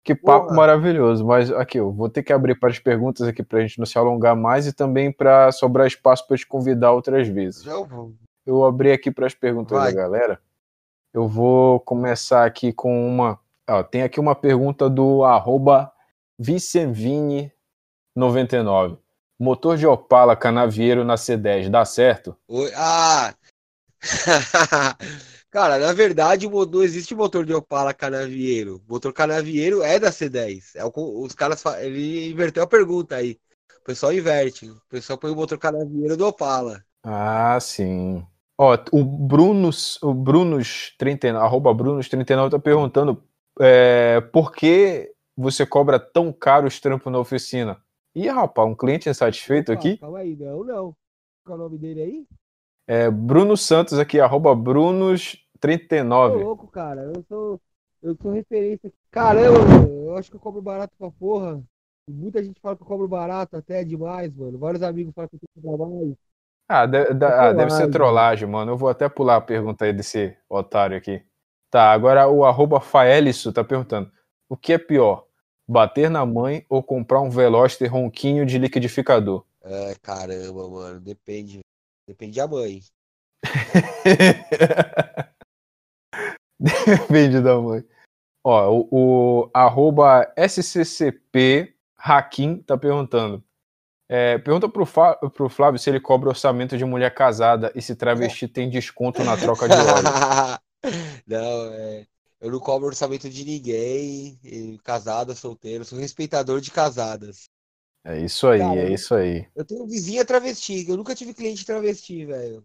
que papo Porra. maravilhoso. Mas aqui, eu vou ter que abrir para as perguntas aqui pra gente não se alongar mais e também para sobrar espaço para te convidar outras vezes. Já vou eu abri aquaqui para as perguntas Vai. da galera. Eu vou começar aqui com uma. Ó, tem aqui uma pergunta do arroba Vicevini99. Motor de Opala Canavieiro na C10, dá certo? Oi, ah! Cara, na verdade, não existe motor de Opala Canavieiro. O motor Canavieiro é da C10. É o, os caras, ele inverteu a pergunta aí. O pessoal inverte. O pessoal põe o motor Canavieiro do Opala. Ah, sim. Ó, o Brunos, o Brunos 39, arroba Brunos 39 tá perguntando é, por que você cobra tão caro os trampos na oficina? Ih, rapaz, um cliente insatisfeito aqui? Calma aí, não, não. Qual é o nome dele aí? É Bruno Santos aqui, arroba Brunos39. Tô louco, cara. Eu sou, eu sou referência. Caramba, eu acho que eu cobro barato pra porra. Muita gente fala que eu cobro barato até demais, mano. Vários amigos falam que eu cobrar mais. Ah, deve, ah, deve ser trollagem, mano. Eu vou até pular a pergunta aí desse otário aqui. Tá, agora o arroba Faelisso tá perguntando. O que é pior? Bater na mãe ou comprar um Veloster ronquinho de liquidificador? É, caramba, mano. Depende. Depende da mãe. Depende da mãe. Ó, o, o arroba SCCP Hakim tá perguntando. É, pergunta pro, Fá, pro Flávio se ele cobra orçamento de mulher casada e se travesti tem desconto na troca de óleo. não, é. Eu não cobro orçamento de ninguém, casada, solteiro, sou respeitador de casadas. É isso aí, Cara, é isso aí. Eu tenho vizinha travesti, eu nunca tive cliente travesti, velho.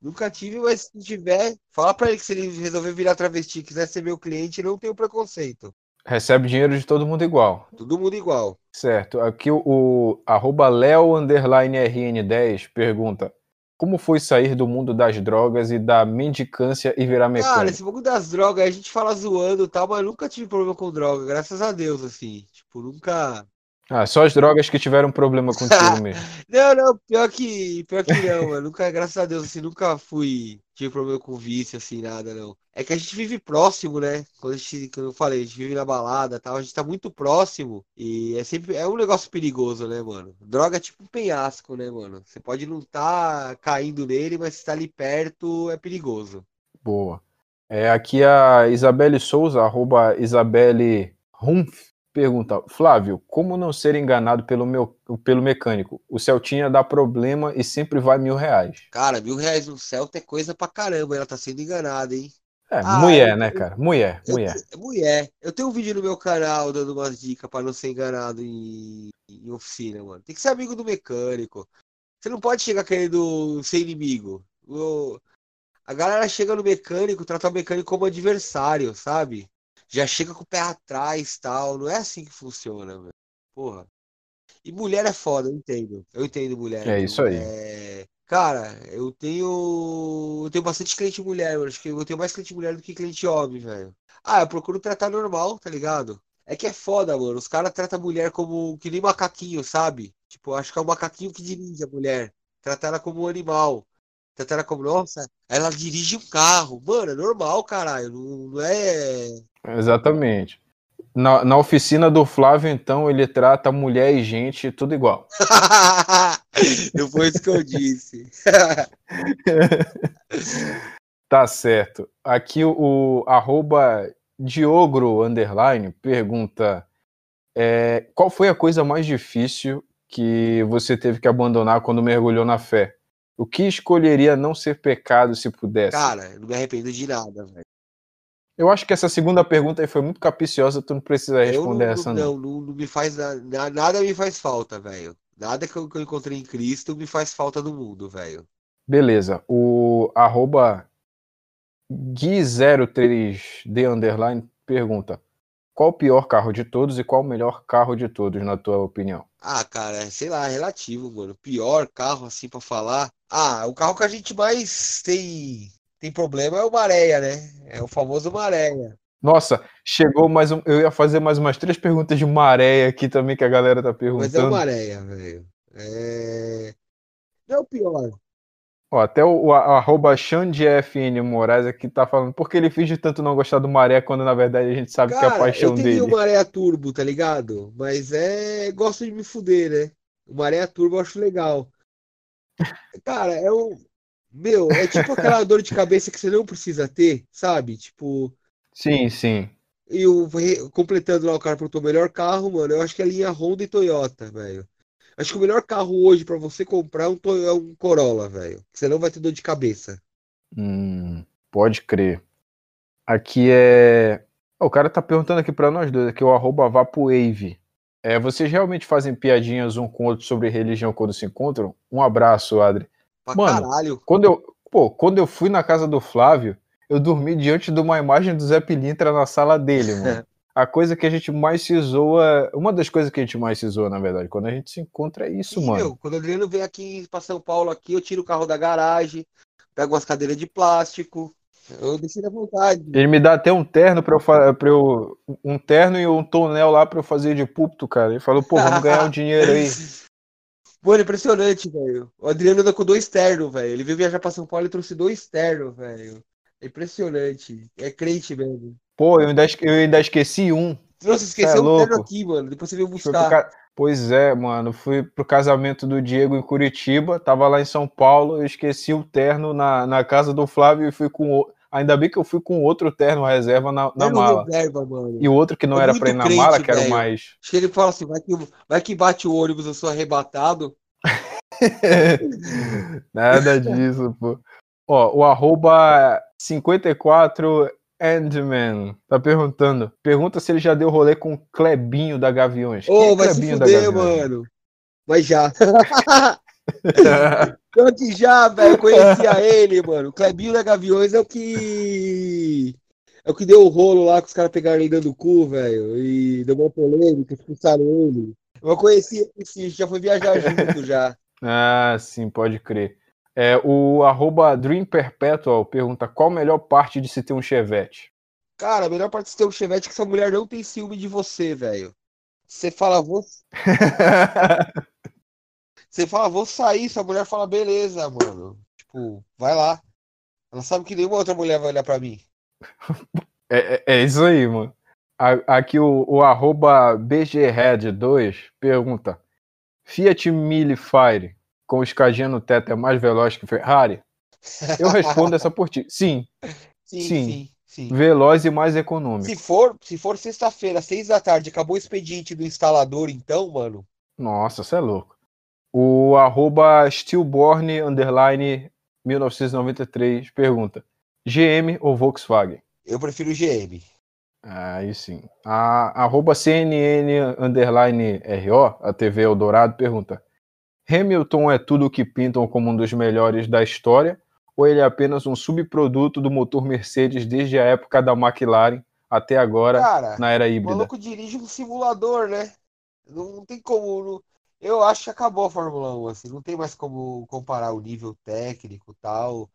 Nunca tive, mas se tiver, fala pra ele que se ele resolver virar travesti, quiser ser meu cliente, não tenho preconceito. Recebe dinheiro de todo mundo igual. Todo mundo igual. Certo. Aqui o, o arroba Leo RN10 pergunta: Como foi sair do mundo das drogas e da mendicância e virar mecânico? Cara, esse mundo das drogas, a gente fala zoando e tal, mas nunca tive problema com droga, graças a Deus, assim. Tipo, nunca. Ah, só as drogas que tiveram problema contigo mesmo. não, não, pior que, pior que não, mano. Nunca, graças a Deus, assim, nunca fui. Tive problema com vício, assim, nada, não. É que a gente vive próximo, né? Quando a gente, como eu falei, a gente vive na balada tal, a gente tá muito próximo. E é sempre. É um negócio perigoso, né, mano? Droga é tipo um penhasco, né, mano? Você pode não tá caindo nele, mas se tá ali perto, é perigoso. Boa. É, aqui a Isabelle Souza, arroba Isabelle Rumpf, Pergunta, Flávio, como não ser enganado pelo, meu, pelo mecânico? O Celtinha dá problema e sempre vai mil reais. Cara, mil reais no Celta é coisa pra caramba, ela tá sendo enganada, hein? É, ah, mulher, eu, né, cara? Mulher, eu, mulher. mulher. Eu tenho um vídeo no meu canal dando umas dicas pra não ser enganado em, em oficina, mano. Tem que ser amigo do mecânico. Você não pode chegar querendo ser inimigo. A galera chega no mecânico, trata o mecânico como adversário, sabe? Já chega com o pé atrás tal. Não é assim que funciona, velho. Porra. E mulher é foda, eu entendo. Eu entendo mulher. É isso aí. É... Cara, eu tenho. Eu tenho bastante cliente mulher, eu acho que eu tenho mais cliente mulher do que cliente homem, velho. Ah, eu procuro tratar normal, tá ligado? É que é foda, mano. Os caras tratam a mulher como que nem macaquinho, sabe? Tipo, acho que é o macaquinho que dirige a mulher. Tratar ela como um animal. Tratar ela como, nossa, ela dirige um carro. Mano, é normal, caralho. Não, não é. Exatamente. Na, na oficina do Flávio, então, ele trata mulher e gente tudo igual. Foi isso que eu disse. tá certo. Aqui o, o arroba Diogro Underline pergunta é, qual foi a coisa mais difícil que você teve que abandonar quando mergulhou na fé? O que escolheria não ser pecado se pudesse? Cara, eu não me arrependo de nada, velho. Eu acho que essa segunda pergunta aí foi muito capiciosa, tu não precisa responder não, essa não. Não, não me faz nada, nada me faz falta, velho. Nada que eu, que eu, encontrei em Cristo me faz falta no mundo, velho. Beleza. O arroba Gui03D underline pergunta: Qual o pior carro de todos e qual o melhor carro de todos, na tua opinião? Ah, cara, sei lá, é relativo, mano. Pior carro, assim, para falar. Ah, o carro que a gente mais tem tem problema é o Maréia, né? É o famoso Maréia. Nossa, chegou mais um. Eu ia fazer mais umas três perguntas de Maréia aqui também que a galera tá perguntando. Mas é o Maréia, velho. É... Não é o pior. Ó, até o, o arroba XandiFN Moraes aqui tá falando porque ele finge tanto não gostar do Maré quando na verdade a gente sabe Cara, que é a paixão dele. Eu tenho o Maré Turbo, tá ligado? Mas é. Gosto de me fuder, né? O Maré Turbo eu acho legal. Cara, é um. Meu, é tipo aquela dor de cabeça que você não precisa ter, sabe? Tipo. Sim, sim. E o, completando lá o cara pro melhor carro, mano, eu acho que é a linha Honda e Toyota, velho. Acho que o melhor carro hoje para você comprar é um, é um Corolla, velho. Você não vai ter dor de cabeça. Hum, pode crer. Aqui é. o cara tá perguntando aqui para nós dois, aqui o arroba Vaporwave. É, vocês realmente fazem piadinhas um com o outro sobre religião quando se encontram? Um abraço, Adri. Pra Mano, caralho. Quando eu, pô, quando eu fui na casa do Flávio, eu dormi diante de uma imagem do Zé Pilintra na sala dele, mano. a coisa que a gente mais se zoa, uma das coisas que a gente mais se zoa, na verdade, quando a gente se encontra é isso, Sim, mano. Meu, quando o Adriano vem aqui para São Paulo aqui, eu tiro o carro da garagem, pego umas cadeiras de plástico, eu deixei à vontade. Ele me dá até um terno para eu, pra eu um terno e um tonel lá para eu fazer de púlpito, cara. Ele falou, pô, vamos ganhar um dinheiro aí. Mano, impressionante, velho. O Adriano anda com dois ternos, velho. Ele veio viajar pra São Paulo e trouxe dois ternos, velho. É impressionante. É crente mesmo. Pô, eu ainda, eu ainda esqueci um. Trouxe, esqueceu é o terno aqui, mano. Depois você veio buscar. Ca... Pois é, mano. Fui pro casamento do Diego em Curitiba. Tava lá em São Paulo. Eu esqueci o terno na, na casa do Flávio e fui com. Ainda bem que eu fui com outro terno reserva na, na mala. Reserva, e o outro que não é era pra ir na crente, mala, que era o mais. Acho que ele fala assim: vai que, vai que bate o ônibus, eu sou arrebatado. Nada disso, pô. Ó, o arroba 54 Endman tá perguntando. Pergunta se ele já deu rolê com o Clebinho da Gaviões. Ô, oh, vai Clebinho se fuder, mano. Mas já. Que já, velho. Conhecia ele, mano. O Clebinho da Gaviões é o que. É o que deu o rolo lá que os caras pegaram ele dando o cu, velho. E deu uma polêmica, expulsaram ele. Eu conheci ele, sim, já foi viajar junto já. Ah, sim, pode crer. É, o arroba Dream Perpetual pergunta qual a melhor parte de se ter um Chevette? Cara, a melhor parte de se ter um Chevette é que essa mulher não tem ciúme de você, velho. Você fala, vou. você fala, vou sair, essa mulher fala, beleza, mano. Tipo, vai lá. Ela sabe que nenhuma outra mulher vai olhar pra mim. É, é, é isso aí, mano. Aqui o, o arroba BGRed2 pergunta: Fiat Mille Fire com escadinha no teto é mais veloz que Ferrari? Eu respondo essa por ti. Sim. Sim, sim. sim, sim. Veloz e mais econômico. Se for, se for sexta-feira, seis da tarde, acabou o expediente do instalador, então, mano. Nossa, você é louco. O arroba stillborn underline 1993 pergunta: GM ou Volkswagen? Eu prefiro GM. Aí sim. A arroba CNN underline RO, a TV Eldorado, pergunta: Hamilton é tudo o que pintam como um dos melhores da história, ou ele é apenas um subproduto do motor Mercedes desde a época da McLaren até agora, Cara, na era híbrida? O maluco dirige um simulador, né? Não tem como. Eu acho que acabou a Fórmula 1, assim, não tem mais como comparar o nível técnico tal.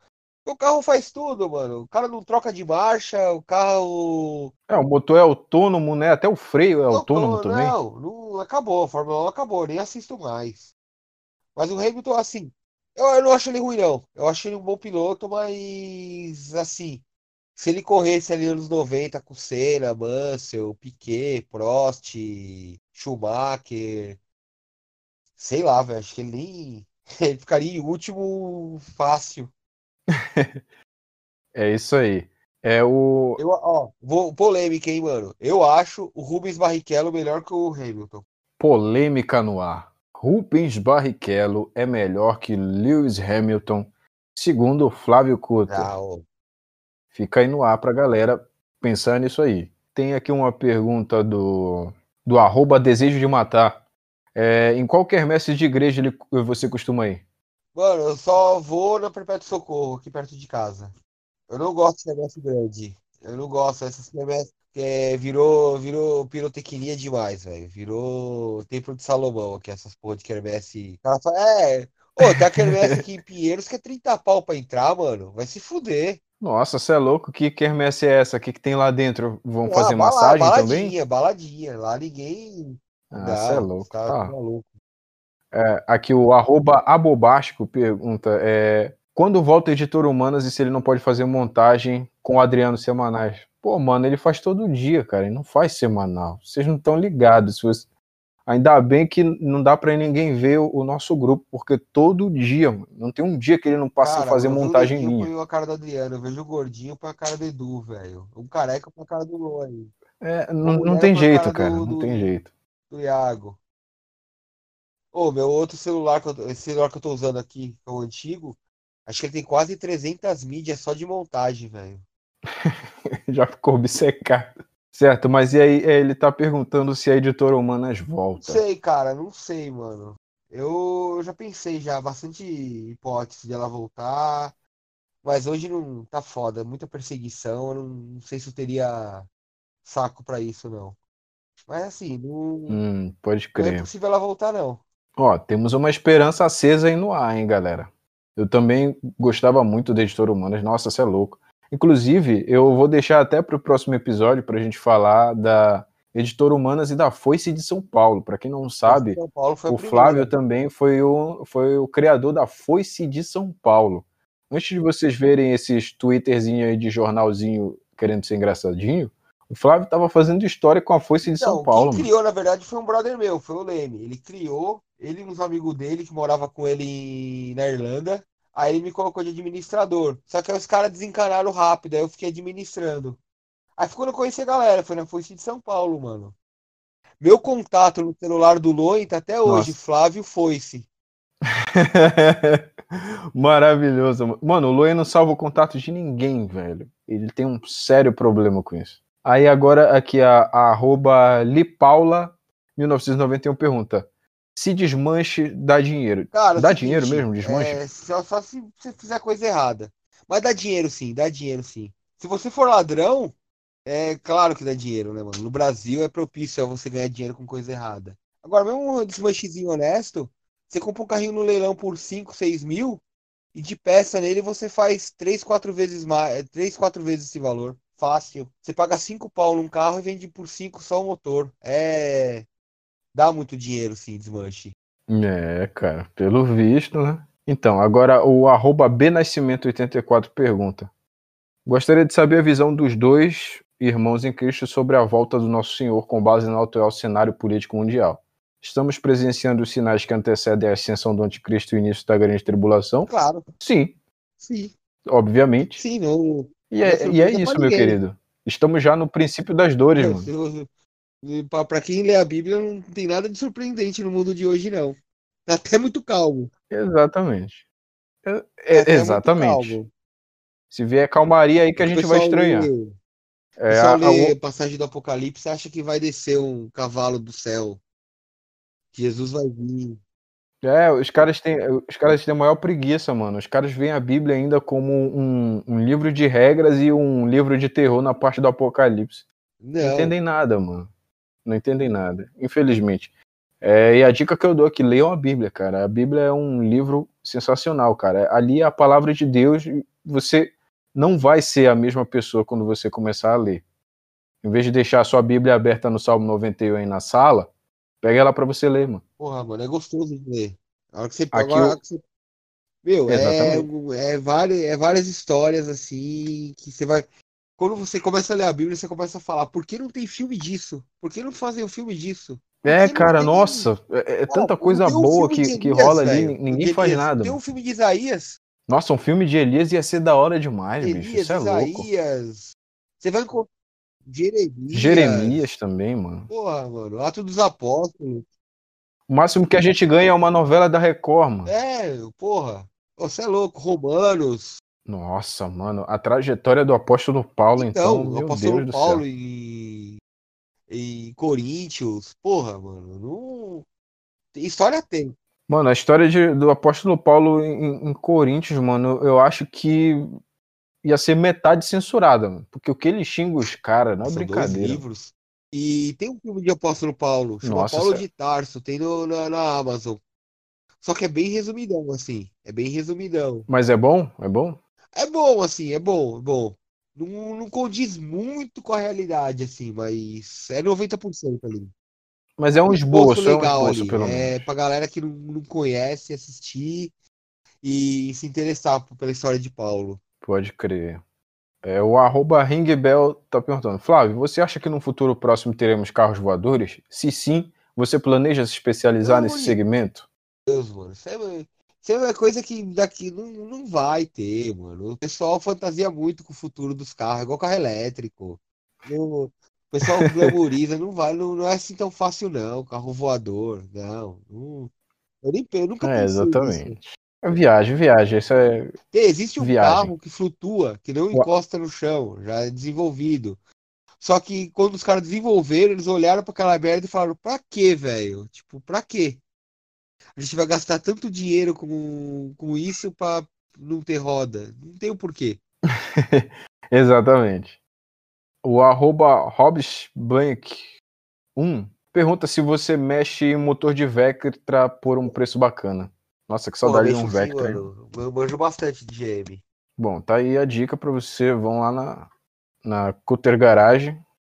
O carro faz tudo, mano. O cara não troca de marcha, o carro. É, o motor é autônomo, né? Até o freio é autônomo, também. Não, não acabou. A Fórmula 1 acabou, nem assisto mais. Mas o Hamilton, assim, eu, eu não acho ele ruim, não. Eu acho ele um bom piloto, mas, assim, se ele corresse ali nos 90 com Senna, Mansell, Piquet, Prost, Schumacher, sei lá, velho, acho que ele nem. Ele ficaria em último fácil. é isso aí. É o. Eu, ó, vou, polêmica, hein, mano. Eu acho o Rubens Barrichello melhor que o Hamilton. Polêmica no ar. Rubens Barrichello é melhor que Lewis Hamilton, segundo Flávio Couto. Ah, Fica aí no ar pra galera pensar nisso aí. Tem aqui uma pergunta do, do arroba Desejo de Matar. É, em qual quermesse de igreja ele, você costuma ir? Mano, eu só vou na Perpétuo Socorro, aqui perto de casa. Eu não gosto de quermesse grande. Eu não gosto dessas quermesse é, virou, virou pirotecnia demais, velho. Virou Templo de Salomão aqui, essas porra de quermesse. Ela fala, é, Ô, tá quermesse aqui em Pinheiros que é 30 pau pra entrar, mano. Vai se fuder. Nossa, você é louco? Que quermesse é essa? O que, que tem lá dentro? Vão ah, fazer bala, massagem baladinha, também? Baladinha, baladinha. Lá ninguém. Ah, você é louco. Tá, tá. maluco. É, aqui o arroba abobástico pergunta: é, quando volta o editor Humanas e se ele não pode fazer montagem com o Adriano semanais? Pô, mano, ele faz todo dia, cara. Ele não faz semanal. Vocês não estão ligados. Você... Ainda bem que não dá para ninguém ver o, nosso grupo, porque todo dia, mano, não tem um dia que ele não passa cara, a fazer montagem minha. Eu a cara do Adriano, eu vejo o gordinho pra cara do Edu, velho. Um careca pra cara do Loi. É, não, não tem jeito, cara. Do, não tem jeito. Do Iago. Ô, meu outro celular, que eu, esse celular que eu tô usando aqui, que é o antigo, acho que ele tem quase 300 mídias só de montagem, velho. já ficou obcecado. Certo, mas e aí ele tá perguntando se a editora Humanas volta. Não sei, cara, não sei, mano. Eu já pensei já, bastante hipótese de ela voltar. Mas hoje não tá foda, muita perseguição. Eu não, não sei se eu teria saco para isso, não. Mas assim, não, hum, pode crer. não é possível ela voltar, não. Ó, temos uma esperança acesa aí no ar, hein, galera. Eu também gostava muito da editora Humanas. Nossa, você é louco. Inclusive, eu vou deixar até para o próximo episódio para a gente falar da Editora Humanas e da Foice de São Paulo. Para quem não sabe, o Flávio também foi o, foi o criador da Foice de São Paulo. Antes de vocês verem esses twitterzinhos aí de jornalzinho querendo ser engraçadinho, O Flávio tava fazendo história com a foice de São Não, Paulo. quem mano. criou, na verdade, foi um brother meu, foi o Leme. Ele criou, ele e uns amigos dele que morava com ele na Irlanda. Aí ele me colocou de administrador. Só que aí os caras desencanaram rápido, aí eu fiquei administrando. Aí foi quando eu conheci a galera, foi na Foice de São Paulo, mano. Meu contato no celular do Loen tá até hoje, Nossa. Flávio Foice. Maravilhoso. Mano, o Luan não salva o contato de ninguém, velho. Ele tem um sério problema com isso. Aí agora aqui a, a arroba Lipaula1991 pergunta: se desmanche dá dinheiro. Cara, dá seguinte, dinheiro mesmo, desmanche? É, só, só se você fizer coisa errada. Mas dá dinheiro sim, dá dinheiro sim. Se você for ladrão, é claro que dá dinheiro, né, mano? No Brasil é propício a você ganhar dinheiro com coisa errada. Agora, mesmo um desmanchezinho honesto, você compra um carrinho no leilão por 5, 6 mil e de peça nele você faz 3, 4 vezes mais, 3, 4 vezes esse valor. Fácil. Você paga 5 pau num carro e vende por 5 só o motor. É. Dá muito dinheiro, sim, desmanche. É, cara, pelo visto, né? Então, agora o arroba Bnascimento84 pergunta: Gostaria de saber a visão dos dois irmãos em Cristo sobre a volta do Nosso Senhor com base no atual cenário político mundial. Estamos presenciando os sinais que antecedem a ascensão do anticristo e o início da grande tribulação? Claro, Sim, sim. obviamente. Sim, não. E é é, e é isso, meu querido. Estamos já no princípio das dores, mano. Você- Pra pra quem lê a Bíblia, não tem nada de surpreendente no mundo de hoje, não. Tá até muito calmo. Exatamente. É- Tá é- exatamente. Se vier calmaria aí que a gente vai estranhar. lê- É, pessoal a- a- lê passagem do Apocalipse acha que vai descer um cavalo do céu. Que Jesus vai vir. É, os caras têm, os caras têm a maior preguiça, mano. Os caras veem a Bíblia ainda como um, um livro de regras e um livro de terror na parte do Apocalipse. Não Não. entendem nada, mano. Não entendem nada, infelizmente. É, e a dica que eu dou aqui, leiam a Bíblia, cara. A Bíblia é um livro sensacional, cara. Ali é a palavra de Deus. Você não vai ser a mesma pessoa quando você começar a ler. Em vez de deixar a sua Bíblia aberta no Salmo 91 aí na sala, pega ela pra você ler, mano. Porra, mano, é gostoso de ler. A hora que você, Aqui agora, a eu- você- Meu, é, Exatamente. é, várias, é várias histórias assim que você vai. Quando você começa a ler a Bíblia, você começa a falar, por que não tem filme disso? Por que não fazem um filme disso? É, cara, nossa, é, é tanta coisa um boa filme que, de que Elias, rola ali, velho, ninguém faz Elias. nada. Tem um filme de Isaías, Nossa, um filme de Elias ia ser da hora demais, bicho. Elias, Isso é louco. Isaías. Você vai encontrar Jeremias. Jeremias também, mano. Porra, mano, Ato dos Apóstolos. O máximo que a gente ganha é uma novela da Record, mano. É, porra. Você é louco, Romanos. Nossa, mano, a trajetória do apóstolo Paulo, então, Então, o apóstolo Deus do Paulo em, em Coríntios. Porra, mano, não. História tem. Mano, a história de- do apóstolo Paulo em, em Coríntios, mano, eu acho que ia ser metade censurada, mano. Porque o que ele xinga os caras, não é São brincadeira. livros. E tem um filme de apóstolo Paulo, chama Nossa, Paulo sério? de Tarso, tem no- na, na Amazon. Só que é bem resumidão, assim. É bem resumidão. Mas é bom? É bom? É bom, assim, é bom, é bom. Não, não condiz muito com a realidade, assim, mas é 90% ali. Mas é um esboço esboço, é um legal esboço, ali. pelo É menos. pra galera que não, não conhece assistir e se interessar pela história de Paulo. Pode crer. É, o arroba Ringbell tá perguntando, Flávio, você acha que no futuro próximo teremos carros voadores? Se sim, você planeja se especializar Não, nesse e- segmento? Deus, mano, isso é, isso é uma coisa que daqui não, não vai ter, mano. O pessoal fantasia muito com o futuro dos carros, igual carro elétrico. O pessoal glamoriza, não vai, não, não é assim tão fácil, não. Carro voador, não. não. eu, nem, eu nunca É, exatamente. Viagem, viagem. Isso é. Existe um Viagem. carro que flutua, que não encosta no chão, já é desenvolvido. Só que quando os caras desenvolveram, eles olharam pra aquela merda e falaram: pra quê, velho? Tipo, pra quê? A gente vai gastar tanto dinheiro com, com isso pra não ter roda. Não tem o porquê. Exatamente. O arroba Hobbsblank1 pergunta se você mexe em motor de Vectra por um preço bacana. Nossa, que saudade de Pô, um mexo sim, Vectra. mano. Eu manjo bastante de GM. Bom, tá aí a dica para você. Vão lá na, na Cutter Garage.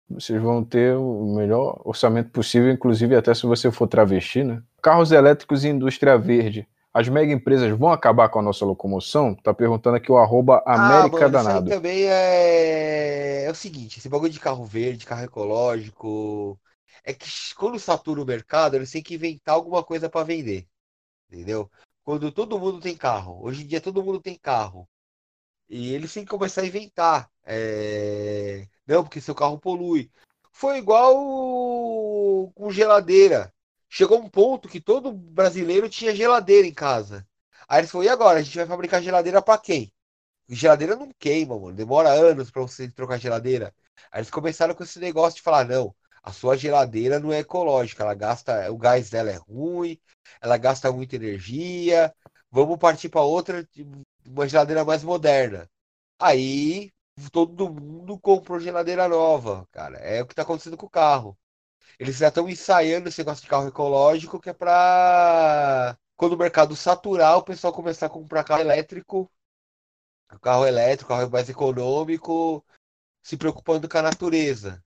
Vocês vão ter o melhor orçamento possível, inclusive até se você for travesti, né? Carros elétricos e indústria verde. as mega empresas vão acabar com a nossa locomoção? Tá perguntando aqui o arroba América ah, mano, Danado. Também é... é o seguinte, esse bagulho de carro verde, carro ecológico, é que quando satura o mercado, eles têm que inventar alguma coisa para vender. Entendeu? Quando todo mundo tem carro, hoje em dia todo mundo tem carro. E eles têm que começar a inventar. É... Não, porque seu carro polui. Foi igual com geladeira. Chegou um ponto que todo brasileiro tinha geladeira em casa. Aí eles falaram, e agora? A gente vai fabricar geladeira para quem? Geladeira não queima, mano. Demora anos para você trocar geladeira. Aí eles começaram com esse negócio de falar, não, a sua geladeira não é ecológica, ela gasta, o gás dela é ruim, ela gasta muita energia. Vamos partir para outra, uma geladeira mais moderna. Aí todo mundo comprou geladeira nova, cara. É o que está acontecendo com o carro. Eles já estão ensaiando esse negócio de carro ecológico, que é para quando o mercado saturar, o pessoal começar a comprar carro elétrico, carro elétrico, carro mais econômico, se preocupando com a natureza.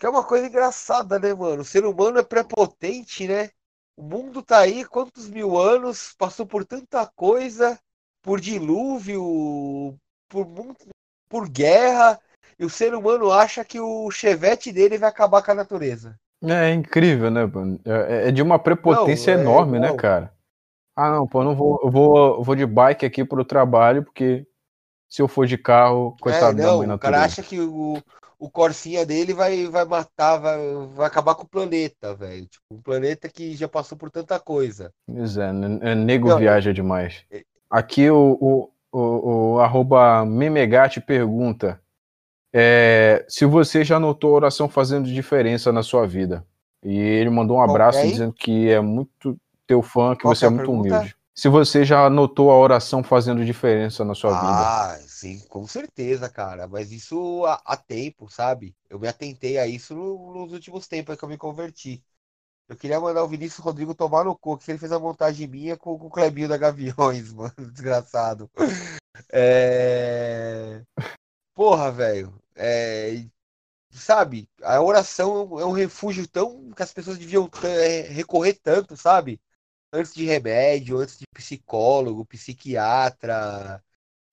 Que é uma coisa engraçada, né, mano? O ser humano é prepotente, né? O mundo tá aí quantos mil anos, passou por tanta coisa, por dilúvio, por, por guerra, e o ser humano acha que o chevette dele vai acabar com a natureza. É, incrível, né, mano? É, é de uma prepotência não, é enorme, né, cara? Ah, não, pô, não vou, eu vou, eu vou de bike aqui pro trabalho, porque se eu for de carro, coitado é, não, da mãe natureza. O cara acha que o, o Corsinha dele vai, vai matar, vai, vai acabar com o planeta, velho. Tipo, um planeta que já passou por tanta coisa. Pois é, é nego Não, viaja demais. É... Aqui o, o, o, o arroba Memegate pergunta é, se você já notou a oração fazendo diferença na sua vida. E ele mandou um abraço okay. dizendo que é muito teu fã, que Qual você é, é muito pergunta? humilde se você já notou a oração fazendo diferença na sua ah, vida. Sim, com certeza, cara. Mas isso há, há tempo, sabe? Eu me atentei a isso no, nos últimos tempos que eu me converti. Eu queria mandar o Vinícius Rodrigo tomar no cu, que ele fez a montagem minha com, com o Clebinho da Gaviões, mano. Desgraçado. É... Porra, velho. É... Sabe? A oração é um refúgio tão que as pessoas deviam é, recorrer tanto, sabe? antes de remédio, antes de psicólogo, psiquiatra,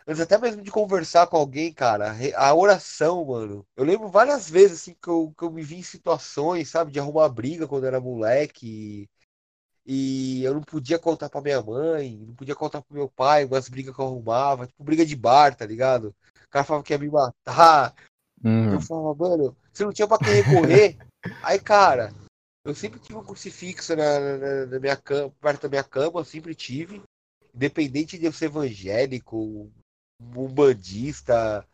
antes até mesmo de conversar com alguém, cara, a oração, mano. Eu lembro várias vezes assim que eu, que eu me vi em situações, sabe, de arrumar briga quando eu era moleque. E eu não podia contar pra minha mãe, não podia contar pro meu pai umas brigas que eu arrumava, tipo briga de bar, tá ligado? O cara falava que ia me matar. Uhum. Eu falava, mano, você não tinha pra quem recorrer. Aí, cara, eu sempre tive um crucifixo na, na, na minha cama, perto da minha cama, eu sempre tive. Independente de eu ser evangélico, um bandista,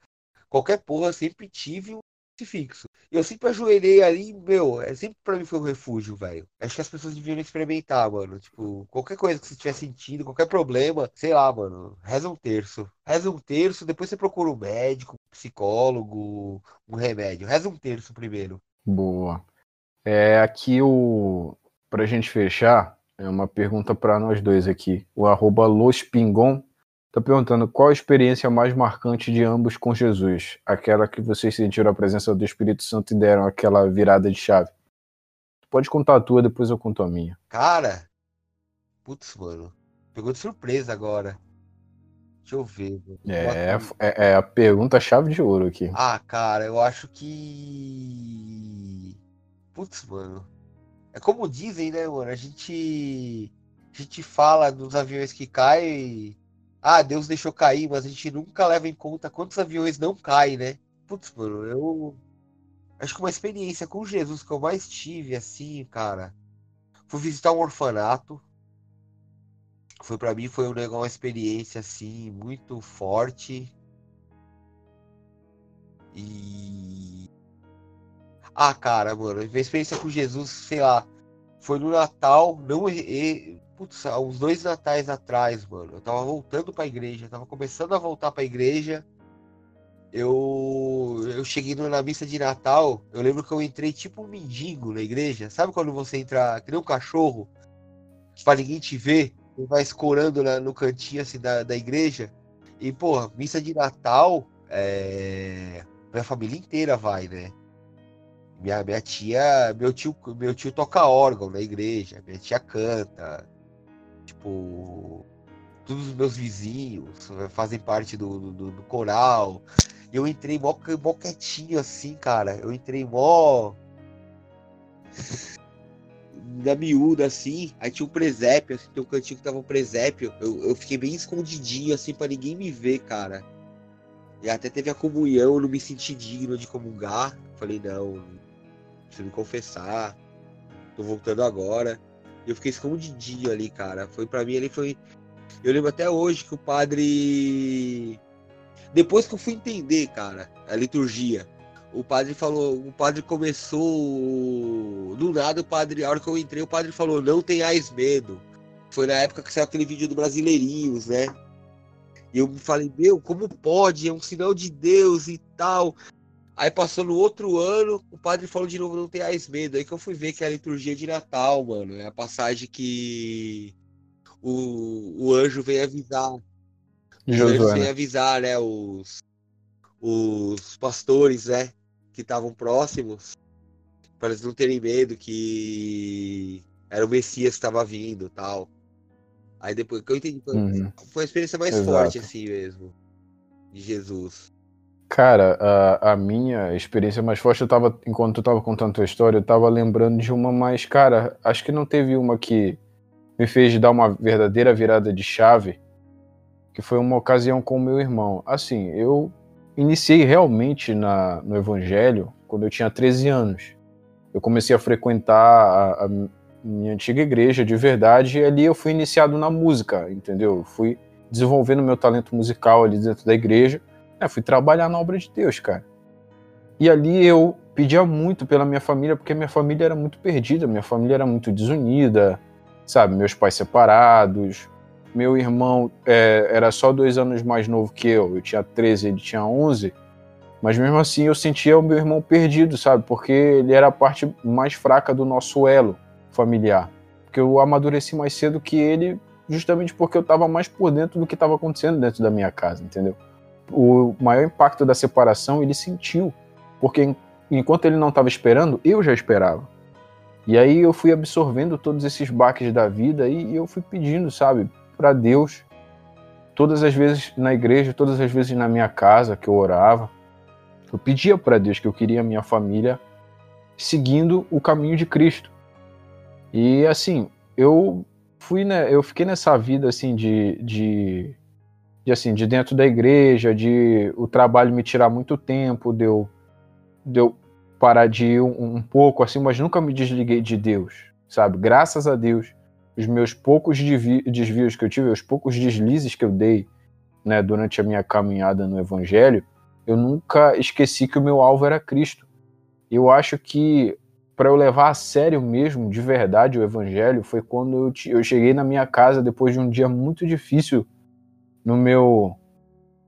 qualquer porra, sempre tive um crucifixo. Eu sempre ajoelhei ali, meu, é sempre pra mim foi um refúgio, velho. Acho que as pessoas deviam experimentar, mano. Tipo, qualquer coisa que você estiver sentindo, qualquer problema, sei lá, mano, reza um terço. Reza um terço, depois você procura um médico, um psicólogo, um remédio. Reza um terço primeiro. Boa. É, aqui o para a gente fechar, é uma pergunta para nós dois aqui. O arroba Lospingon está perguntando qual a experiência mais marcante de ambos com Jesus? Aquela que vocês sentiram a presença do Espírito Santo e deram aquela virada de chave. Pode contar a tua, depois eu conto a minha. Cara, putz, mano. Pegou de surpresa agora. Deixa eu ver. É, é, é, a pergunta chave de ouro aqui. Ah, cara, eu acho que Putz, mano. É como dizem, né, mano? A gente. A gente fala dos aviões que caem. Ah, Deus deixou cair, mas a gente nunca leva em conta quantos aviões não caem, né? Putz, mano, eu. Acho que uma experiência com Jesus que eu mais tive, assim, cara. Fui visitar um orfanato. Foi para mim, foi um uma experiência, assim, muito forte. E ah, cara, mano, minha experiência com Jesus, sei lá, foi no Natal, não putz, uns dois natais atrás, mano. Eu tava voltando pra igreja, tava começando a voltar pra igreja. Eu, eu cheguei na missa de Natal, eu lembro que eu entrei tipo um mendigo na igreja. Sabe quando você entra, que nem um cachorro, pra ninguém te ver, e vai escorando na, no cantinho assim da, da igreja? E, porra, missa de Natal, é... minha família inteira vai, né? Minha, minha tia, meu tio, meu tio toca órgão na igreja, minha tia canta. Tipo, todos os meus vizinhos fazem parte do, do, do coral. Eu entrei mó, mó quietinho assim, cara. Eu entrei mó. Na miúda, assim. Aí tinha um presépio, assim, tem um cantinho que tava um presépio. Eu, eu fiquei bem escondidinho, assim, pra ninguém me ver, cara. E até teve a comunhão, eu não me senti digno de comungar. Falei, não, preciso me confessar. Tô voltando agora. Eu fiquei escondidinho ali, cara. Foi para mim, ele foi. Eu lembro até hoje que o padre. Depois que eu fui entender, cara, a liturgia, o padre falou, o padre começou. Do nada, o padre, a hora que eu entrei, o padre falou: não tenhais medo. Foi na época que saiu aquele vídeo do Brasileirinhos, né? E eu falei, meu, como pode? É um sinal de Deus e tal. Aí passou no outro ano, o padre falou de novo, não tenhais medo. Aí que eu fui ver que é a liturgia de Natal, mano. É a passagem que o, o anjo vem avisar. O anjo vem avisar, né? Os, os pastores, né? Que estavam próximos. Para eles não terem medo que era o Messias que estava vindo tal. Aí depois que eu entendi, uhum. foi a experiência mais Exato. forte, assim mesmo. De Jesus. Cara, a, a, minha experiência mais forte, eu tava, enquanto tu tava contando a tua história, eu tava lembrando de uma mais, cara, acho que não teve uma que me fez dar uma verdadeira virada de chave, que foi uma ocasião com o meu irmão. Assim, eu iniciei realmente na, no evangelho quando eu tinha 13 anos. Eu comecei a frequentar a, a minha antiga igreja de verdade e ali eu fui iniciado na música, entendeu? Eu fui desenvolvendo meu talento musical ali dentro da igreja é, fui trabalhar na obra de Deus, cara. E ali eu pedia muito pela minha família, porque minha família era muito perdida, minha família era muito desunida, sabe? Meus pais separados, meu irmão é, era só dois anos mais novo que eu, eu tinha 13, ele tinha 11, mas mesmo assim eu sentia o meu irmão perdido, sabe? Porque ele era a parte mais fraca do nosso elo familiar. Porque eu amadureci mais cedo que ele, justamente porque eu estava mais por dentro do que estava acontecendo dentro da minha casa, entendeu? O maior impacto da separação ele sentiu, porque enquanto ele não estava esperando, eu já esperava. E aí eu fui absorvendo todos esses baques da vida e eu fui pedindo, sabe, para Deus, todas as vezes na igreja, todas as vezes na minha casa que eu orava, eu pedia para Deus que eu queria a minha família seguindo o caminho de Cristo. E assim, eu fui, né, eu fiquei nessa vida assim de, de de assim, de dentro da igreja, de o trabalho me tirar muito tempo, deu de parar de ir um, um, pouco assim, mas nunca me desliguei de Deus, sabe? Graças a Deus, os meus poucos desvios que eu tive, os poucos deslizes que eu dei, né, durante a minha caminhada no evangelho, eu nunca esqueci que o meu alvo era Cristo. Eu acho que para eu levar a sério mesmo, de verdade, o evangelho, foi quando eu, eu cheguei na minha casa depois de um dia muito difícil no meu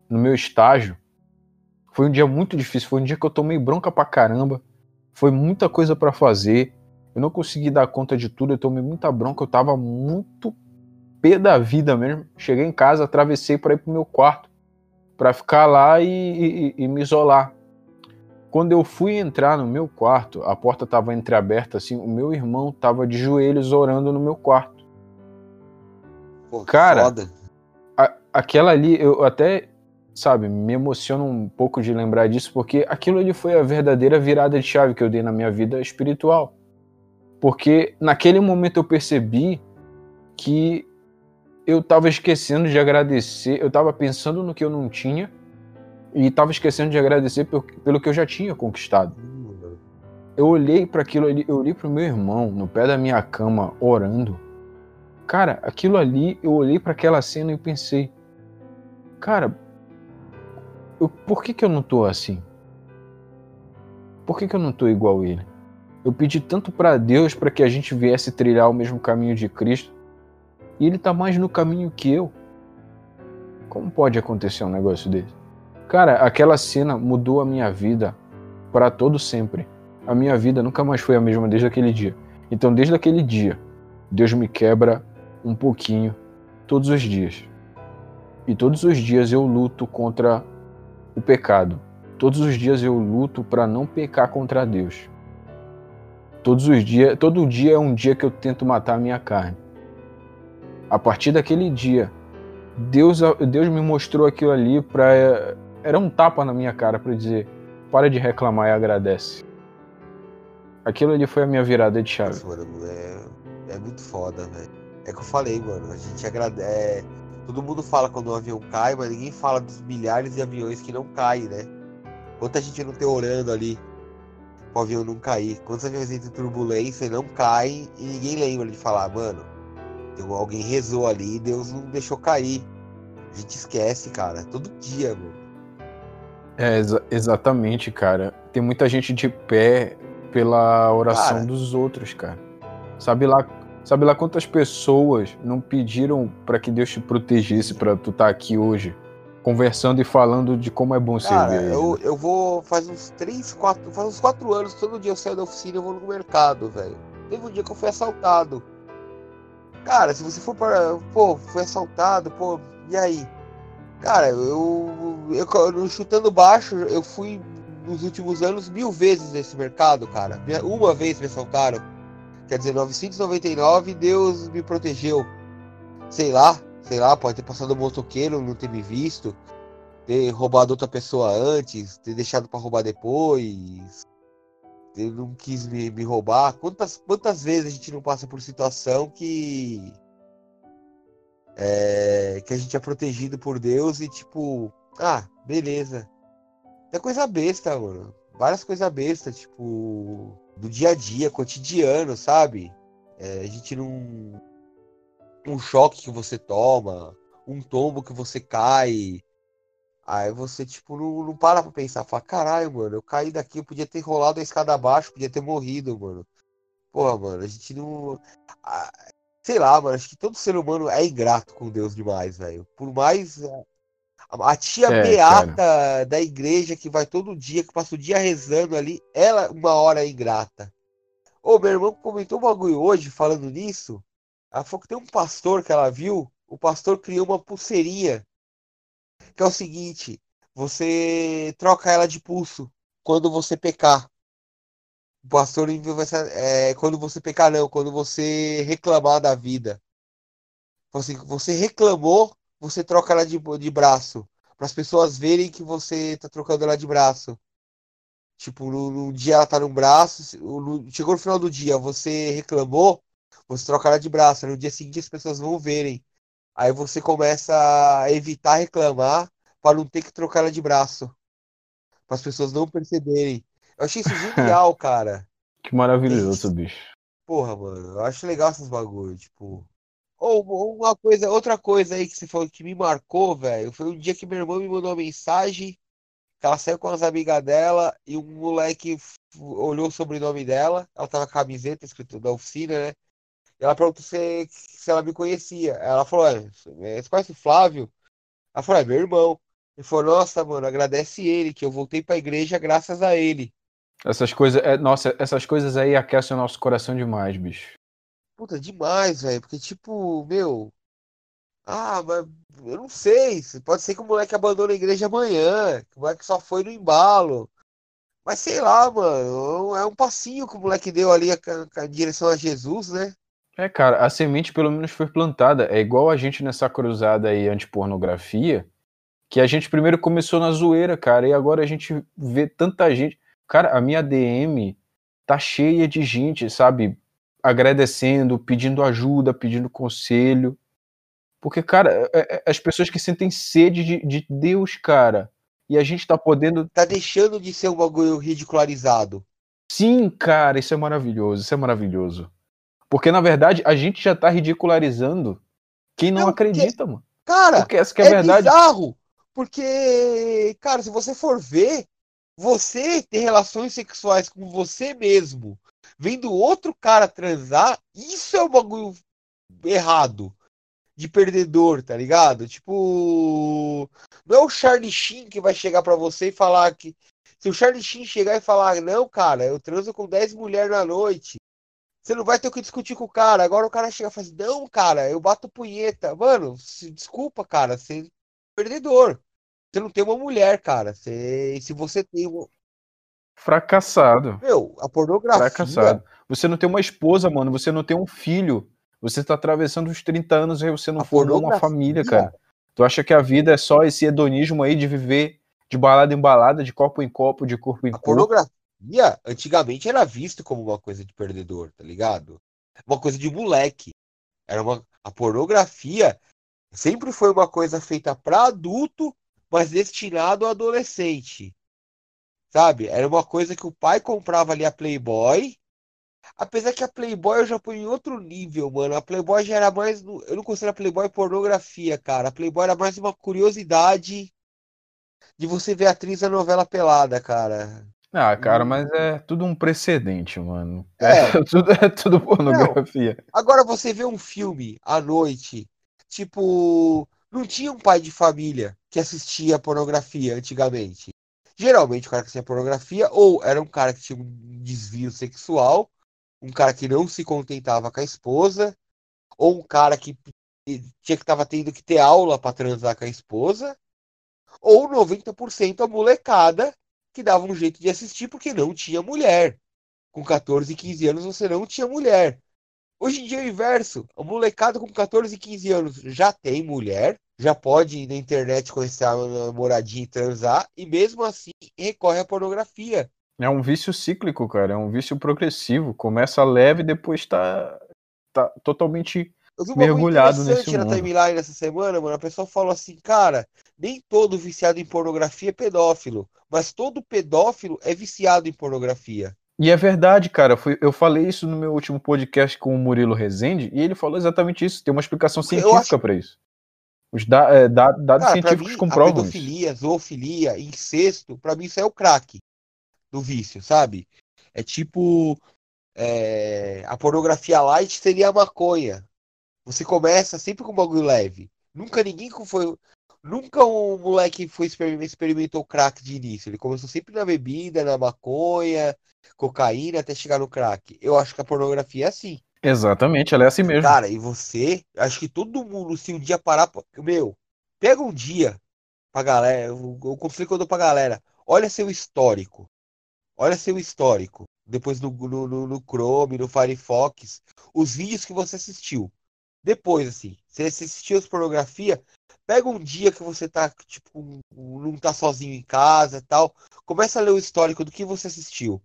no meu estágio. Foi um dia muito difícil, foi um dia que eu tomei bronca pra caramba. Foi muita coisa para fazer. Eu não consegui dar conta de tudo, eu tomei muita bronca, eu tava muito pé da vida mesmo. Cheguei em casa, atravessei para ir pro meu quarto, para ficar lá e, e, e, me isolar. Quando eu fui entrar no meu quarto, a porta tava entreaberta assim, o meu irmão tava de joelhos orando no meu quarto. Pô, Cara, foda aquela ali, eu até, sabe, me emociono um pouco de lembrar disso, porque aquilo ali foi a verdadeira virada de chave que eu dei na minha vida espiritual. Porque naquele momento eu percebi que eu estava esquecendo de agradecer, eu estava pensando no que eu não tinha e estava esquecendo de agradecer pelo, pelo que eu já tinha conquistado. Eu olhei para aquilo ali, eu olhei para o meu irmão no pé da minha cama orando. Cara, aquilo ali, eu olhei para aquela cena e pensei: cara, eu, por que, que eu não tô assim? Por que, que eu não tô igual a ele? Eu pedi tanto para Deus para que a gente viesse trilhar o mesmo caminho de Cristo e ele tá mais no caminho que eu. Como pode acontecer um negócio desse? Cara, aquela cena mudou a minha vida para todo sempre. A minha vida nunca mais foi a mesma desde aquele dia. Então, desde aquele dia, Deus me quebra um pouquinho todos os dias. E todos os dias eu luto contra o pecado. Todos os dias eu luto para não pecar contra Deus. Todos os dias, todo dia é um dia que eu tento matar a minha carne. A partir daquele dia, Deus, Deus me mostrou aquilo ali para era um tapa na minha cara para dizer: para de reclamar e agradece. Aquilo ali foi a minha virada de chave. Nossa, mano, é, é muito foda, velho. É que eu falei, mano, a gente agradece. Todo mundo fala quando um avião cai, mas ninguém fala dos milhares de aviões que não caem, né? Quanta gente não tem orando ali o avião não cair? Quantos aviões entram em turbulência e não caem e ninguém lembra de falar, mano, alguém rezou ali e Deus não deixou cair. A gente esquece, cara, todo dia, mano. É, exa exatamente, cara. Tem muita gente de pé pela oração cara, dos outros, cara. Sabe lá, sabe lá quantas pessoas não pediram para que Deus te protegesse para tu estar tá aqui hoje, conversando e falando de como é bom cara, servir. Eu, eu vou faz uns 3, 4, faz uns 4 anos, todo dia eu saio da oficina e vou no mercado, velho. Teve um dia que eu fui assaltado. Cara, se você for para, pô, foi assaltado, pô, e aí? Cara, eu, eu chutando baixo, eu fui nos últimos anos mil vezes nesse mercado, cara. Uma vez me assaltaram. Quer dizer, 999, Deus me protegeu. Sei lá, sei lá, pode ter passado um motoqueiro, não ter me visto, ter roubado outra pessoa antes, ter deixado para roubar depois. Ele não quis me, me roubar. Quantas, quantas vezes a gente não passa por situação que é, que a gente é protegido por Deus e tipo, ah, beleza. É coisa besta, mano. Várias coisas bestas, tipo, do dia a dia, cotidiano, sabe? É, a gente não. Um choque que você toma, um tombo que você cai. Aí você, tipo, não, não para pra pensar. Fala, caralho, mano, eu caí daqui, eu podia ter rolado a escada abaixo, podia ter morrido, mano. Porra, mano, a gente não. Sei lá, mano, acho que todo ser humano é ingrato com Deus demais, velho. Por mais. A tia é, beata cara. da igreja que vai todo dia, que passa o dia rezando ali, ela uma hora é ingrata. Ô, meu irmão comentou um bagulho hoje falando nisso. Ela falou que tem um pastor que ela viu. O pastor criou uma pulseirinha. Que é o seguinte: você troca ela de pulso quando você pecar. O pastor é, quando você pecar, não, quando você reclamar da vida. Você, você reclamou, você troca ela de, de braço. Para as pessoas verem que você tá trocando ela de braço. Tipo, no, no dia ela tá num braço, no, chegou no final do dia, você reclamou, você troca ela de braço. No dia seguinte as pessoas vão verem. Aí você começa a evitar reclamar para não ter que trocar ela de braço. Para as pessoas não perceberem. Eu achei isso genial, cara. Que maravilhoso, bicho. Porra, mano, eu acho legal esses bagulho, tipo. Ou uma coisa, outra coisa aí que você falou que me marcou, velho, foi um dia que minha irmã me mandou uma mensagem ela saiu com as amigas dela e um moleque olhou o sobrenome dela, ela tava com a camiseta escrito da oficina, né? E ela perguntou se, se ela me conhecia. Ela falou, é, você conhece o Flávio? Ela falou, é meu irmão. Ele falou, nossa, mano, agradece ele, que eu voltei pra igreja graças a ele. Essas coisas, é, nossa, essas coisas aí aquecem o nosso coração demais, bicho. Puta, demais, velho. Porque, tipo, meu. Ah, mas eu não sei. Pode ser que o moleque abandone a igreja amanhã. Que o moleque só foi no embalo. Mas sei lá, mano. É um passinho que o moleque deu ali em direção a Jesus, né? É, cara, a semente pelo menos foi plantada. É igual a gente nessa cruzada aí anti-pornografia, que a gente primeiro começou na zoeira, cara, e agora a gente vê tanta gente. Cara, a minha DM tá cheia de gente, sabe? Agradecendo, pedindo ajuda, pedindo conselho. Porque, cara, é, é, as pessoas que sentem sede de, de Deus, cara. E a gente tá podendo. Tá deixando de ser um bagulho ridicularizado. Sim, cara, isso é maravilhoso, isso é maravilhoso. Porque, na verdade, a gente já tá ridicularizando quem não, não acredita, que... mano. Cara, porque essa que é, é verdade. bizarro. Porque, cara, se você for ver, você ter relações sexuais com você mesmo, vendo outro cara transar, isso é um bagulho errado. De perdedor, tá ligado? Tipo. Não é o Charlie Sheen que vai chegar para você e falar que. Se o Charlie Sheen chegar e falar, não, cara, eu transo com 10 mulheres na noite. Você não vai ter o que discutir com o cara. Agora o cara chega e fala assim, não, cara, eu bato punheta. Mano, se, desculpa, cara, você é perdedor. Você não tem uma mulher, cara. Você, se você tem. Fracassado. Meu, a pornografia. Fracassado. Você não tem uma esposa, mano. Você não tem um filho. Você tá atravessando os 30 anos e você não A formou uma família, cara. Tu acha que a vida é só esse hedonismo aí de viver de balada em balada, de copo em copo, de corpo em A corpo? pornografia antigamente era visto como uma coisa de perdedor, tá ligado? Uma coisa de moleque. Era uma a pornografia sempre foi uma coisa feita para adulto, mas destinado ao adolescente. Sabe? Era uma coisa que o pai comprava ali a Playboy. Apesar que a Playboy eu já põe em outro nível, mano. A Playboy já era mais. Eu não considero a Playboy pornografia, cara. A Playboy era mais uma curiosidade de você ver a atriz da novela pelada, cara. Ah, cara, Hum. mas é tudo um precedente, mano. É. É, tudo, é tudo pornografia. Agora você vê um filme à noite, tipo, não tinha um pai de família que assistia pornografia antigamente. Geralmente o cara que assistia pornografia ou era um cara que tinha um desvio sexual, um cara que não se contentava com a esposa, ou um cara que tinha que tava tendo que ter aula para transar com a esposa, ou 90% a molecada que dava um jeito de assistir porque não tinha mulher. Com 14, 15 anos você não tinha mulher. Hoje em dia é o inverso. A molecada com 14, 15 anos já tem mulher, já pode ir na internet conhecer a namoradinha e transar, e mesmo assim recorre à pornografia. É um vício cíclico, cara. É um vício progressivo. Começa leve e depois tá, tá totalmente. Eu vi Mergulhado nesse na mundo. timeline essa semana, mano. A pessoa falou assim, cara, nem todo viciado em pornografia é pedófilo, mas todo pedófilo é viciado em pornografia. E é verdade, cara. Eu falei isso no meu último podcast com o Murilo Rezende e ele falou exatamente isso. Tem uma explicação científica acho- pra isso. Os da- é, da- dados Cara, científicos mim, a comprovam isso. pedofilia, zoofilia, incesto, pra mim isso é o crack do vício, sabe? É tipo. é, a pornografia light seria a maconha. Você começa sempre com um bagulho leve. Nunca ninguém foi. Nunca um moleque foi exper- experimentou crack de início. Ele começou sempre na bebida, na maconha, cocaína, até chegar no crack. Eu acho que a pornografia é assim. Exatamente, ela é assim mesmo. Cara, e você, acho que todo mundo, se um dia parar, meu, pega um dia pra galera, que eu dou pra galera, olha seu histórico, olha seu histórico, depois no, no, no, no Chrome, no Firefox, os vídeos que você assistiu. Depois, assim, você assistiu as pornografia, pega um dia que você tá, tipo, não tá sozinho em casa tal, começa a ler o histórico do que você assistiu.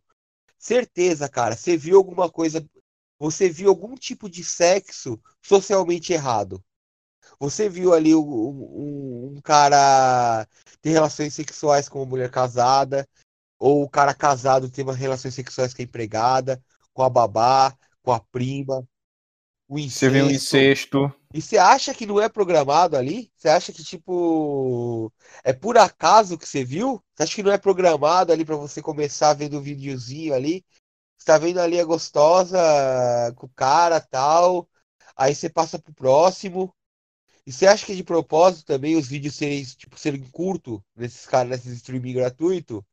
Certeza, cara, você viu alguma coisa você viu algum tipo de sexo socialmente errado. Você viu ali um, um- um cara ter relações sexuais com uma mulher casada, ou o cara casado ter uma relações sexuais com a empregada, com a babá, com a prima, o Você vê um incesto. E você acha que não é programado ali? Você acha que, tipo, é por acaso que você viu? Você acha que não é programado ali pra você começar vendo o videozinho ali? Você tá vendo ali a gostosa com o cara tal, aí você passa pro próximo. E você acha que é de propósito também os vídeos serem, tipo, serem curto nesses caras, nesses streaming gratuito?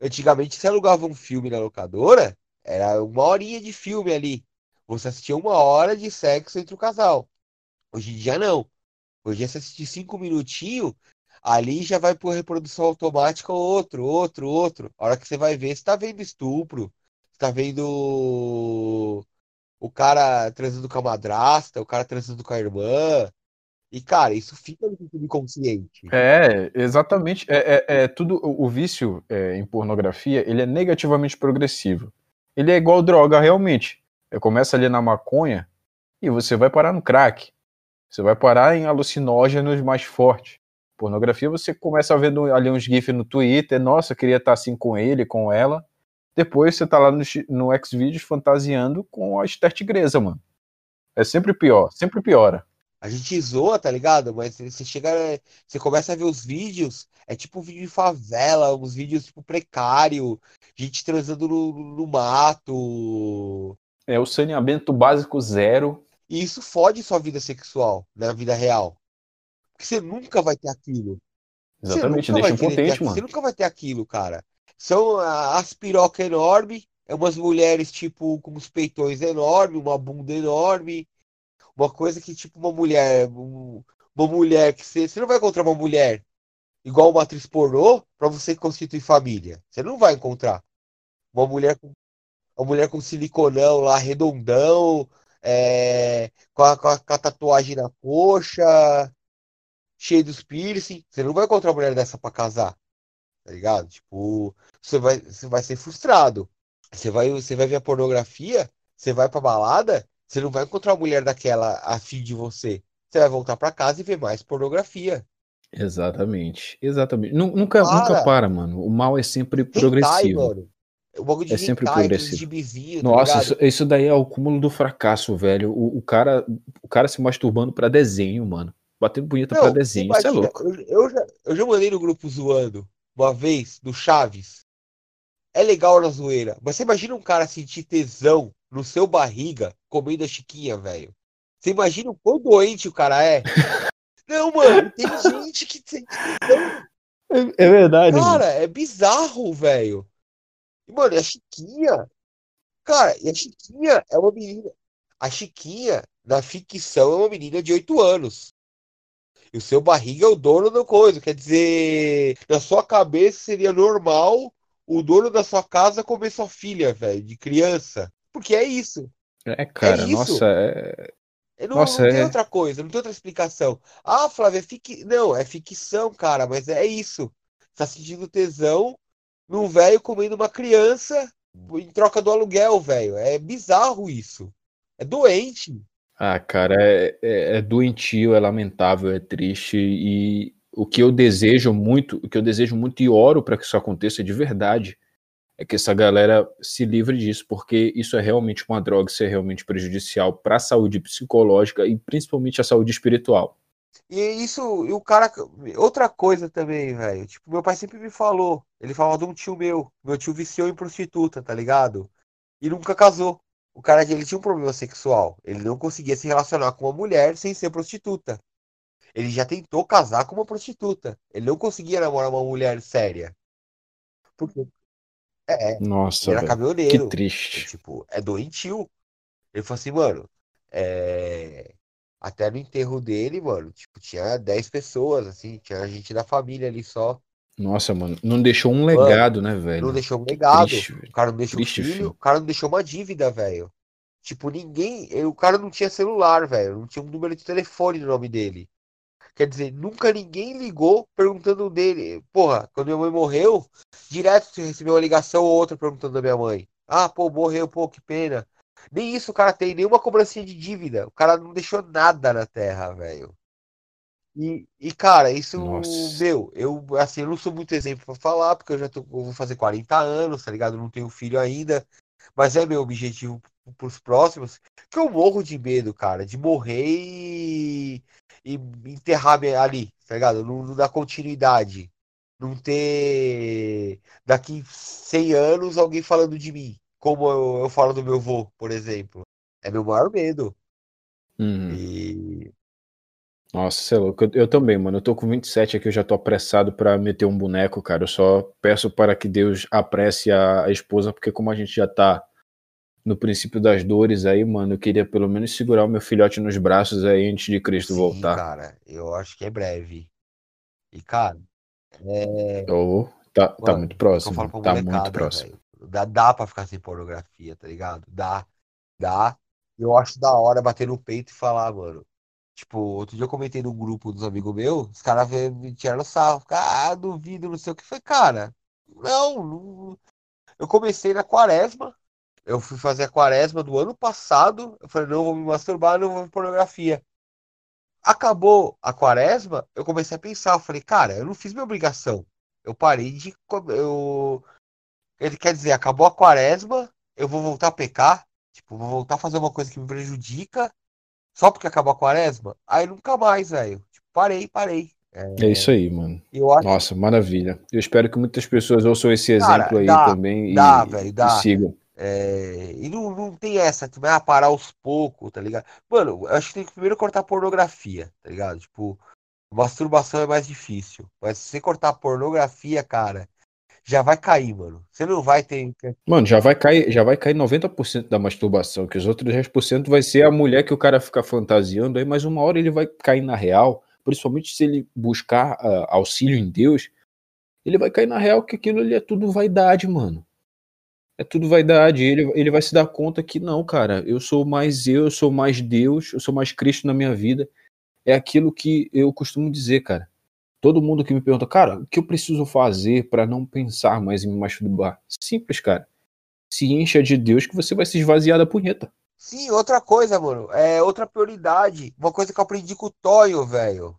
Antigamente, você alugava um filme na locadora, era uma horinha de filme ali. Você assistia uma hora de sexo entre o casal. Hoje em dia não. Hoje em dia você assistir cinco minutinhos, ali já vai por reprodução automática outro, outro, outro. A hora que você vai ver, você tá vendo estupro, tá vendo o cara transando com a madrasta, o cara transando com a irmã. E, cara, isso fica no subconsciente. É, exatamente. É, é- é tudo. O, vício é, em pornografia, ele é negativamente progressivo. Ele é igual droga, realmente. É, começa ali na maconha e você vai parar no crack. Você vai parar em alucinógenos mais fortes. Pornografia, você começa a ver no- ali uns GIFs no Twitter, nossa, queria estar assim com ele, com ela. Depois você tá lá no, no Xvideos fantasiando com a Esther Tigresa, mano. É sempre pior, sempre piora. A gente zoa, tá ligado? Mas você chega, você começa a ver os vídeos, é tipo um vídeo de favela, uns vídeos tipo precário, gente transando no, no mato. É o saneamento básico zero. E isso fode sua vida sexual na vida real. Porque você nunca vai ter aquilo. Exatamente, deixa impotente, mano. Você nunca vai ter aquilo, cara. São as pirocas enormes, é umas mulheres, tipo, com uns peitões enormes, uma bunda enorme. Uma coisa que, tipo, uma mulher. um- Uma mulher que você. Você não vai encontrar uma mulher igual uma atriz pornô pra você constituir família. Você não vai encontrar. Uma mulher com. Uma mulher com siliconão lá, redondão, é, com, a, com, a, com, a, tatuagem na coxa, cheio dos piercing. Você não vai encontrar uma mulher dessa pra casar. Tá ligado? Tipo, você vai, você vai ser frustrado. Você vai, você vai ver a pornografia, você vai pra balada, você não vai encontrar uma mulher daquela afim de você. Você vai voltar para casa e ver mais pornografia. Exatamente, exatamente. Nunca para, nunca para mano. O mal é sempre progressivo. Hentai, mano. O bagulho de é sempre hentai, progressivo. Tá Nossa, isso, isso, daí é o cúmulo do fracasso, velho. O, o cara, o cara se masturbando para desenho, mano. Batendo bonita para desenho, imagina, isso é louco. Eu, eu, já, eu já mandei no grupo zoando uma vez do Chaves. É legal na zoeira, mas você imagina um cara sentir tesão no seu barriga comendo a chiquinha, velho. Você imagina o quão doente o cara é? Não, mano, tem gente que tem. É, é verdade. Cara, mano. é bizarro, velho. E, mano, a Chiquinha. Cara, e a Chiquinha é uma menina. A Chiquinha, na ficção, é uma menina de 8 anos. E o seu barriga é o dono da coisa. Quer dizer, na sua cabeça seria normal o dono da sua casa comer sua filha, velho, de criança. Porque é isso. É, cara, é nossa, é... Não, nossa, não tem é... outra coisa, não tem outra explicação. Ah, Flávio, é fic... não, é ficção, cara, mas é isso. Tá sentindo tesão num velho comendo uma criança em troca do aluguel, velho. É bizarro isso. É doente. Ah, cara, é, é, é doentio, é lamentável, é triste e o que eu desejo muito, o que eu desejo muito e oro para que isso aconteça de verdade, é que essa galera se livre disso, porque isso é realmente uma droga, isso é realmente prejudicial para a saúde psicológica e principalmente a saúde espiritual. E isso, e o cara. Outra coisa também, velho. Tipo, meu pai sempre me falou. Ele falava de um tio meu. Meu tio viciou em prostituta, tá ligado? E nunca casou. O cara ele tinha um problema sexual. Ele não conseguia se relacionar com uma mulher sem ser prostituta. Ele já tentou casar com uma prostituta. Ele não conseguia namorar uma mulher séria. Porque. É, Nossa, ele era caminhoneiro. Que triste. Tipo, é doentio. Ele falou assim, mano. É... Até no enterro dele, mano, tipo, tinha 10 pessoas, assim, tinha gente da família ali só. Nossa, mano, não deixou um legado, mano, né, velho? Não deixou um legado. Triste, o cara não deixou Triste, um filho, filho, o cara não deixou uma dívida, velho. Tipo, ninguém. O cara não tinha celular, velho. Não tinha um número de telefone no nome dele. Quer dizer, nunca ninguém ligou perguntando dele. Porra, quando minha mãe morreu, direto você recebeu uma ligação ou outra perguntando da minha mãe. Ah, pô, morreu, pô, que pena. Nem isso o cara tem, nenhuma cobrança de dívida. O cara não deixou nada na terra, velho. E, e, cara, isso, Nossa. meu, eu, assim, eu não sou muito exemplo pra falar, porque eu já tô, eu vou fazer 40 anos, tá ligado? não tenho filho ainda, mas é meu objetivo pros próximos, que eu morro de medo, cara, de morrer e, e enterrar ali, tá ligado? Não, não dar continuidade. Não ter daqui 100 anos alguém falando de mim, como eu, eu falo do meu avô, por exemplo. É meu maior medo. Uhum. E. Nossa, você é louco. Eu, eu, também, mano. Eu tô com 27 aqui, eu já tô apressado para meter um boneco, cara. Eu só peço para que Deus apresse a, a esposa, porque como a gente já tá no princípio das dores aí, mano, eu queria pelo menos segurar o meu filhote nos braços aí antes de Cristo Sim, voltar. cara, eu acho que é breve. E, cara, é... oh, tá, mano, tá muito próximo. Tá muito próximo. Dá, dá pra ficar sem pornografia, tá ligado? Dá, dá. Eu acho da hora bater no peito e falar, mano. Tipo, outro dia eu comentei no grupo dos amigos meus, os caras me tiraram sarro. Ah, duvido, não sei o que. Foi, cara, não, não. Eu comecei na quaresma, eu fui fazer a quaresma do ano passado. Eu falei, não vou me masturbar, não vou ver pornografia. Acabou a quaresma, eu comecei a pensar. Eu falei, cara, eu não fiz minha obrigação. Eu parei de. Eu... Ele quer dizer, acabou a quaresma, eu vou voltar a pecar. Tipo, vou voltar a fazer uma coisa que me prejudica. Só porque acabou a quaresma? Aí nunca mais, velho. Tipo, parei, parei. É... é, isso aí, mano. Acho... Nossa, maravilha. Eu espero que muitas pessoas ouçam esse exemplo Cara, aí dá, também dá, e, véio, dá. e sigam. É, e não, não tem essa, tu vai parar aos poucos, tá ligado? Mano, eu acho que tem que primeiro cortar pornografia, tá ligado? Tipo, masturbação é mais difícil. Mas se você cortar pornografia, cara, já vai cair, mano. Você não vai ter. Mano, já vai cair, já vai cair 90% da masturbação, que os outros 10% vai ser a mulher que o cara fica fantasiando aí, mas uma hora ele vai cair na real, principalmente se ele buscar uh, auxílio em Deus, ele vai cair na real que aquilo ali é tudo vaidade, mano. É tudo vaidade. Ele, ele vai se dar conta que não, cara, eu sou mais eu, eu sou mais Deus, eu sou mais Cristo na minha vida. É aquilo que eu costumo dizer, cara. Todo mundo que me pergunta, cara, o que eu preciso fazer para não pensar mais em me masturbar? Simples, cara. Se encha de Deus que você vai se esvaziar da punheta. Sim, outra coisa, mano. É outra prioridade. Uma coisa que eu aprendi com o Toyo, velho.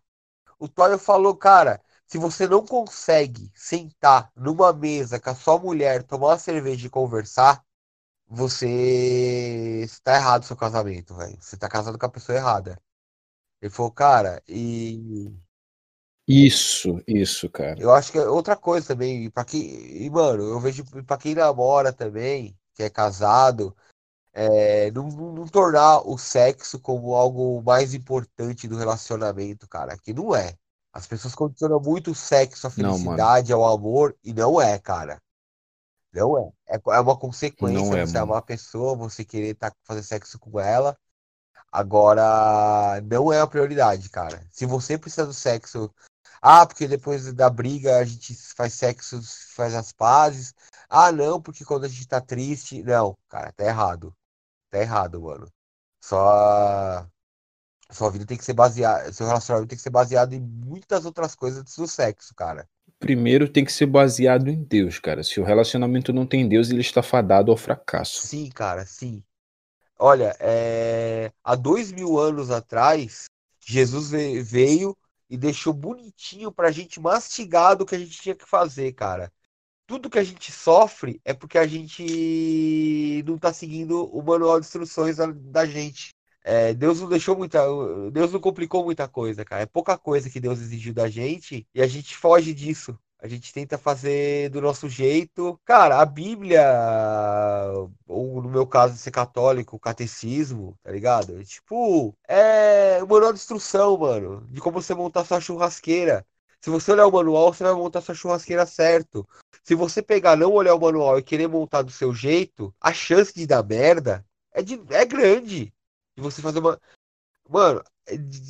O Toyo falou, cara, se você não consegue sentar numa mesa com a sua mulher, tomar uma cerveja e conversar, você está errado no seu casamento, velho. Você está casado com a pessoa errada. Ele falou, cara, e. Isso, isso, cara. Eu acho que é outra coisa também. Para quem. E, mano, eu vejo para quem namora também, que é casado, é, não, não, tornar o sexo como algo mais importante do relacionamento, cara. Que não é. As pessoas condicionam muito o sexo, a felicidade, não, ao amor, e não é, cara. Não é. É, é uma consequência não é, você mano. amar a pessoa, você querer tá, fazer sexo com ela. Agora, não é a prioridade, cara. Se você precisa do sexo. Ah, porque depois da briga a gente faz sexo, faz as pazes. Ah, não, porque quando a gente tá triste. Não, cara, tá errado. Tá errado, mano. Só sua vida tem que ser baseada, seu relacionamento tem que ser baseado em muitas outras coisas antes do sexo, cara. Primeiro tem que ser baseado em Deus, cara. Se o relacionamento não tem Deus, ele está fadado ao fracasso. Sim, cara, sim. Olha, é... há dois mil anos atrás, Jesus veio e deixou bonitinho pra gente mastigado o que a gente tinha que fazer, cara. Tudo que a gente sofre é porque a gente não tá seguindo o manual de instruções da, da gente. É, Deus não deixou muita. Deus não complicou muita coisa, cara. É pouca coisa que Deus exigiu da gente e a gente foge disso. A gente tenta fazer do nosso jeito. Cara, a Bíblia, ou no meu caso, ser católico, o catecismo, tá ligado? É, tipo, é o manual de instrução, mano, de como você montar sua churrasqueira. Se você olhar o manual, você vai montar sua churrasqueira certo. Se você pegar, não olhar o manual e querer montar do seu jeito, a chance de dar merda é, de, é grande de você fazer uma. Mano,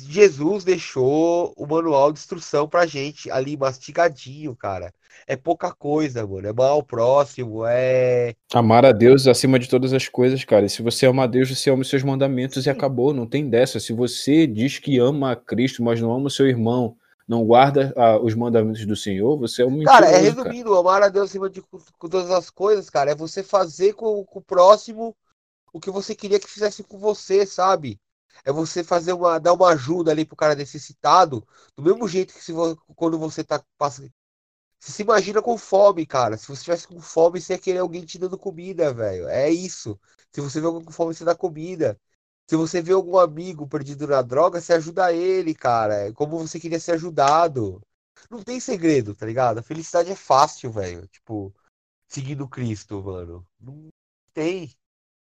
Jesus deixou o manual de instrução pra gente ali mastigadinho, cara. É pouca coisa, mano. É mal próximo, é. Amar a Deus acima de todas as coisas, cara. E se você ama a Deus, você ama os seus mandamentos Sim. e acabou. Não tem dessa. Se você diz que ama a Cristo, mas não ama o seu irmão, não guarda ah, os mandamentos do Senhor, você é um mentiroso. Cara, é resumindo, cara. amar a Deus acima de com todas as coisas, cara. É você fazer com, com o próximo o que você queria que fizesse com você, sabe? É você fazer uma, dar uma ajuda ali pro cara necessitado, do mesmo jeito que se, quando você tá passando. Você se imagina com fome, cara. Se você tivesse com fome, você ia querer alguém te dando comida, velho. É isso. Se você vê alguém com fome, você dá comida. Se você vê algum amigo perdido na droga, você ajuda ele, cara. É como você queria ser ajudado. Não tem segredo, tá ligado? A felicidade é fácil, velho. Tipo, seguindo Cristo, mano. Não tem.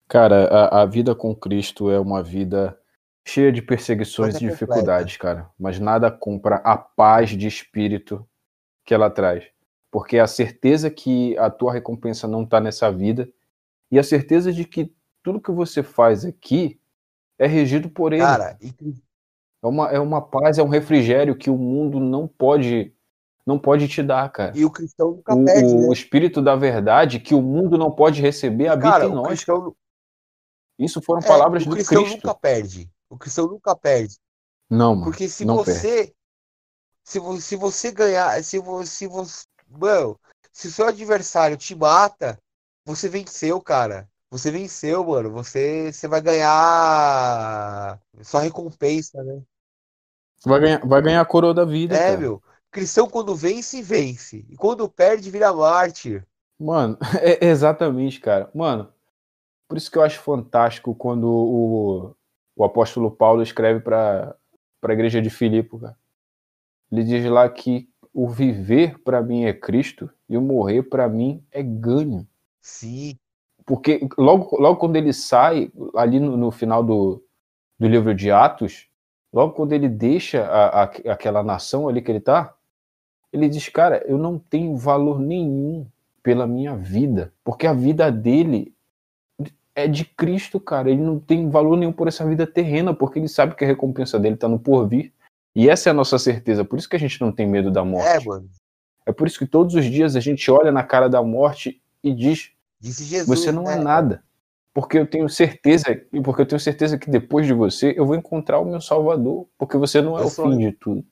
Cara, a, a vida com Cristo é uma vida cheia de perseguições e dificuldades, cara. Mas nada compra a paz de espírito que ela traz. Porque é a certeza que a tua recompensa não está nessa vida e a certeza de que tudo que você faz aqui é regido por ele. Cara, e... é, uma, é uma paz, é um refrigério que o mundo não pode não pode te dar, cara. E o cristão nunca o, perde, o, né? o espírito da verdade que o mundo não pode receber habita cara, em nós. Cristão, isso foram palavras é, do Cristo. O cristão nunca perde. O cristão nunca perde. Não, mano. Porque se você. Se, se você ganhar. Se você. Se você mano, se o seu adversário te mata, você venceu, cara. Você venceu, mano. Você, você vai ganhar sua recompensa, né? Vai ganhar, vai ganhar a coroa da vida. É, cara. meu. Cristão, quando vence, vence. E quando perde, vira mártir. Mano, é exatamente, cara. Mano, por isso que eu acho fantástico quando o, o apóstolo Paulo escreve para a igreja de Filipe, cara. Ele diz lá que o viver para mim é Cristo e o morrer para mim é ganho. Sim. Porque logo, logo quando ele sai, ali no, no final do, do livro de Atos, logo quando ele deixa a, a, aquela nação ali que ele tá, ele diz, cara, eu não tenho valor nenhum pela minha vida, porque a vida dele é de Cristo, cara. Ele não tem valor nenhum por essa vida terrena, porque ele sabe que a recompensa dele está no porvir. E essa é a nossa certeza. Por isso que a gente não tem medo da morte. É, mano. É por isso que todos os dias a gente olha na cara da morte e diz: Disse Jesus. Você não né? é nada. Porque eu tenho certeza, e porque eu tenho certeza que depois de você eu vou encontrar o meu Salvador, porque você não é Eu o fim de tudo.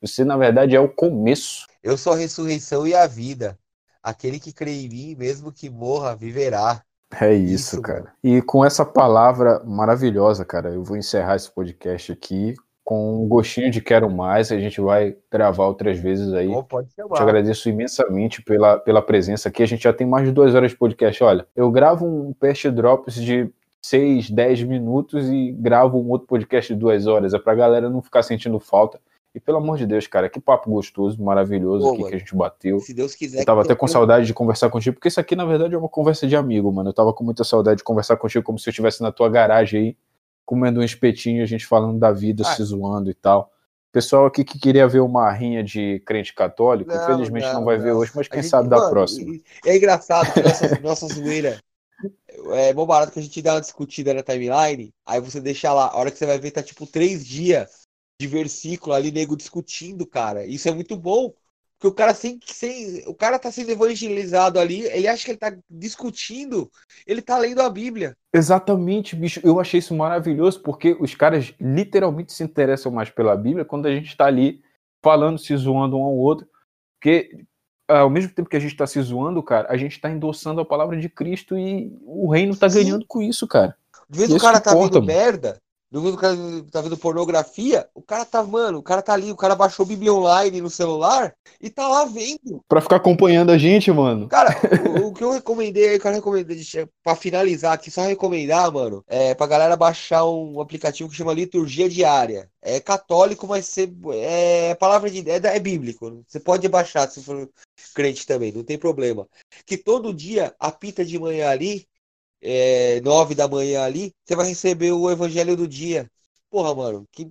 Você na verdade é o começo. Eu sou a ressurreição e a vida. Aquele que crê em mim, mesmo que morra, viverá. É isso, Isso, cara. E com essa palavra maravilhosa, cara, eu vou encerrar esse podcast aqui com um gostinho de quero mais. A gente vai gravar outras vezes aí. Pode Te chamar. agradeço imensamente pela, pela presença aqui. A gente já tem mais de duas horas de podcast. Olha, eu gravo um Past Drops de 6, 10 minutos e gravo um outro podcast de duas horas. É pra galera não ficar sentindo falta. E pelo amor de Deus, cara, que papo gostoso, maravilhoso Pô, aqui mano. que a gente bateu. Se Deus quiser. Eu tava até com saudade de conversar contigo, porque isso aqui, na verdade, é uma conversa de amigo, mano. Eu tava com muita saudade de conversar contigo, como se eu estivesse na tua garagem aí, comendo um espetinho, a gente falando da vida, Ah. se zoando e tal. Pessoal aqui que queria ver uma rinha de crente católico, Não, infelizmente não, não, vai ver não. hoje, mas quem gente- sabe da mano, próxima. e- É engraçado que nossa, nossa zoeira é bom barato que a gente dá uma discutida na timeline, aí você deixa lá, a hora que você vai ver, tá tipo três dias de versículo ali, nego discutindo, cara. Isso é muito bom. Porque o cara sem, sem. O cara tá sendo evangelizado ali, ele acha que ele tá discutindo, ele tá lendo a Bíblia. Exatamente, bicho. Eu achei isso maravilhoso, porque os caras literalmente se interessam mais pela Bíblia quando a gente tá ali falando, se zoando um ao outro. Porque ah, ao mesmo tempo que a gente tá se zoando, cara, a gente tá endossando a palavra de Cristo e o reino tá Sim. ganhando com isso, cara. De vez o cara tá importa, vendo mano. merda, de vez o cara tá vendo pornografia, o cara tá, mano, o cara tá ali, o cara baixou Bíblia online no celular e tá lá vendo. Pra ficar acompanhando a gente, mano. Cara, o, o que eu recomendei, que eu recomendei, pra finalizar aqui, só recomendar, mano, é pra galera baixar um aplicativo que chama Liturgia Diária. É católico, mas você, é palavra de é, é bíblico. Você pode baixar se for crente também, não tem problema. Que todo dia apita de manhã ali, é, nove da manhã ali, você vai receber o evangelho do dia. Porra, mano, que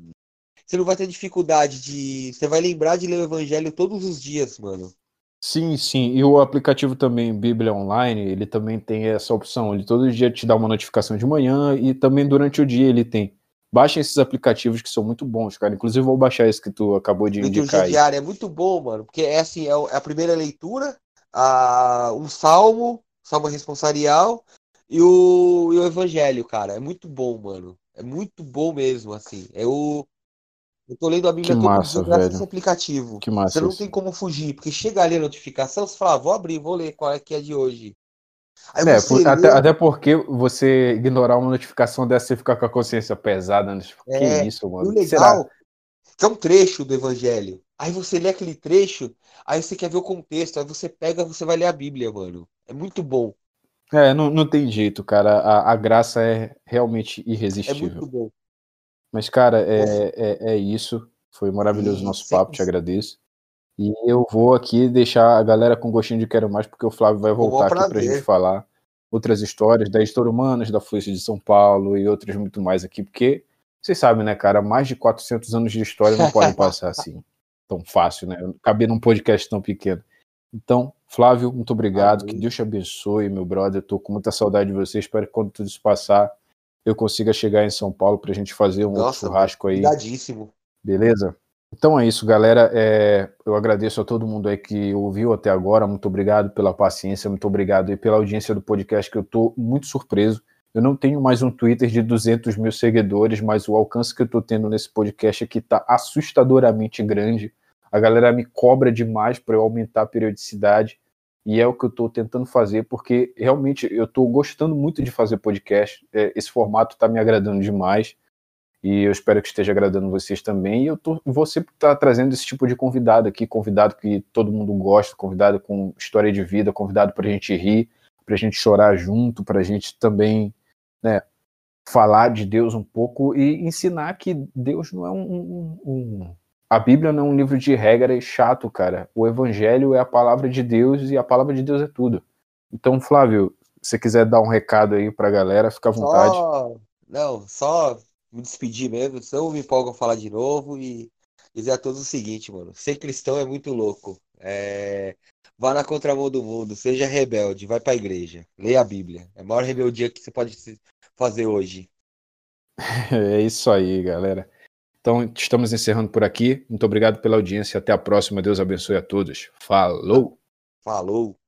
você não vai ter dificuldade de, você vai lembrar de ler o evangelho todos os dias, mano. Sim, sim. E o aplicativo também, Bíblia Online, ele também tem essa opção. Ele todo dia te dá uma notificação de manhã e também durante o dia ele tem. Baixem esses aplicativos que são muito bons, cara. Inclusive, vou baixar esse que tu acabou de indicar Liturgia aí. diária é muito bom, mano, porque é assim, é é a primeira leitura, a, um salmo, salmo responsorial e o, e o evangelho, cara. É muito bom, mano. É muito bom mesmo, assim. Eu, eu tô lendo a Bíblia Que todo massa, dia graças esse aplicativo. Que massa Você não isso. tem como fugir, porque chega ali a notificação, você fala, ah, vou abrir, vou ler qual é que é de hoje. É, por- até, até porque você ignorar uma notificação dessa, você ficar com a consciência pesada. Né? Tipo, É, que isso, E o mano? legal que é um trecho do Evangelho. Aí você lê aquele trecho, aí você quer ver o contexto, aí você pega, você vai ler a Bíblia, mano. É muito bom. É, não, não tem jeito, cara. A, a graça é realmente É irresistível. muito bom. Mas, cara, é, é, é isso. Foi maravilhoso o nosso papo, te agradeço. E eu vou aqui deixar a galera com gostinho de quero mais, porque o Flávio vai voltar aqui pra prazer. gente falar outras histórias da História Humanas, da Força de São Paulo e outras muito mais aqui, porque vocês sabem, né, cara, mais de 400 anos de história não podem passar assim, tão fácil, né? Caber num podcast tão pequeno. Então, Flávio, muito obrigado, Amém. que Deus te abençoe, meu brother. Tô com muita saudade de você. Espero que quando tudo isso passar, eu consiga chegar em São Paulo pra gente fazer um Nossa, churrasco aí. Cuidadíssimo. Beleza? Então é isso, galera. É, eu agradeço a todo mundo aí que ouviu até agora. Muito obrigado pela paciência, muito obrigado aí pela audiência do podcast, que eu tô muito surpreso. Eu não tenho mais um Twitter de 200 mil seguidores, mas o alcance que eu tô tendo nesse podcast aqui tá assustadoramente grande. A galera me cobra demais para eu aumentar a periodicidade e é o que eu tô tentando fazer, porque realmente eu tô gostando muito de fazer podcast. É, esse formato tá me agradando demais e eu espero que esteja agradando vocês também. E eu tô, você está trazendo esse tipo de convidado aqui, convidado que todo mundo gosta, convidado com história de vida, convidado para a gente rir, para a gente chorar junto, para a gente também né, falar de Deus um pouco e ensinar que Deus não é um, um, um a Bíblia não é um livro de regras chato, cara. O Evangelho é a palavra de Deus e a palavra de Deus é tudo. Então, Flávio, se você quiser dar um recado aí pra galera, fica à vontade. Só, não, só me despedir mesmo, senão eu me empolgo a falar de novo e dizer a todos o seguinte, mano. Ser cristão é muito louco. É, Vá na contramão do mundo, seja rebelde, vai pra igreja, leia a Bíblia. É a maior rebeldia que você pode fazer hoje. É isso aí, galera. Então, estamos encerrando por aqui. Muito obrigado pela audiência. Até a próxima. Deus abençoe a todos. Falou! Falou!